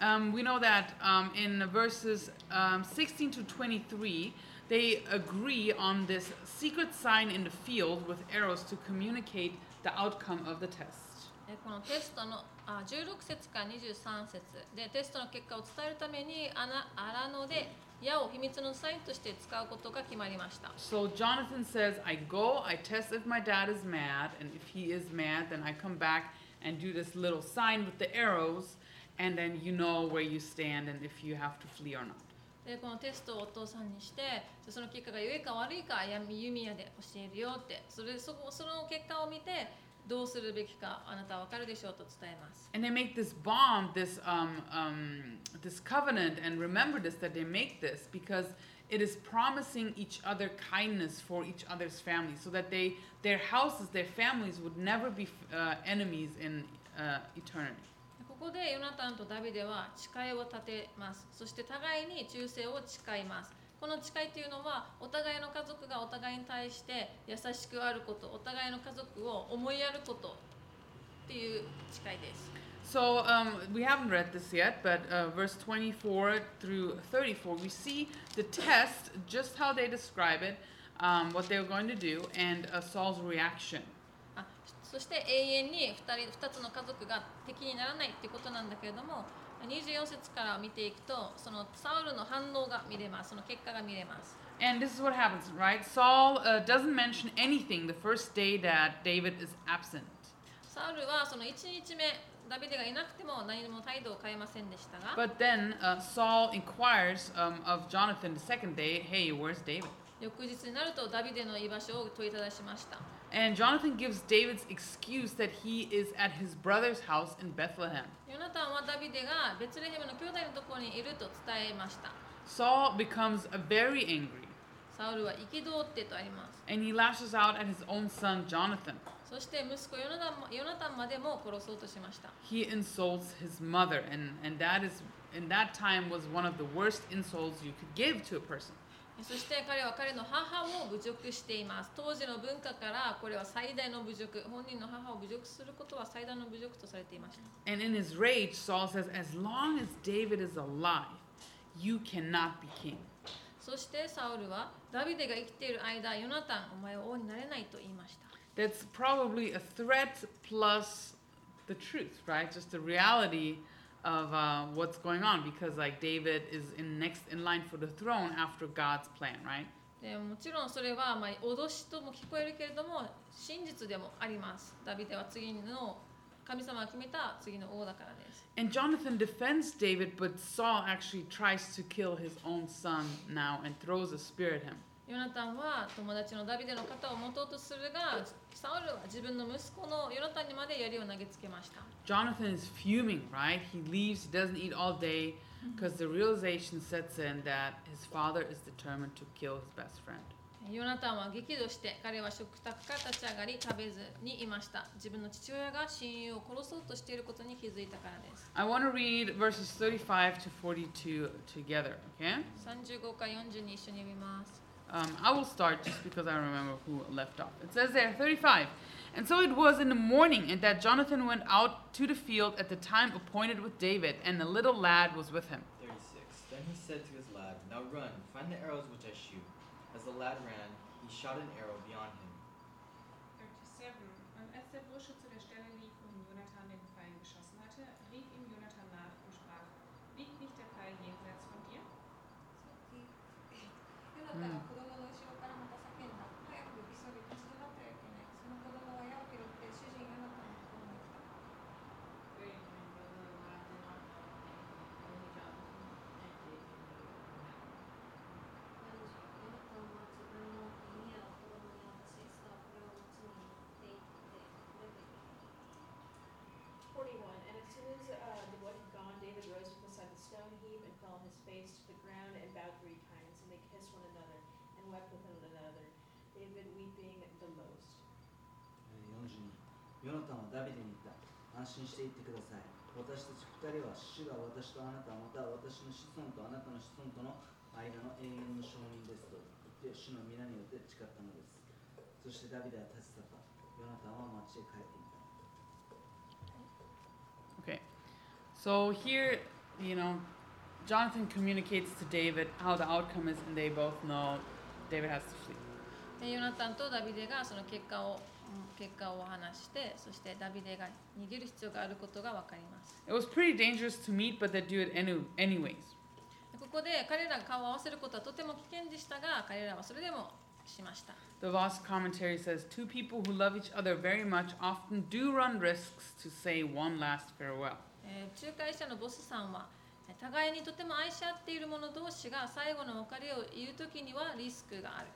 Um, we know that um, in verses um, 16 to 23, they agree on this secret sign in the field with arrows to communicate the outcome of the test. えーこのテストのあ16節から23節でテストの結果を伝えるために穴荒野で矢を秘密のサインとして使うことが決まりました So Jonathan says, I go, I test if my dad is mad, and if he is mad, then I come back and do this little sign with the arrows, and then you know where you stand and if you have to flee or not. でこのテストをお父さんにしてでその結果が良いか悪いか闇弓矢で教えるよってそれそこその結果を見てどうするべきかあなたは分かるでしょうと伝えます And they make this bond, this um, um, this covenant, and remember this that they make this because it is promising each other kindness for each other's families, so that they their houses, their families would never be uh, enemies in uh, eternity. ここでヨナタンとダビデは誓いを立てますそして互いに忠誠を誓いますこの誓いというのはお互いの家族がお互いに対して優しくあることお互いの家族を思いやることっていう誓いです So um, we haven't read this yet, but uh, verse 24 through 34, we see the test, just how they describe it, um, what they were going to do, and uh, Saul's reaction. あそして永遠に 2, 人2つの家族が敵にならないっていうことなんだけれども24節から見ていくとそのサウルの反応が見れますその結果が見れます And this is what happens, right? Saul uh, doesn't mention anything the first day that David is absent. サウルはその1日目 ダビデがいなくても何も態度を変えませんでしたが But then uh, Saul inquires um, of Jonathan the second day, hey, where's David? 翌日になるとダビデの居場所を問いただしました And Jonathan gives David's excuse that he is at his brother's house in Bethlehem. ヨナタンはダビデがベツレヘムの兄弟のところにいると伝えました Saul becomes uh, very angry サウルは憤ってとあります and he lashes out at his own son Jonathan. そして息子ヨナタンもヨナタンまでも殺そうとしました He insults his mother, and, and that is in that time was one of the worst insults you could give to a person. そして彼は彼の母を侮辱しています当時の文化からこれは最大の侮辱本人の母を侮辱することは最大の侮辱とされていました And in his rage, Saul says, As long as David is alive, you cannot be king. そしてサウルはダビデが生きている間ヨナタンお前は王になれないと言いました That's probably a threat plus the truth, right? Just the reality of uh, what's going on because, like, David is in next in line for the throne after God's plan, right? でもちろんそれはまあ脅しとも聞こえるけれども真実でもありますダビデは次の神様が決めた次の王だからです And Jonathan defends David, but Saul actually tries to kill his own son now and throws a spear at him. ヨナタンは友達のダビデの肩を持とうとするがサウルは自分の息子のヨナタンにまで槍を投げつけました Jonathan is fuming, right? He leaves, he doesn't eat all day because the realization sets in that his father is determined to kill his best friend. ヨナタンは激怒して彼は食卓から立ち上がり食べずにいました自分の父親が親友を殺そうとしていることに気づいたからです I want to read verses 35 to 42 together, okay? 35か40に一緒に読みます Um, I will start just because I remember who left off. It says there, 35. And so it was in the morning, and that Jonathan went out to the field at the time appointed with David, and the little lad was with him. 36. Then he said to his lad, Now run, find the arrows which I shoot. As the lad ran, he shot an arrow beyond him. 37. Und als der Bursche zu der Stelle lief, wohin Jonathan den Pfeil geschossen hatte, rief ihm Jonathan nach und sprach: Liegt nicht der Pfeil jenseits von dir? ヨえー42ヨナタンはダビデに言った安心していってください私たち二人は主が私とあなたまたは私の子孫とあなたの子孫との間の永遠の証人ですと言って主の皆によって誓ったのですそしてダビデは立ち去ったヨナタンは町へ帰っていった Okay. So here, you know, Jonathan communicates to David how the outcome is, and they both know David has to flee. でヨナタンとダビデがその結果をうん結果を話して、そしてダビデが逃げる必要があることが分かります。ここで彼らが顔を合わせることはとても危険でしたが、彼らはそれでもしました。The 仲介者のボスさんは、互いにとても愛し合っている者同士が最後の別れを言うときにはリスクがある。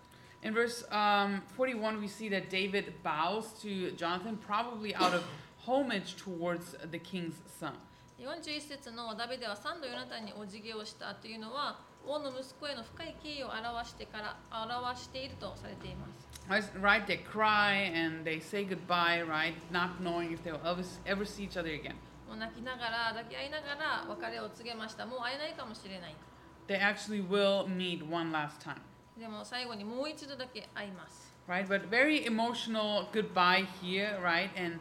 In verse um, 41, we see that David bows to Jonathan, probably out of homage towards the king's son. 41節のダビデは3度ヨナタンにお辞儀をしたというのは王の息子への深い敬意を表してから表しているとされています Right? They cry and they say goodbye, right? Not knowing if they'll ever, ever see each other again. もう泣きながら抱き合いながら別れを告げましたもう会えないかもしれない They actually will meet one last time, でも最後にもう一度だけ会います right? But very emotional goodbye here, right? And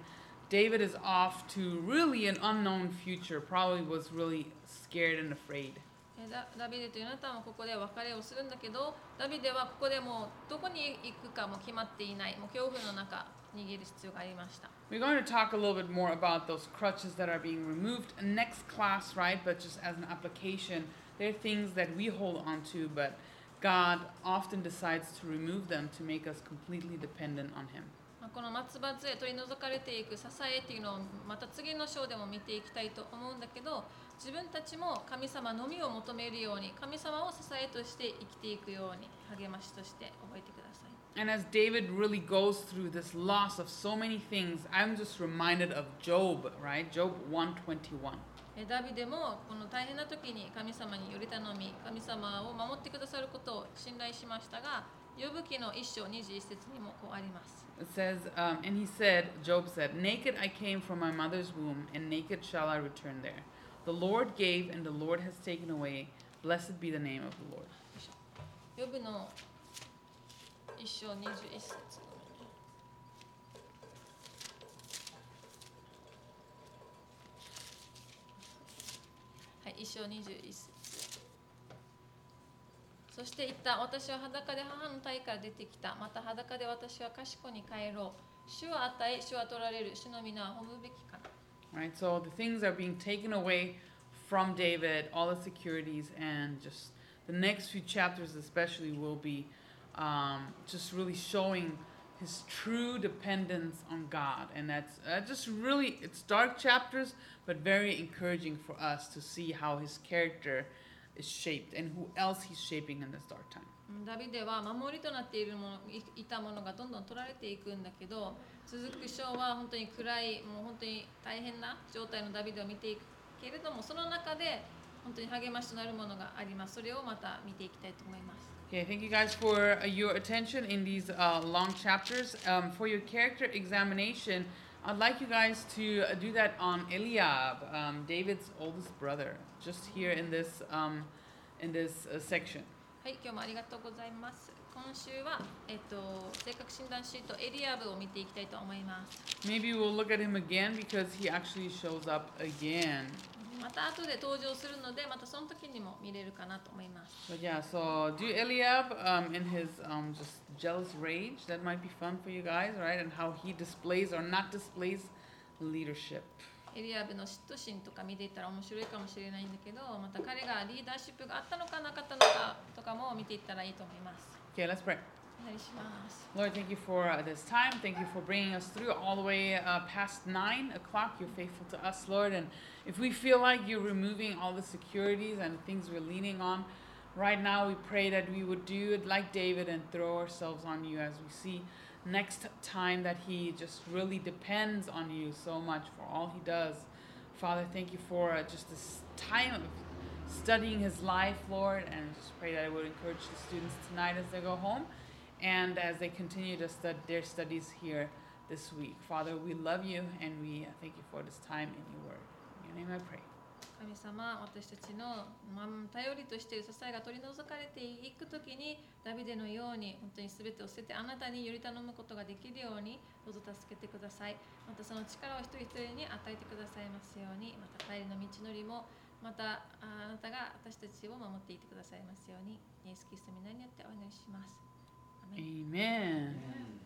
David is off to really an unknown future, probably was really scared and afraid. えダダビデとヨナタンはここで別れをするんだけどダビデはここでもうどこに行くかも決まっていないもう恐怖の中逃げる必要がありました We're going to talk a little bit more about those crutches that are being removed next class, right? But just as an application, they're things that we hold on to, but God often decides to remove them to make us completely dependent on Him. まあこの松葉杖取り除かれていく支えっていうのをまた次の章でも見ていきたいと思うんだけど自分たちも神様のみを求めるように神様を支えとして生きていくように励ましとして覚えてください And as David really goes through this loss of so many things, I'm just reminded of Job, right? Job 121. えダビデもこの大変な時に神様により頼み神様を守ってくださることを信頼しましたが呼ぶ記の一章21節にもこうあります It says, um, and he said, Job said, Naked I came from my mother's womb, and naked shall I return there. The Lord gave, and the Lord has taken away. Blessed be the name of the Lord. 呼ぶの一章21節はい、一章21節そして言った私は裸で母の体から出てきたまた裸で私は賢に帰ろう主は与え主は取られる主の皆は褒むべきかな Right? So the things are being taken away from David, all the securities, and just the next few chapters, especially, will be um, just really showing his true dependence on God. And that's uh, just really, it's dark chapters, but very encouraging for us to see how his character is shaped and who else he's shaping in this dark time. ダビデは守りとなっているものいたものがどんどん取られていくんだけど続く章は本当に暗いもう本当に大変な状態のダビデを見ていくけれどもその中で本当に励ましとなるものがありますそれをまた見ていきたいと思います Okay, thank you guys for uh, your attention in these uh, long chapters. Um, for your character examination, I'd like you guys to uh, do that on Eliab, um, David's oldest brother, just here in this um, in this uh, section. はい今日もありがとうございます今週は、えっと、性格診断シートエリアブを見ていきたいと思います Maybe we'll look at him again because he actually shows up again. また後で登場するのでまたその時にも見れるかなと思います But yeah, so do Eliab um, in his um, just jealous rage. That might be fun for you guys, right? And how he displays or not displays leadership. エリアブの嫉妬心とか見ていったら面白いかもしれないんだけどまた彼がリーダーシップがあったのかなかったのかとかも見ていったらいいと思います Okay, let's pray. Lord, thank you for uh, this time. Thank you for bringing us through all the way uh, past nine o'clock. You're faithful to us, Lord. And if we feel like you're removing all the securities and things we're leaning on, right now we pray that we would do it like David and throw ourselves on you as we see next time that he just really depends on you so much for all he does. Father, thank you for uh, just this time of studying his life, Lord, and just pray that it would encourage the students tonight as they go home. and as they continue to study their studies here this week. Father, we love you and we thank you for this time in your word. Name I pray. 神様私たちの頼りとしている支えが取り除かれていくときにダビデのように本当に全てを捨ててあなたにより頼むことができるようにどうぞ助けてくださいまたその力を一人一人に与えてくださいますようにまた帰りの道のりもまたああなたが私たちを守っていてくださいますようにイエス・キリストの皆によってお祈りしますアメン.